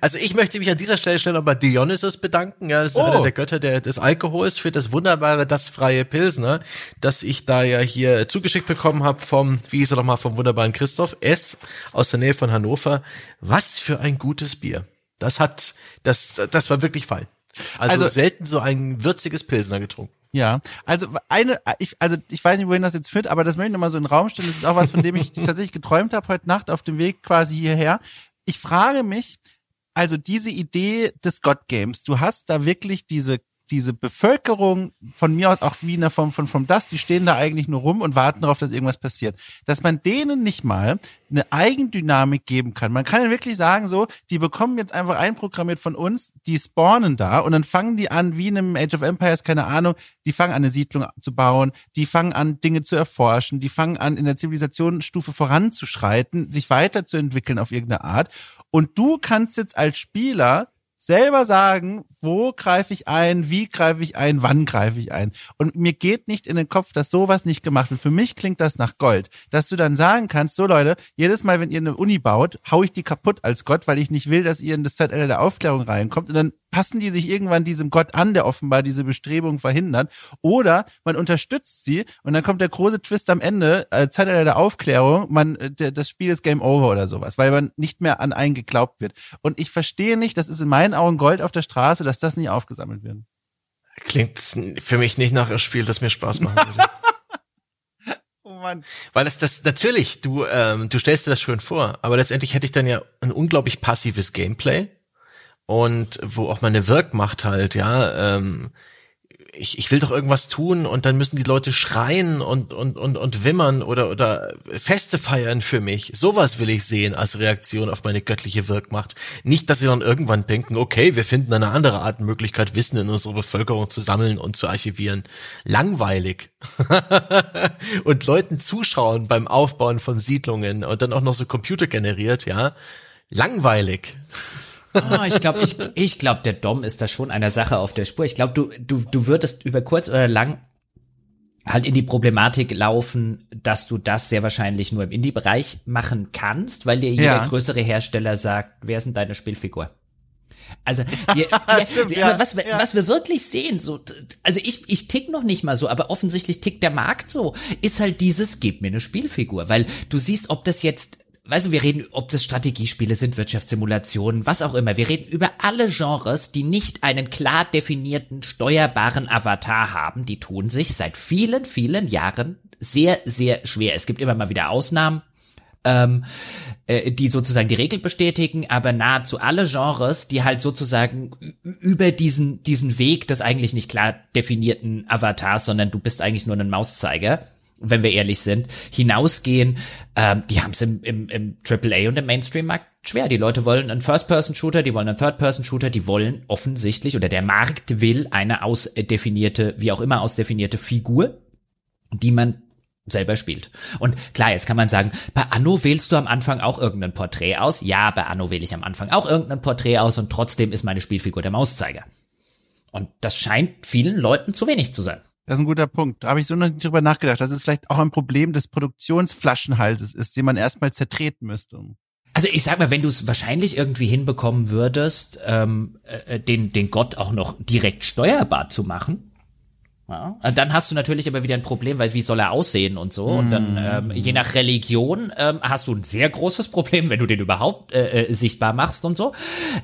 Also ich möchte mich an dieser Stelle schnell noch bei Dionysus bedanken. Ja, das ist Oh. einer der Götter der, des Alkohols für das wunderbare, das freie Pilsner, das ich da ja hier zugeschickt bekommen habe vom, wie hieß er nochmal, vom wunderbaren Christoph S. aus der Nähe von Hannover. Was für ein gutes Bier. Das hat, das, das war wirklich fein. Also, Also- selten so ein würziges Pilsner getrunken. Ja, also eine, ich, also ich weiß nicht, wohin das jetzt führt, aber das möchte ich nochmal so in den Raum stellen. Das ist auch was, von dem ich tatsächlich geträumt habe heute Nacht auf dem Weg quasi hierher. Ich frage mich, also diese Idee des God Games, du hast da wirklich diese diese Bevölkerung von mir aus auch wie in der Form von From Dust, die stehen da eigentlich nur rum und warten darauf, dass irgendwas passiert. Dass man denen nicht mal eine Eigendynamik geben kann. Man kann ja wirklich sagen, so, die bekommen jetzt einfach einprogrammiert von uns, die spawnen da und dann fangen die an, wie in einem Age of Empires, keine Ahnung, die fangen an, eine Siedlung zu bauen, die fangen an, Dinge zu erforschen, die fangen an, in der Zivilisationsstufe voranzuschreiten, sich weiterzuentwickeln auf irgendeine Art. Und du kannst jetzt als Spieler selber sagen, wo greife ich ein, wie greife ich ein, wann greife ich ein. Und mir geht nicht in den Kopf, dass sowas nicht gemacht wird. Für mich klingt das nach Gold. Dass du dann sagen kannst, so Leute, jedes Mal, wenn ihr eine Uni baut, hau ich die kaputt als Gott, weil ich nicht will, dass ihr in das Zeitalter der Aufklärung reinkommt. Und dann passen die sich irgendwann diesem Gott an, der offenbar diese Bestrebung verhindert. Oder man unterstützt sie und dann kommt der große Twist am Ende, äh, Zeitalter der Aufklärung, man, äh, der, das Spiel ist Game Over oder sowas, weil man nicht mehr an einen geglaubt wird. Und ich verstehe nicht, das ist in meinen Augen Gold auf der Straße, dass das nicht aufgesammelt wird. Klingt für mich nicht nach einem Spiel, das mir Spaß machen würde. Oh Mann. Weil das, das natürlich, du, ähm, du stellst dir das schön vor, aber letztendlich hätte ich dann ja ein unglaublich passives Gameplay und wo auch meine Wirkmacht halt, ja, ähm, ich, ich will doch irgendwas tun und dann müssen die Leute schreien und, und, und, und wimmern oder, oder Feste feiern für mich. Sowas will ich sehen als Reaktion auf meine göttliche Wirkmacht. Nicht, dass sie dann irgendwann denken, okay, wir finden eine andere Art Möglichkeit, Wissen in unserer Bevölkerung zu sammeln und zu archivieren. Langweilig. und Leuten zuschauen beim Aufbauen von Siedlungen und dann auch noch so computergeneriert, ja. Langweilig. Oh, ich glaube, ich, ich glaub, der Dom ist da schon einer Sache auf der Spur. Ich glaube, du, du, du würdest über kurz oder lang halt in die Problematik laufen, dass du das sehr wahrscheinlich nur im Indie-Bereich machen kannst, weil dir jeder Ja. größere Hersteller sagt, wer ist denn deine Spielfigur? Also, wir, wir, Stimmt, ja, was, wir- ja. was wir wirklich sehen, so, also ich, ich tick noch nicht mal so, aber offensichtlich tickt der Markt so, ist halt dieses, gib mir eine Spielfigur, weil du siehst, ob das jetzt Weißt du, wir reden, ob das Strategiespiele sind, Wirtschaftssimulationen, was auch immer. Wir reden über alle Genres, die nicht einen klar definierten, steuerbaren Avatar haben. Die tun sich seit vielen, vielen Jahren sehr, sehr schwer. Es gibt immer mal wieder Ausnahmen, ähm, äh, die sozusagen die Regel bestätigen, aber nahezu alle Genres, die halt sozusagen über diesen, diesen Weg des eigentlich nicht klar definierten Avatars, sondern du bist eigentlich nur ein Mauszeiger, wenn wir ehrlich sind, hinausgehen, ähm, die haben es im, im, im AAA und im Mainstream-Markt schwer. Die Leute wollen einen First-Person-Shooter, die wollen einen Third-Person-Shooter, die wollen offensichtlich oder der Markt will eine ausdefinierte, wie auch immer ausdefinierte Figur, die man selber spielt. Und klar, jetzt kann man sagen, bei Anno wählst du am Anfang auch irgendein Porträt aus. Ja, bei Anno wähle ich am Anfang auch irgendein Porträt aus und trotzdem ist meine Spielfigur der Mauszeiger. Und das scheint vielen Leuten zu wenig zu sein. Das ist ein guter Punkt. Da habe ich so noch nicht drüber nachgedacht, dass es vielleicht auch ein Problem des Produktionsflaschenhalses ist, den man erstmal zertreten müsste. Also ich sag mal, wenn du es wahrscheinlich irgendwie hinbekommen würdest, ähm, äh, den, den Gott auch noch direkt steuerbar zu machen, ja, dann hast du natürlich aber wieder ein Problem, weil wie soll er aussehen und so. Und dann, ähm, je nach Religion, ähm, hast du ein sehr großes Problem, wenn du den überhaupt äh, äh, sichtbar machst und so.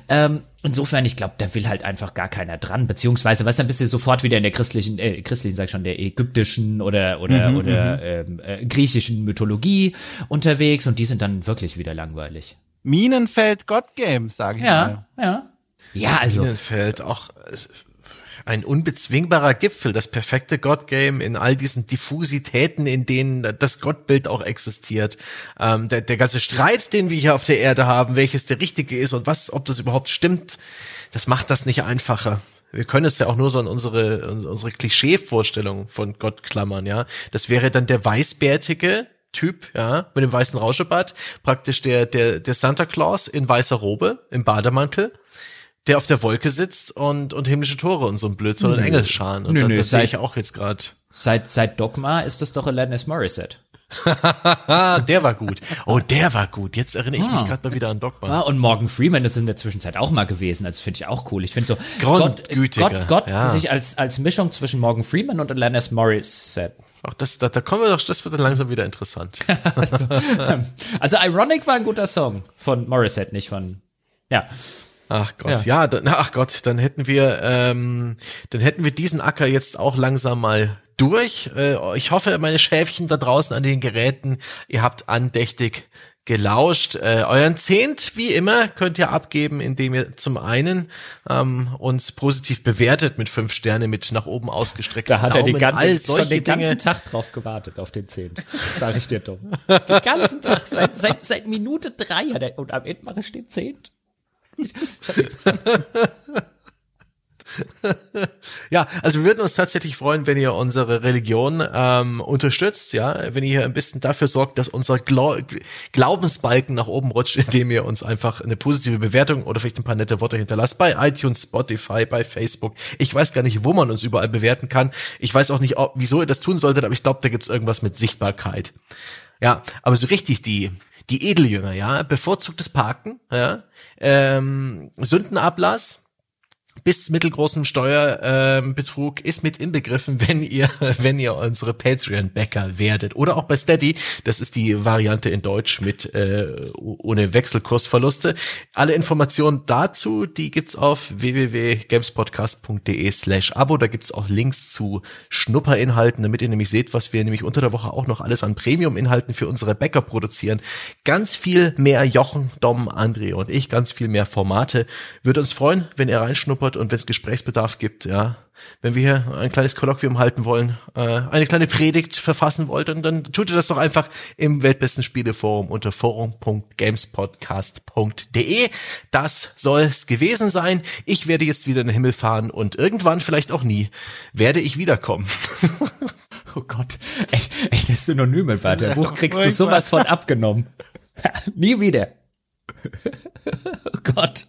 Ähm, insofern, ich glaube, da will halt einfach gar keiner dran. Beziehungsweise, was dann bist du sofort wieder in der christlichen, äh, christlichen, sag ich schon, der ägyptischen oder oder mhm, oder mhm. ähm, äh, griechischen Mythologie unterwegs und die sind dann wirklich wieder langweilig. Minenfeld God Games, sage ich ja, mal. Ja, ja. Also Minenfeld auch ein unbezwingbarer Gipfel, das perfekte God-Game in all diesen Diffusitäten, in denen das Gottbild auch existiert. Ähm, der, der ganze Streit, den wir hier auf der Erde haben, welches der richtige ist und was, ob das überhaupt stimmt, das macht das nicht einfacher. Wir können es ja auch nur so an unsere, unsere Klischee-Vorstellung von Gott klammern, ja. Das wäre dann der weißbärtige, Typ, ja, mit dem weißen Rauschebart, praktisch der, der, der Santa Claus in weißer Robe, im Bademantel der auf der Wolke sitzt und, und himmlische Tore und so ein Blödsinn und Engelscharen. Und Nö, das, nö, das sehe ich auch jetzt gerade. seit seit Dogma ist das doch Alanis Morissette. der war gut. Oh, der war gut. Jetzt erinnere ich Ah. mich gerade mal wieder an Dogma. Ja, und Morgan Freeman ist in der Zwischenzeit auch mal gewesen. Also finde ich auch cool. Ich finde so Gott, Gott, Gott ja. sich als als Mischung zwischen Morgan Freeman und Alanis Morissette. Ach, das, da, da kommen wir doch, das wird dann langsam wieder interessant. Also, ähm, also Ironic war ein guter Song von Morissette, nicht von ja. Ach Gott, ja, dann, ach Gott, dann hätten wir, ähm, dann hätten wir diesen Acker jetzt auch langsam mal durch. Äh, ich hoffe, meine Schäfchen da draußen an den Geräten, ihr habt andächtig gelauscht. Äh, euren Zehnt, wie immer, könnt ihr abgeben, indem ihr zum einen ähm, uns positiv bewertet mit fünf Sterne, mit nach oben ausgestreckten Da hat er den Daumen, all ganzen, schon solche den ganzen Dinge. Tag drauf gewartet, auf den Zehnt. Sag ich dir doch. Den ganzen Tag, seit, seit, seit Minute drei hat er, und am Ende mache ich den Zehnt. Ich, ich hab nichts. Ja, also wir würden uns tatsächlich freuen, wenn ihr unsere Religion ähm, unterstützt, ja, wenn ihr hier ein bisschen dafür sorgt, dass unser Glau Glaubensbalken nach oben rutscht, indem ihr uns einfach eine positive Bewertung oder vielleicht ein paar nette Worte hinterlasst bei iTunes, Spotify, bei Facebook. Ich weiß gar nicht, wo man uns überall bewerten kann. Ich weiß auch nicht, wieso ihr das tun solltet, aber ich glaube, da gibt's irgendwas mit Sichtbarkeit. Ja, aber so richtig die die Edeljünger, ja, bevorzugtes Parken, ja, ähm, Sündenablass, bis mittelgroßem Steuerbetrug ist mit inbegriffen, wenn ihr, wenn ihr unsere Patreon-Bäcker werdet. Oder auch bei Steady, das ist die Variante in Deutsch mit äh, ohne Wechselkursverluste. Alle Informationen dazu, die gibt's auf www.gamespodcast.de slash Abo. Da gibt's auch Links zu Schnupperinhalten, damit ihr nämlich seht, was wir nämlich unter der Woche auch noch alles an Premium-Inhalten für unsere Bäcker produzieren. Ganz viel mehr Jochen, Dom, André und ich, ganz viel mehr Formate. Würde uns freuen, wenn ihr reinschnuppert und wenn es Gesprächsbedarf gibt, ja. Wenn wir hier ein kleines Kolloquium halten wollen, äh, eine kleine Predigt verfassen wollt, dann, dann tut ihr das doch einfach im Weltbesten Spieleforum unter forum.gamespodcast.de. Das soll es gewesen sein. Ich werde jetzt wieder in den Himmel fahren und irgendwann, vielleicht auch nie, werde ich wiederkommen. Oh Gott, echt, echt das Synonym im Wörterbuch kriegst du sowas von abgenommen. Nie wieder. Oh Gott.